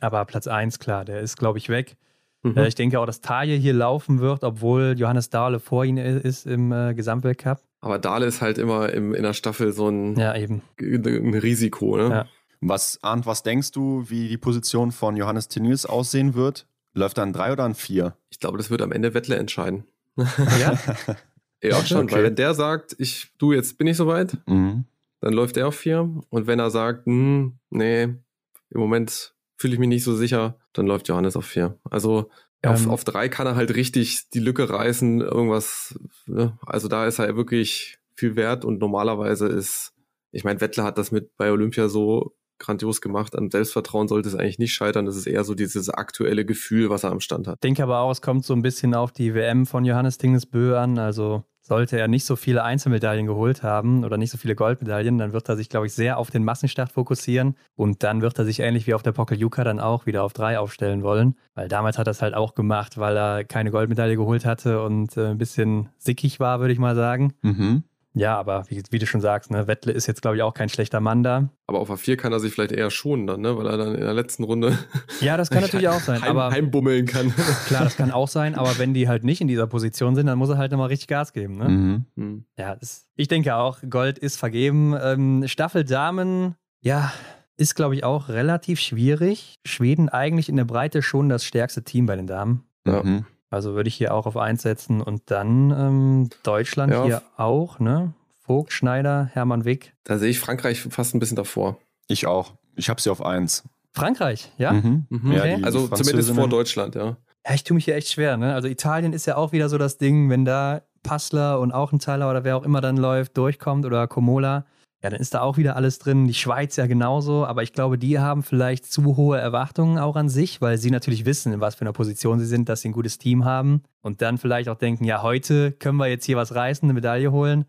aber Platz 1, klar, der ist, glaube ich, weg. Mhm. Äh, ich denke auch, dass Taje hier laufen wird, obwohl Johannes Dahle vor ihm ist im äh, Gesamtweltcup. Aber Dahle ist halt immer im, in der Staffel so ein, ja, eben. ein Risiko, ne? Ja. Was, Arndt, was denkst du, wie die Position von Johannes Tenils aussehen wird? Läuft er ein 3 oder ein 4? Ich glaube, das wird am Ende Wettle entscheiden. [laughs] Ja? [laughs] ja, schon, okay. weil wenn der sagt, ich, du, jetzt bin ich soweit, mhm. dann läuft er auf 4. Und wenn er sagt, hm, nee, im Moment fühle ich mich nicht so sicher, dann läuft Johannes auf 4. Also ähm, auf, auf 3 kann er halt richtig die Lücke reißen, irgendwas, ne? also da ist er wirklich viel wert und normalerweise ist, ich meine, Wettler hat das mit bei Olympia so grandios gemacht. An Selbstvertrauen sollte es eigentlich nicht scheitern. Das ist eher so dieses aktuelle Gefühl, was er am Stand hat. Ich denke aber auch, es kommt so ein bisschen auf die WM von Johannes Dingesbö an. Also sollte er nicht so viele Einzelmedaillen geholt haben oder nicht so viele Goldmedaillen, dann wird er sich, glaube ich, sehr auf den Massenstart fokussieren und dann wird er sich ähnlich wie auf der Pokeljuka dann auch wieder auf drei aufstellen wollen, weil damals hat er es halt auch gemacht, weil er keine Goldmedaille geholt hatte und äh, ein bisschen sickig war, würde ich mal sagen. Mhm. Ja, aber wie, wie, du schon sagst, ne, Wettle ist jetzt, glaube ich, auch kein schlechter Mann da. Aber auf A4 kann er sich vielleicht eher schonen dann, ne? weil er dann in der letzten Runde [laughs] ja, das kann natürlich [laughs] auch sein, heim, aber heimbummeln kann. [laughs] Klar, das kann auch sein, aber wenn die halt nicht in dieser Position sind, dann muss er halt nochmal richtig Gas geben. Ne? Mhm. mhm. Ja, das, ich denke auch, Gold ist vergeben. Ähm, Staffel Damen, ja, ist, glaube ich, auch relativ schwierig. Schweden eigentlich in der Breite schon das stärkste Team bei den Damen. Ja. Mhm. Also würde ich hier auch auf 1 setzen und dann ähm, Deutschland ja, hier auch, ne? Vogt, Schneider, Hermann Wick. Da sehe ich Frankreich fast ein bisschen davor. Ich auch. Ich habe sie auf eins. Frankreich, ja? Mhm. Mhm. ja okay. also zumindest vor Deutschland, ja. Ja, ich tue mich hier echt schwer. Ne? Also Italien ist ja auch wieder so das Ding, wenn da Passler und auch ein Tyler oder wer auch immer dann läuft, durchkommt oder Komola, ja, dann ist da auch wieder alles drin. Die Schweiz ja genauso, aber ich glaube, die haben vielleicht zu hohe Erwartungen auch an sich, weil sie natürlich wissen, in was für einer Position sie sind, dass sie ein gutes Team haben und dann vielleicht auch denken, ja, heute können wir jetzt hier was reißen, eine Medaille holen.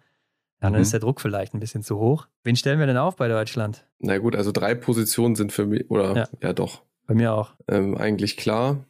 Ja, dann mhm. ist der Druck vielleicht ein bisschen zu hoch. Wen stellen wir denn auf bei Deutschland? Na gut, also drei Positionen sind für mich, oder ja, ja doch. Bei mir auch. Ähm, eigentlich klar.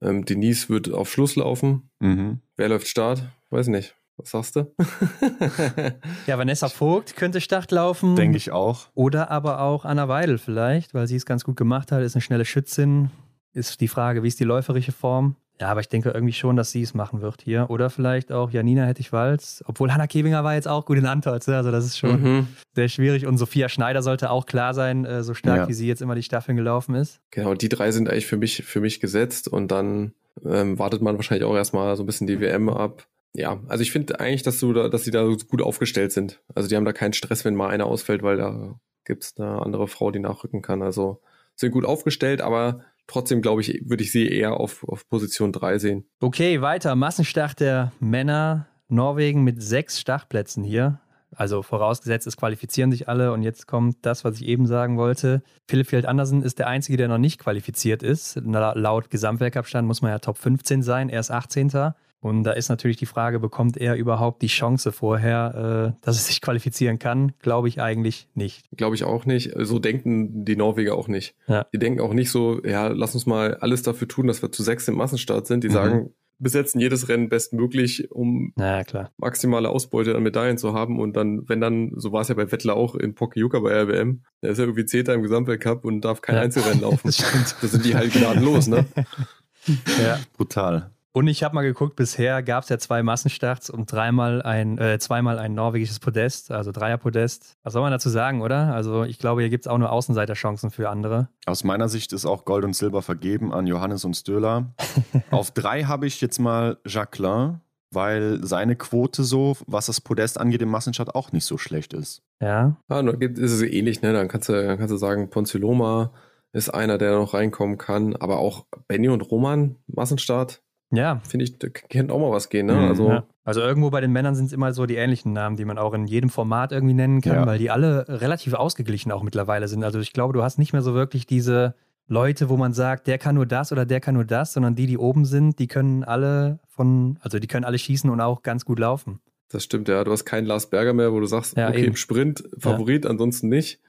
Ähm, Denise wird auf Schluss laufen. Mhm. Wer läuft Start? Weiß nicht. Was sagst du? [laughs] ja, Vanessa Vogt könnte Start laufen. Denke ich auch. Oder aber auch Anna Weidel vielleicht, weil sie es ganz gut gemacht hat, ist eine schnelle Schützin. Ist die Frage, wie ist die läuferische Form? Ja, aber ich denke irgendwie schon, dass sie es machen wird hier. Oder vielleicht auch Janina Hettich-Walz. Obwohl Hanna Kebinger war jetzt auch gut in Antolz. Also das ist schon mhm. sehr schwierig. Und Sophia Schneider sollte auch klar sein, äh, so stark ja. wie sie jetzt immer die Staffeln gelaufen ist. Genau, die drei sind eigentlich für mich, für mich gesetzt. Und dann ähm, wartet man wahrscheinlich auch erstmal so ein bisschen die WM ab. Ja, also ich finde eigentlich, dass, du da, dass sie da gut aufgestellt sind. Also die haben da keinen Stress, wenn mal einer ausfällt, weil da gibt es eine andere Frau, die nachrücken kann. Also sind gut aufgestellt, aber Trotzdem glaube ich, würde ich sie eher auf, auf Position 3 sehen. Okay, weiter. Massenstart der Männer. Norwegen mit sechs Startplätzen hier. Also vorausgesetzt, es qualifizieren sich alle und jetzt kommt das, was ich eben sagen wollte. Philipp Andersen ist der Einzige, der noch nicht qualifiziert ist. Laut Gesamtweltcup-Stand muss man ja Top 15 sein, er ist 18. Und da ist natürlich die Frage, bekommt er überhaupt die Chance vorher, äh, dass er sich [laughs] qualifizieren kann? Glaube ich eigentlich nicht. Glaube ich auch nicht. So denken die Norweger auch nicht. Ja. Die denken auch nicht so, ja, lass uns mal alles dafür tun, dass wir zu sechs im Massenstart sind. Die Mhm. sagen, besetzen jedes Rennen bestmöglich, um Na klar. maximale Ausbeute an Medaillen zu haben und dann, wenn dann, so war es ja bei Wettler auch in Pokljuka bei RWM, der ist ja irgendwie Zehnter im Gesamtweltcup und darf kein Ja. Einzelrennen laufen. [laughs] Das stimmt. Da sind die halt gnadenlos, ne? [laughs] Ja. Brutal. Und ich habe mal geguckt, bisher gab es ja zwei Massenstarts und dreimal ein, äh, zweimal ein norwegisches Podest, also Dreierpodest. Was soll man dazu sagen, oder? Also ich glaube, hier gibt es auch nur Außenseiterchancen für andere. Aus meiner Sicht ist auch Gold und Silber vergeben an Johannes und Stöhler. [laughs] Auf drei habe ich jetzt mal Jacqueline, weil seine Quote so, was das Podest angeht, im Massenstart auch nicht so schlecht ist. Ja, Ja, gibt, ist es ähnlich, ne? Dann kannst du, dann kannst du sagen, Ponziloma ist einer, der noch reinkommen kann, aber auch Benny und Roman, Massenstart, ja. finde ich, da könnte auch mal was gehen, ne? Mhm. Also, ja. Also irgendwo bei den Männern sind es immer so die ähnlichen Namen, die man auch in jedem Format irgendwie nennen kann, Ja. weil die alle relativ ausgeglichen auch mittlerweile sind. Also ich glaube, du hast nicht mehr so wirklich diese Leute, wo man sagt, der kann nur das oder der kann nur das, sondern die, die oben sind, die können alle von, also die können alle schießen und auch ganz gut laufen. das stimmt, ja. Du hast keinen Lars Berger mehr, wo du sagst, Ja, okay, eben. im Sprint Favorit, ansonsten nicht.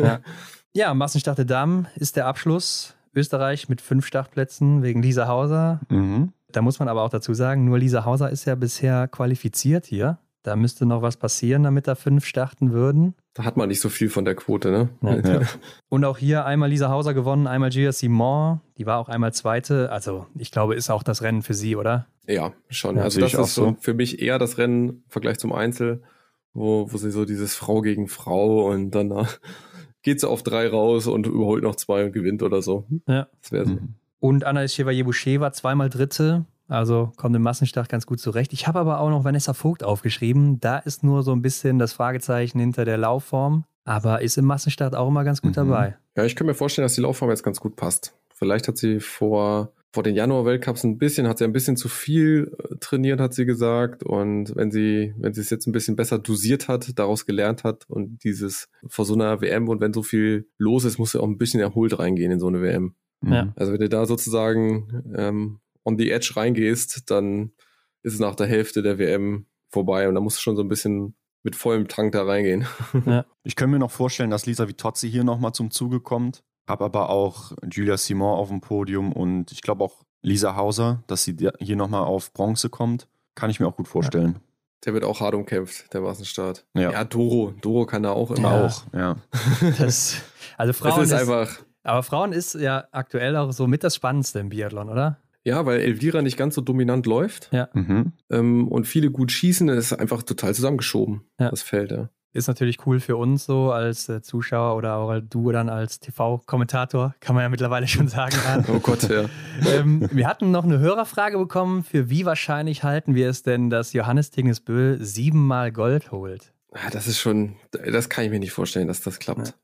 Ja. [laughs] Ja, Massenstart der Damen ist der Abschluss. Österreich mit fünf Startplätzen wegen Lisa Hauser. Mhm. Da muss man aber auch dazu sagen, nur Lisa Hauser ist ja bisher qualifiziert hier. Da müsste noch was passieren, damit da fünf starten würden. Da hat man nicht so viel von der Quote, ne? Ja. [laughs] Und auch hier einmal Lisa Hauser gewonnen, einmal Gia Simon. Die war auch einmal Zweite. Also ich glaube, ist auch das Rennen für sie, oder? Ja, schon. Ja, also das ich auch ist so für mich eher das Rennen im Vergleich zum Einzel, wo, wo sie so dieses Frau gegen Frau und dann geht sie auf drei raus und überholt noch zwei und gewinnt oder so. Ja. Das wäre so. Mhm. Und Anna Chevalier-Boucher war zweimal Dritte. Also kommt im Massenstart ganz gut zurecht. Ich habe aber auch noch Vanessa Vogt aufgeschrieben. Da ist nur so ein bisschen das Fragezeichen hinter der Laufform. Aber ist im Massenstart auch immer ganz gut Mhm. dabei. Ja, ich kann mir vorstellen, dass die Laufform jetzt ganz gut passt. Vielleicht hat sie vor, vor den Januar-Weltcups ein bisschen, hat sie ein bisschen zu viel äh, trainiert, hat sie gesagt. Und wenn sie, wenn sie es jetzt ein bisschen besser dosiert hat, daraus gelernt hat und dieses vor so einer WM und wenn so viel los ist, muss sie auch ein bisschen erholt reingehen in so eine WM. Ja. Also wenn du da sozusagen ähm, on the edge reingehst, dann ist es nach der Hälfte der WM vorbei und da musst du schon so ein bisschen mit vollem Tank da reingehen. [laughs] Ich könnte mir noch vorstellen, dass Lisa Vitozzi hier nochmal zum Zuge kommt. Hab aber auch Julia Simon auf dem Podium und ich glaube auch Lisa Hauser, dass sie hier nochmal auf Bronze kommt. Kann ich mir auch gut vorstellen. Der wird auch hart umkämpft, der Massenstart. Ja. ja Doro. Doro kann da auch immer. Ja. Auch, ja. [laughs] Das, also Frauen ist ist, einfach, aber Frauen ist ja aktuell auch so mit das Spannendste im Biathlon, oder? ja, weil Elvira nicht ganz so dominant läuft Mhm. ähm, und viele gut schießen, ist einfach total zusammengeschoben, Ja. das Feld. Ja. Ist natürlich cool für uns so als äh, Zuschauer oder auch du dann als TV-Kommentator, [laughs] kann man ja mittlerweile schon sagen. Oh Gott, ja. [laughs] ähm, wir hatten noch eine Hörerfrage bekommen, für wie wahrscheinlich halten wir es denn, dass Johannes Tingesbö siebenmal Gold holt? Ah, Das ist schon, das kann ich mir nicht vorstellen, dass das klappt.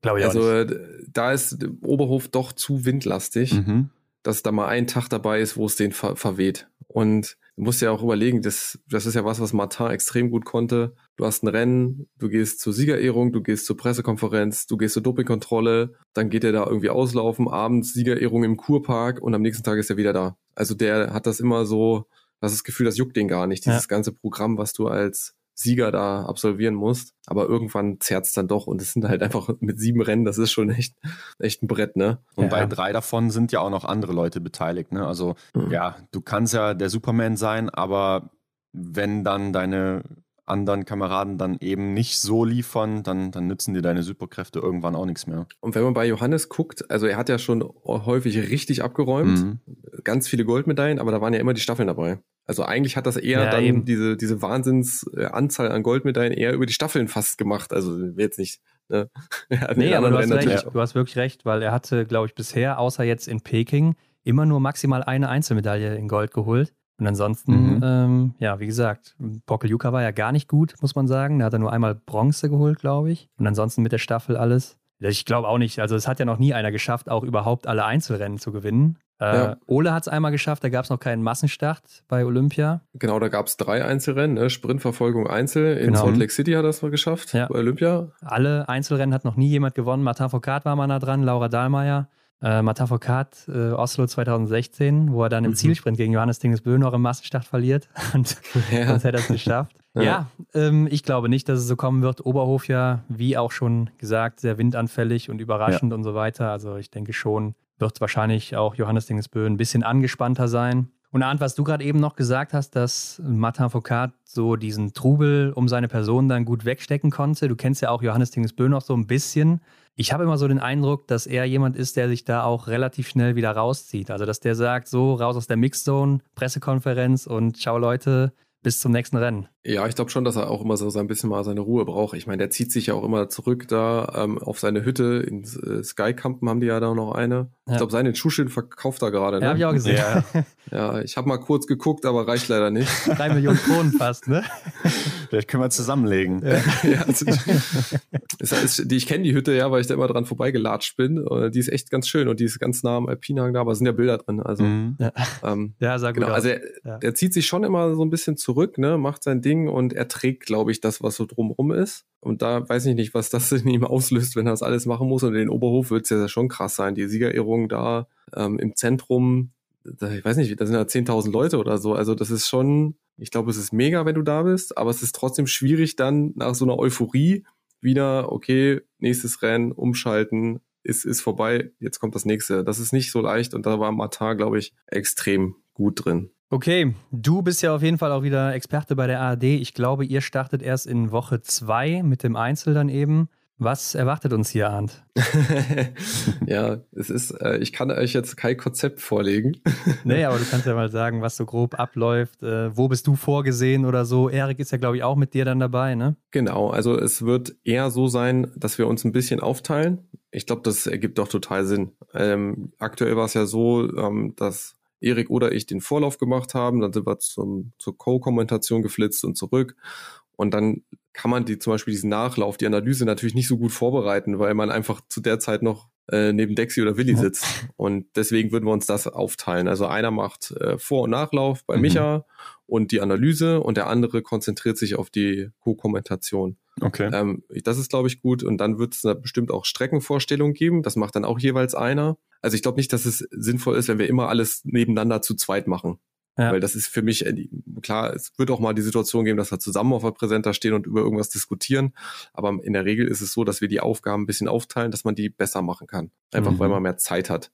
Glaube Also äh, da ist Oberhof doch zu windlastig. Mhm. dass da mal ein Tag dabei ist, wo es den ver verweht. Und du musst ja auch überlegen, das, das ist ja was, was Martin extrem gut konnte. Du hast ein Rennen, du gehst zur Siegerehrung, du gehst zur Pressekonferenz, du gehst zur Dopingkontrolle, dann geht er da irgendwie auslaufen, abends Siegerehrung im Kurpark und am nächsten Tag ist er wieder da. Also der hat das immer so, das ist das Gefühl, das juckt den gar nicht, dieses ganze Programm, was du als Sieger da absolvieren musst. Aber irgendwann zerrt's dann doch und es sind halt einfach mit sieben Rennen, das ist schon echt, echt ein Brett, ne? Und Ja. bei drei davon sind ja auch noch andere Leute beteiligt. Ne? Also Mhm. ja, du kannst ja der Superman sein, aber wenn dann deine anderen Kameraden dann eben nicht so liefern, dann, dann nützen dir deine Superkräfte irgendwann auch nichts mehr. Und wenn man bei Johannes guckt, also er hat ja schon häufig richtig abgeräumt, Mhm. ganz viele Goldmedaillen, aber da waren ja immer die Staffeln dabei. Also eigentlich hat das eher Ja, dann eben. diese, diese Wahnsinnsanzahl an Goldmedaillen eher über die Staffeln fast gemacht. Also jetzt nicht. Ne? [laughs] Nee, aber du hast, recht, du hast wirklich recht, weil er hatte, glaube ich, bisher, außer jetzt in Peking, immer nur maximal eine Einzelmedaille in Gold geholt. Und ansonsten, Mhm. ähm, ja, wie gesagt, Pokeljuka war ja gar nicht gut, muss man sagen. Da hat er nur einmal Bronze geholt, glaube ich. Und ansonsten mit der Staffel alles. Ich glaube auch nicht. Also es hat ja noch nie einer geschafft, auch überhaupt alle Einzelrennen zu gewinnen. Äh, Ja. Ole hat es einmal geschafft, da gab es noch keinen Massenstart bei Olympia. Genau, da gab es drei Einzelrennen, ne? Sprintverfolgung Einzel. In Genau. Salt Lake City hat er es mal geschafft, Ja. bei Olympia. Alle Einzelrennen hat noch nie jemand gewonnen. Martin Foucault war mal nah dran, Laura Dahlmeier. Äh, Matafokat äh, Oslo 2016, wo er dann im mhm. Zielsprint gegen Johannes Dingesbö noch im Massenstart verliert [laughs] und ja. sonst hätte er es geschafft. Ja, ja ähm, ich glaube nicht, dass es so kommen wird. Oberhof ja, wie auch schon gesagt, sehr windanfällig und überraschend ja. und so weiter. Also ich denke schon, wird wahrscheinlich auch Johannes Dingesbö ein bisschen angespannter sein. Und Arndt, was du gerade eben noch gesagt hast, dass Martin Foucault so diesen Trubel um seine Person dann gut wegstecken konnte. Du kennst ja auch Johannes Dingesbö noch so ein bisschen. Ich habe immer so den Eindruck, dass er jemand ist, der sich da auch relativ schnell wieder rauszieht. Also, dass der sagt, so raus aus der Mixzone, Pressekonferenz und ciao Leute, bis zum nächsten Rennen. Ja, ich glaube schon, dass er auch immer so ein bisschen mal seine Ruhe braucht. Ich meine, der zieht sich ja auch immer zurück da ähm, auf seine Hütte. In äh, Skykampen haben die ja da noch eine. Ja. Ich glaube, seine Schuhschilden verkauft er gerade. Ne? Ja, habe ich auch gesehen. Ja, [laughs] ja ich habe mal kurz geguckt, aber reicht leider nicht. [laughs] Drei Millionen Kronen fast, ne? Vielleicht können wir zusammenlegen. Ja, [laughs] ja also ich, ist, die, ich kenne die Hütte ja, weil ich da immer dran vorbeigelatscht bin. Die ist echt ganz schön und die ist ganz nah am Alpinhang da, aber es sind ja Bilder drin. Also, mhm. ja, ähm, ja sag genau. Also er, ja. er zieht sich schon immer so ein bisschen zurück, ne, macht sein Ding und er trägt, glaube ich, das, was so drumrum ist. Und da weiß ich nicht, was das [laughs] in ihm auslöst, wenn er das alles machen muss. Und in den Oberhof wird es ja schon krass sein. Die Siegerehrung da ähm, im Zentrum, da, ich weiß nicht, da sind ja 10.000 Leute oder so. Also das ist schon, ich glaube, es ist mega, wenn du da bist, aber es ist trotzdem schwierig dann nach so einer Euphorie wieder, okay, nächstes Rennen, umschalten, ist, ist vorbei, jetzt kommt das nächste. Das ist nicht so leicht und da war Matar, glaube ich, extrem gut drin. Okay, du bist ja auf jeden Fall auch wieder Experte bei der ARD. Ich glaube, ihr startet erst in Woche zwei mit dem Einzel dann eben. Was erwartet uns hier, Arndt? [laughs] ja, es ist, äh, ich kann euch jetzt kein Konzept vorlegen. nee, [laughs] aber du kannst ja mal sagen, was so grob abläuft. Äh, wo bist du vorgesehen oder so? Erik ist ja, glaube ich, auch mit dir dann dabei, ne? Genau, also es wird eher so sein, dass wir uns ein bisschen aufteilen. Ich glaube, das ergibt doch total Sinn. Ähm, aktuell war es ja so, ähm, dass Erik oder ich den Vorlauf gemacht haben, dann sind wir zum, zur Co-Kommentation geflitzt und zurück. Und dann kann man die zum Beispiel diesen Nachlauf, die Analyse natürlich nicht so gut vorbereiten, weil man einfach zu der Zeit noch äh, neben Dexy oder Willi sitzt. Und deswegen würden wir uns das aufteilen. Also einer macht äh, Vor- und Nachlauf bei mhm. Micha und die Analyse und der andere konzentriert sich auf die Co-Kommentation. Okay. Ähm, das ist, glaube ich, gut. Und dann wird es bestimmt auch Streckenvorstellungen geben. Das macht dann auch jeweils einer. Also ich glaube nicht, dass es sinnvoll ist, wenn wir immer alles nebeneinander zu zweit machen. Ja. Weil das ist für mich, äh, klar, es wird auch mal die Situation geben, dass wir zusammen auf der Präsenter stehen und über irgendwas diskutieren. Aber in der Regel ist es so, dass wir die Aufgaben ein bisschen aufteilen, dass man die besser machen kann. Einfach mhm. weil man mehr Zeit hat.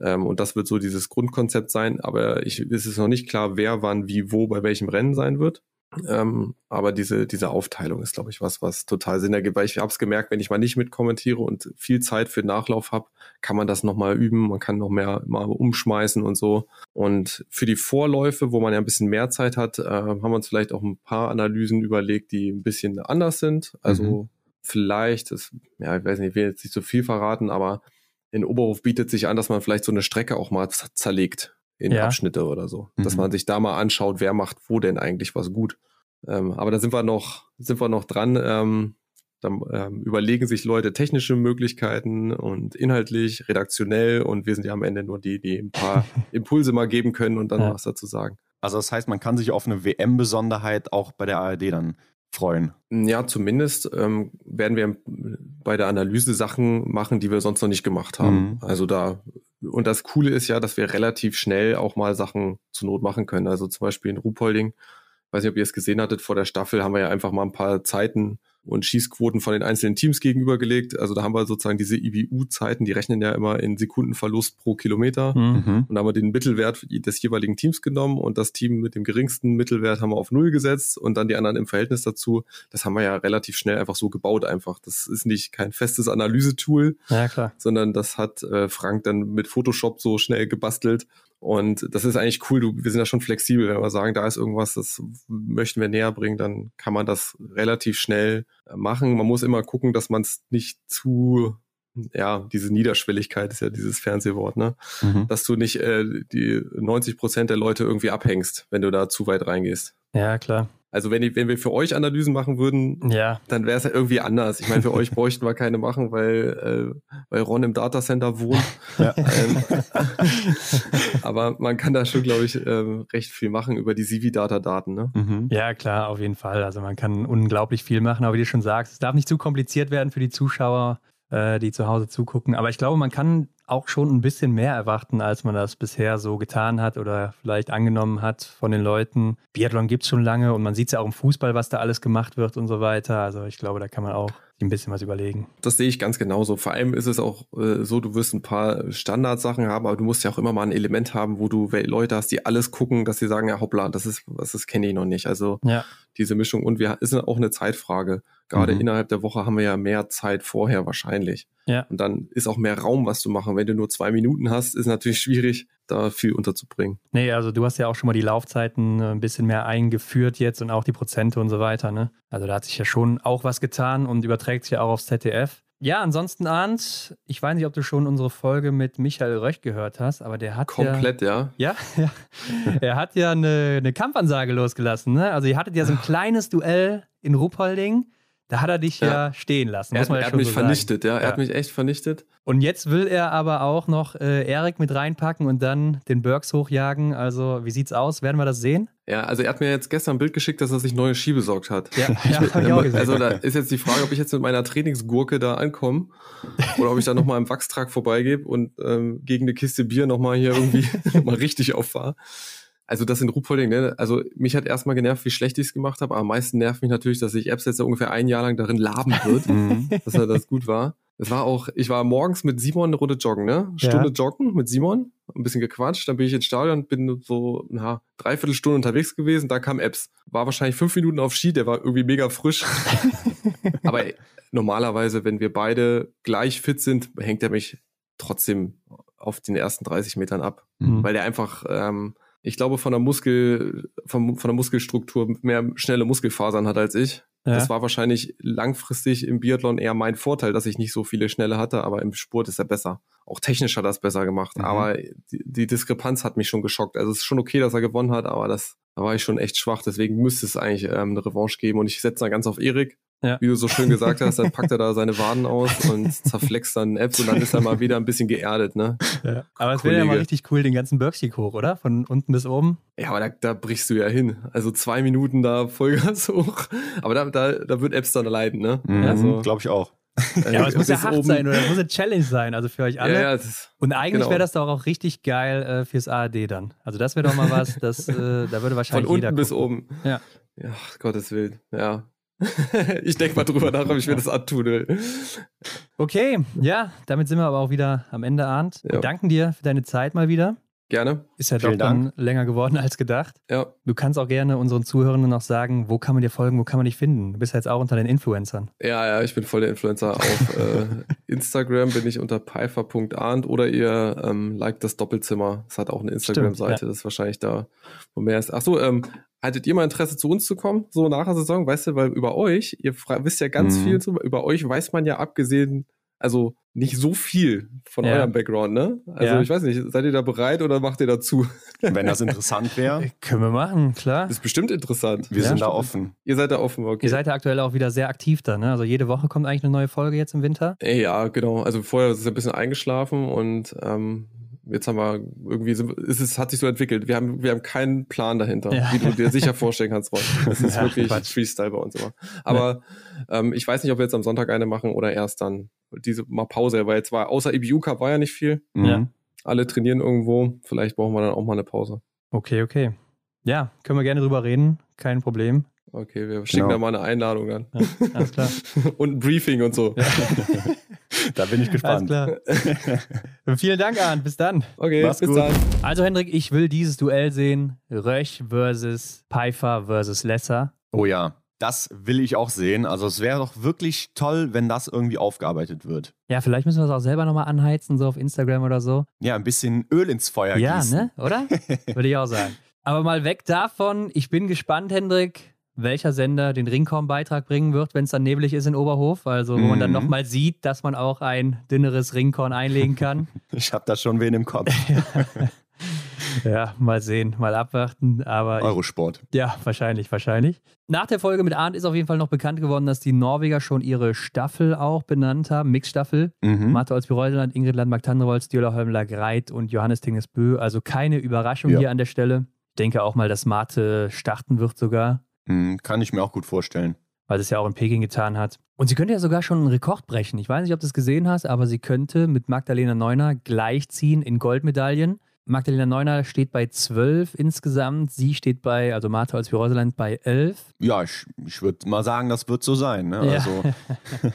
Ähm, und das wird so dieses Grundkonzept sein. Aber ich, ist es noch nicht klar, wer wann, wie, wo, bei welchem Rennen sein wird. Ähm, aber diese, diese Aufteilung ist, glaube ich, was, was total Sinn ergibt, weil ich habe es gemerkt, wenn ich mal nicht mitkommentiere und viel Zeit für Nachlauf habe, kann man das nochmal üben, man kann noch mehr mal umschmeißen und so. Und für die Vorläufe, wo man ja ein bisschen mehr Zeit hat, äh, haben wir uns vielleicht auch ein paar Analysen überlegt, die ein bisschen anders sind. Also mhm. vielleicht, das, ja, ich weiß nicht, ich will jetzt nicht so viel verraten, aber in Oberhof bietet sich an, dass man vielleicht so eine Strecke auch mal zerlegt in ja. Abschnitte oder so. Mhm. Dass man sich da mal anschaut, wer macht wo denn eigentlich was gut. Ähm, aber da sind wir noch, sind wir noch dran. Ähm, dann ähm, überlegen sich Leute technische Möglichkeiten und inhaltlich, redaktionell und wir sind ja am Ende nur die, die ein paar [laughs] Impulse mal geben können und dann ja. was dazu sagen. Also das heißt, man kann sich auf eine WM-Besonderheit auch bei der ARD dann freuen. Ja, zumindest ähm, werden wir bei der Analyse Sachen machen, die wir sonst noch nicht gemacht haben. Mhm. Also da und das Coole ist ja, dass wir relativ schnell auch mal Sachen zur Not machen können. Also zum Beispiel in Ruhpolding, weiß nicht, ob ihr es gesehen hattet, vor der Staffel haben wir ja einfach mal ein paar Zeiten und Schießquoten von den einzelnen Teams gegenübergelegt. Also da haben wir sozusagen diese IBU-Zeiten, die rechnen ja immer in Sekundenverlust pro Kilometer. Mhm. Und da haben wir den Mittelwert des jeweiligen Teams genommen und das Team mit dem geringsten Mittelwert haben wir auf Null gesetzt und dann die anderen im Verhältnis dazu. Das haben wir ja relativ schnell einfach so gebaut einfach. Das ist nicht kein festes Analysetool, ja, sondern das hat äh, Frank dann mit Photoshop so schnell gebastelt und das ist eigentlich cool. Du, wir sind ja schon flexibel. Wenn wir sagen, da ist irgendwas, das möchten wir näher bringen, dann kann man das relativ schnell äh, machen. Man muss immer gucken, dass man es nicht zu, ja, diese Niederschwelligkeit ist ja dieses Fernsehwort, ne? Mhm. Dass du nicht äh, die 90 Prozent der Leute irgendwie abhängst, wenn du da zu weit reingehst. Ja, klar. Also wenn, ich, wenn wir für euch Analysen machen würden, ja. dann wäre es ja irgendwie anders. Ich meine, für euch [laughs] bräuchten wir keine machen, weil, äh, weil Ron im Datacenter wohnt. Ja. Ähm, [laughs] aber man kann da schon, glaube ich, ähm, recht viel machen über die Civi-Data-Daten. Ne? Mhm. Ja, klar, auf jeden Fall. Also man kann unglaublich viel machen, aber wie du schon sagst, es darf nicht zu kompliziert werden für die Zuschauer, äh, die zu Hause zugucken. Aber ich glaube, man kann auch schon ein bisschen mehr erwarten, als man das bisher so getan hat oder vielleicht angenommen hat von den Leuten. Biathlon gibt es schon lange und man sieht es ja auch im Fußball, was da alles gemacht wird und so weiter. Also ich glaube, da kann man auch ein bisschen was überlegen. Das sehe ich ganz genauso. Vor allem ist es auch äh, so, du wirst ein paar Standardsachen haben, aber du musst ja auch immer mal ein Element haben, wo du Leute hast, die alles gucken, dass sie sagen, ja hoppla, das ist, was das kenne ich noch nicht. Also ja. diese Mischung und wir ist auch eine Zeitfrage. Gerade mhm. innerhalb der Woche haben wir ja mehr Zeit vorher wahrscheinlich. Ja. Und dann ist auch mehr Raum, was zu machen. Wenn du nur zwei Minuten hast, ist natürlich schwierig, da viel unterzubringen. Nee, also du hast ja auch schon mal die Laufzeiten äh, ein bisschen mehr eingeführt jetzt und auch die Prozente und so weiter. Ne? Also da hat sich ja schon auch was getan und überträgt sich ja auch aufs ZDF. Ja, ansonsten, Arndt, ich weiß nicht, ob du schon unsere Folge mit Michael Röch gehört hast, aber der hat Komplett, ja. Ja, [laughs] ja. er hat ja eine, eine Kampfansage losgelassen. Ne? Also ihr hattet ja so ein kleines Duell in Ruppolding. Da hat er dich ja, ja stehen lassen. Er, er hat mich so vernichtet, ja. Er hat mich echt vernichtet. Und jetzt will er aber auch noch äh, Erik mit reinpacken und dann den Burks hochjagen. Also, wie sieht's aus? Werden wir das sehen? Ja, also er hat mir jetzt gestern ein Bild geschickt, dass er sich neue Ski besorgt hat. Ja, [laughs] ja hab ich auch gesehen. Also da ist jetzt die Frage, ob ich jetzt mit meiner Trainingsgurke da ankomme oder ob ich da nochmal im Wachstrag vorbeigebe und ähm, gegen eine Kiste Bier nochmal hier irgendwie [laughs] mal richtig auffahre. Also das in Ruhpolding, ne? also mich hat erstmal genervt, wie schlecht ich es gemacht habe, aber am meisten nervt mich natürlich, dass sich Apps jetzt ungefähr ein Jahr lang darin laben wird, [laughs] mhm. dass er das gut war. Es war auch, ich war morgens mit Simon eine Runde joggen, ne? Stunde ja. joggen mit Simon, ein bisschen gequatscht, dann bin ich ins Stadion, bin so, na, dreiviertel Stunde unterwegs gewesen, da kam Apps. War wahrscheinlich fünf Minuten auf Ski, der war irgendwie mega frisch. [laughs] aber normalerweise, wenn wir beide gleich fit sind, hängt er mich trotzdem auf den ersten 30 Metern ab. Mhm. Weil der einfach, ähm, ich glaube, von der Muskel, von, von der Muskelstruktur mehr schnelle Muskelfasern hat als ich. Ja. Das war wahrscheinlich langfristig im Biathlon eher mein Vorteil, dass ich nicht so viele schnelle hatte, aber im Sport ist er besser. Auch technisch hat er das besser gemacht. Mhm. Aber die, die, Diskrepanz hat mich schon geschockt. Also es ist schon okay, dass er gewonnen hat, aber das, da war ich schon echt schwach. Deswegen müsste es eigentlich ähm, eine Revanche geben. Und ich setze da ganz auf Erik. Ja. Wie du so schön gesagt hast, dann [laughs] packt er da seine Waden aus und [laughs] zerflext dann Apps und dann ist er mal wieder ein bisschen geerdet, ne? Ja. Aber es wäre ja mal richtig cool, den ganzen Bergstieg hoch, oder? Von unten bis oben. Ja, aber da, da brichst du ja hin. Also zwei Minuten da Vollgas [laughs] hoch. Aber da, da, da wird Apps dann leiden, ne? Mhm, also, Glaube ich auch. Ja, aber es muss ja hart sein oder es muss eine Challenge sein, also für euch alle. Ja, ja, und eigentlich genau. wäre das doch auch richtig geil äh, fürs ARD dann. Also das wäre doch mal was, das, äh, da würde wahrscheinlich Von unten jeder bis oben. Ja. Ja, Gottes Willen. Ja, [laughs] ich denke mal drüber nach, ob ich mir das antun will. Okay, ja, damit sind wir aber auch wieder am Ende, Arndt. Wir danken dir für deine Zeit mal wieder. Gerne. Ist ja Vielen doch dann Dank. länger geworden als gedacht. Ja. Du kannst auch gerne unseren Zuhörern noch sagen, wo kann man dir folgen, wo kann man dich finden? Du bist ja jetzt auch unter den Influencern. Ja, ja, ich bin voll der Influencer. Auf äh, [laughs] Instagram bin ich unter pfeifer.arndt oder ihr ähm, liked das Doppelzimmer. Das hat auch eine Instagram-Seite, ja. das ist wahrscheinlich da, wo mehr ist. Achso, ähm, Hattet ihr mal Interesse zu uns zu kommen, so nach der Saison? Weißt du, weil über euch, ihr wisst ja ganz mhm. viel, zu, über euch weiß man ja abgesehen, also nicht so viel von ja. eurem Background, ne? Also ja. ich weiß nicht, seid ihr da bereit oder macht ihr dazu? [laughs] Wenn das interessant wäre. Können wir machen, klar. ist bestimmt interessant. Wir ja, sind da offen. Ihr seid da offen, okay. Ihr seid ja aktuell auch wieder sehr aktiv da, ne? Also jede Woche kommt eigentlich eine neue Folge jetzt im Winter? Ja, genau. Also vorher ist es ein bisschen eingeschlafen und ähm, jetzt haben wir irgendwie, ist es hat sich so entwickelt. Wir haben, wir haben keinen Plan dahinter, ja. wie du dir sicher vorstellen kannst, Ron. Das [laughs] ist ja, wirklich Quatsch. Freestyle bei uns immer. Aber ja. ähm, ich weiß nicht, ob wir jetzt am Sonntag eine machen oder erst dann diese mal Pause, weil jetzt war, außer EBU Cup war ja nicht viel. Ja. Alle trainieren irgendwo. Vielleicht brauchen wir dann auch mal eine Pause. Okay, okay. Ja, können wir gerne drüber reden. Kein Problem. Okay, wir schicken genau. da mal eine Einladung an. Ja, alles klar. [laughs] und ein Briefing und so. Ja. [laughs] da bin ich gespannt. Alles klar. [laughs] Vielen Dank, Arndt. Bis dann. Okay, Mach's bis gut. dann. Also, Hendrik, ich will dieses Duell sehen. Röch versus Pfeiffer versus Lesser. Oh ja. Das will ich auch sehen. Also es wäre doch wirklich toll, wenn das irgendwie aufgearbeitet wird. Ja, vielleicht müssen wir es auch selber nochmal anheizen, so auf Instagram oder so. Ja, ein bisschen Öl ins Feuer ja, gießen. Ja, ne? Oder? Würde ich auch sagen. Aber mal weg davon. Ich bin gespannt, Hendrik welcher Sender den Ringkorn-Beitrag bringen wird, wenn es dann neblig ist in Oberhof. Also, wo mhm. man dann mhm. nochmal sieht, dass man auch ein dünneres Ringkorn einlegen kann. [laughs] ich habe da schon wen im Kopf. [laughs] ja, mal sehen, mal abwarten. Aber Eurosport. Ich, ja, wahrscheinlich, wahrscheinlich. Nach der Folge mit Arndt ist auf jeden Fall noch bekannt geworden, dass die Norweger schon ihre Staffel auch benannt haben, Mixstaffel. Mhm. Marte Olsby-Reuseland, Ingrid Landmark Tandrevold, Stjöla Holmler Greit und Johannes Tingesbö. Also keine Überraschung ja. hier an der Stelle. Ich denke auch mal, dass Marte starten wird sogar. Mhm, kann ich mir auch gut vorstellen. weil sie es ja auch in Peking getan hat. Und sie könnte ja sogar schon einen Rekord brechen. Ich weiß nicht, ob du es gesehen hast, aber sie könnte mit Magdalena Neuner gleichziehen in Goldmedaillen. Magdalena Neuner steht bei 12 insgesamt. Sie steht bei, also Martha als Reuseland bei 11. Ja, ich, ich würde mal sagen, das wird so sein. Ne? Ja. Also, [laughs]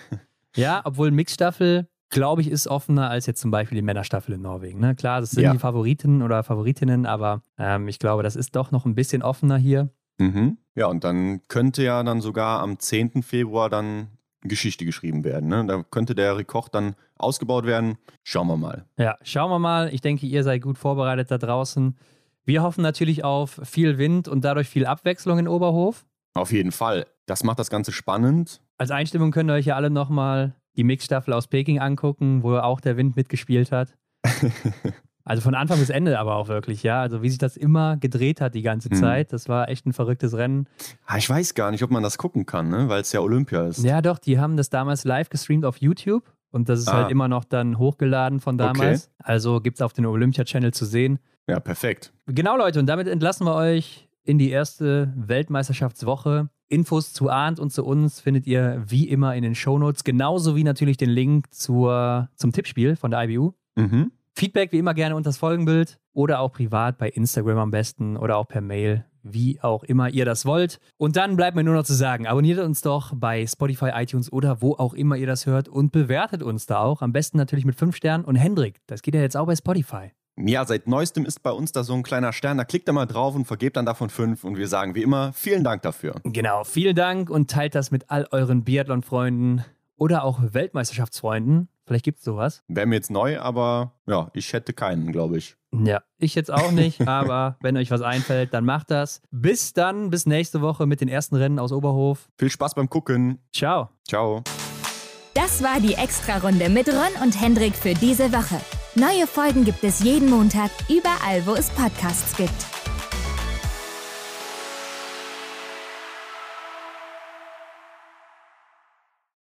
Ja, obwohl Mixstaffel, glaube ich, ist offener als jetzt zum Beispiel die Männerstaffel in Norwegen. Ne? Klar, das sind Ja. die Favoriten oder Favoritinnen, aber ähm, ich glaube, das ist doch noch ein bisschen offener hier. Mhm. Ja, und dann könnte ja dann sogar am 10. Februar dann Geschichte geschrieben werden. Ne? Da könnte der Rekord dann ausgebaut werden. Schauen wir mal. Ja, schauen wir mal. Ich denke, ihr seid gut vorbereitet da draußen. Wir hoffen natürlich auf viel Wind und dadurch viel Abwechslung in Oberhof. Auf jeden Fall. Das macht das Ganze spannend. Als Einstimmung könnt ihr euch ja alle nochmal die Mixstaffel aus Peking angucken, wo auch der Wind mitgespielt hat. [laughs] Also von Anfang bis Ende aber auch wirklich, ja. Also wie sich das immer gedreht hat die ganze Mhm. Zeit. Das war echt ein verrücktes Rennen. Ah, Ich weiß gar nicht, ob man das gucken kann, ne? weil es ja Olympia ist. Ja, doch, die haben das damals live gestreamt auf YouTube und das ist Ah. halt immer noch dann hochgeladen von damals. Also gibt es auf dem Olympia-Channel zu sehen. Ja, perfekt. Genau, Leute, und damit entlassen wir euch in die erste Weltmeisterschaftswoche. Infos zu Arndt und zu uns findet ihr wie immer in den Shownotes, genauso wie natürlich den Link zur, zum Tippspiel von der IBU. Mhm. Feedback wie immer gerne unter das Folgenbild oder auch privat bei Instagram am besten oder auch per Mail, wie auch immer ihr das wollt. Und dann bleibt mir nur noch zu sagen, abonniert uns doch bei Spotify, iTunes oder wo auch immer ihr das hört und bewertet uns da auch. Am besten natürlich mit 5 Sternen. Und Hendrik, das geht ja jetzt auch bei Spotify. Ja, seit neuestem ist bei uns da so ein kleiner Stern. Da klickt ihr mal drauf und vergebt dann davon fünf. Und wir sagen wie immer vielen Dank dafür. Genau, vielen Dank und teilt das mit all euren Biathlon-Freunden oder auch Weltmeisterschaftsfreunden. Vielleicht gibt es sowas. Wäre mir jetzt neu, aber ja, ich hätte keinen, glaube ich. Ja, ich jetzt auch nicht, [laughs] aber wenn euch was einfällt, dann macht das. Bis dann, bis nächste Woche mit den ersten Rennen aus Oberhof. Viel Spaß beim Gucken. Ciao. Ciao. Das war die Extra-Runde mit Ron und Hendrik für diese Woche. Neue Folgen gibt es jeden Montag, überall, wo es Podcasts gibt.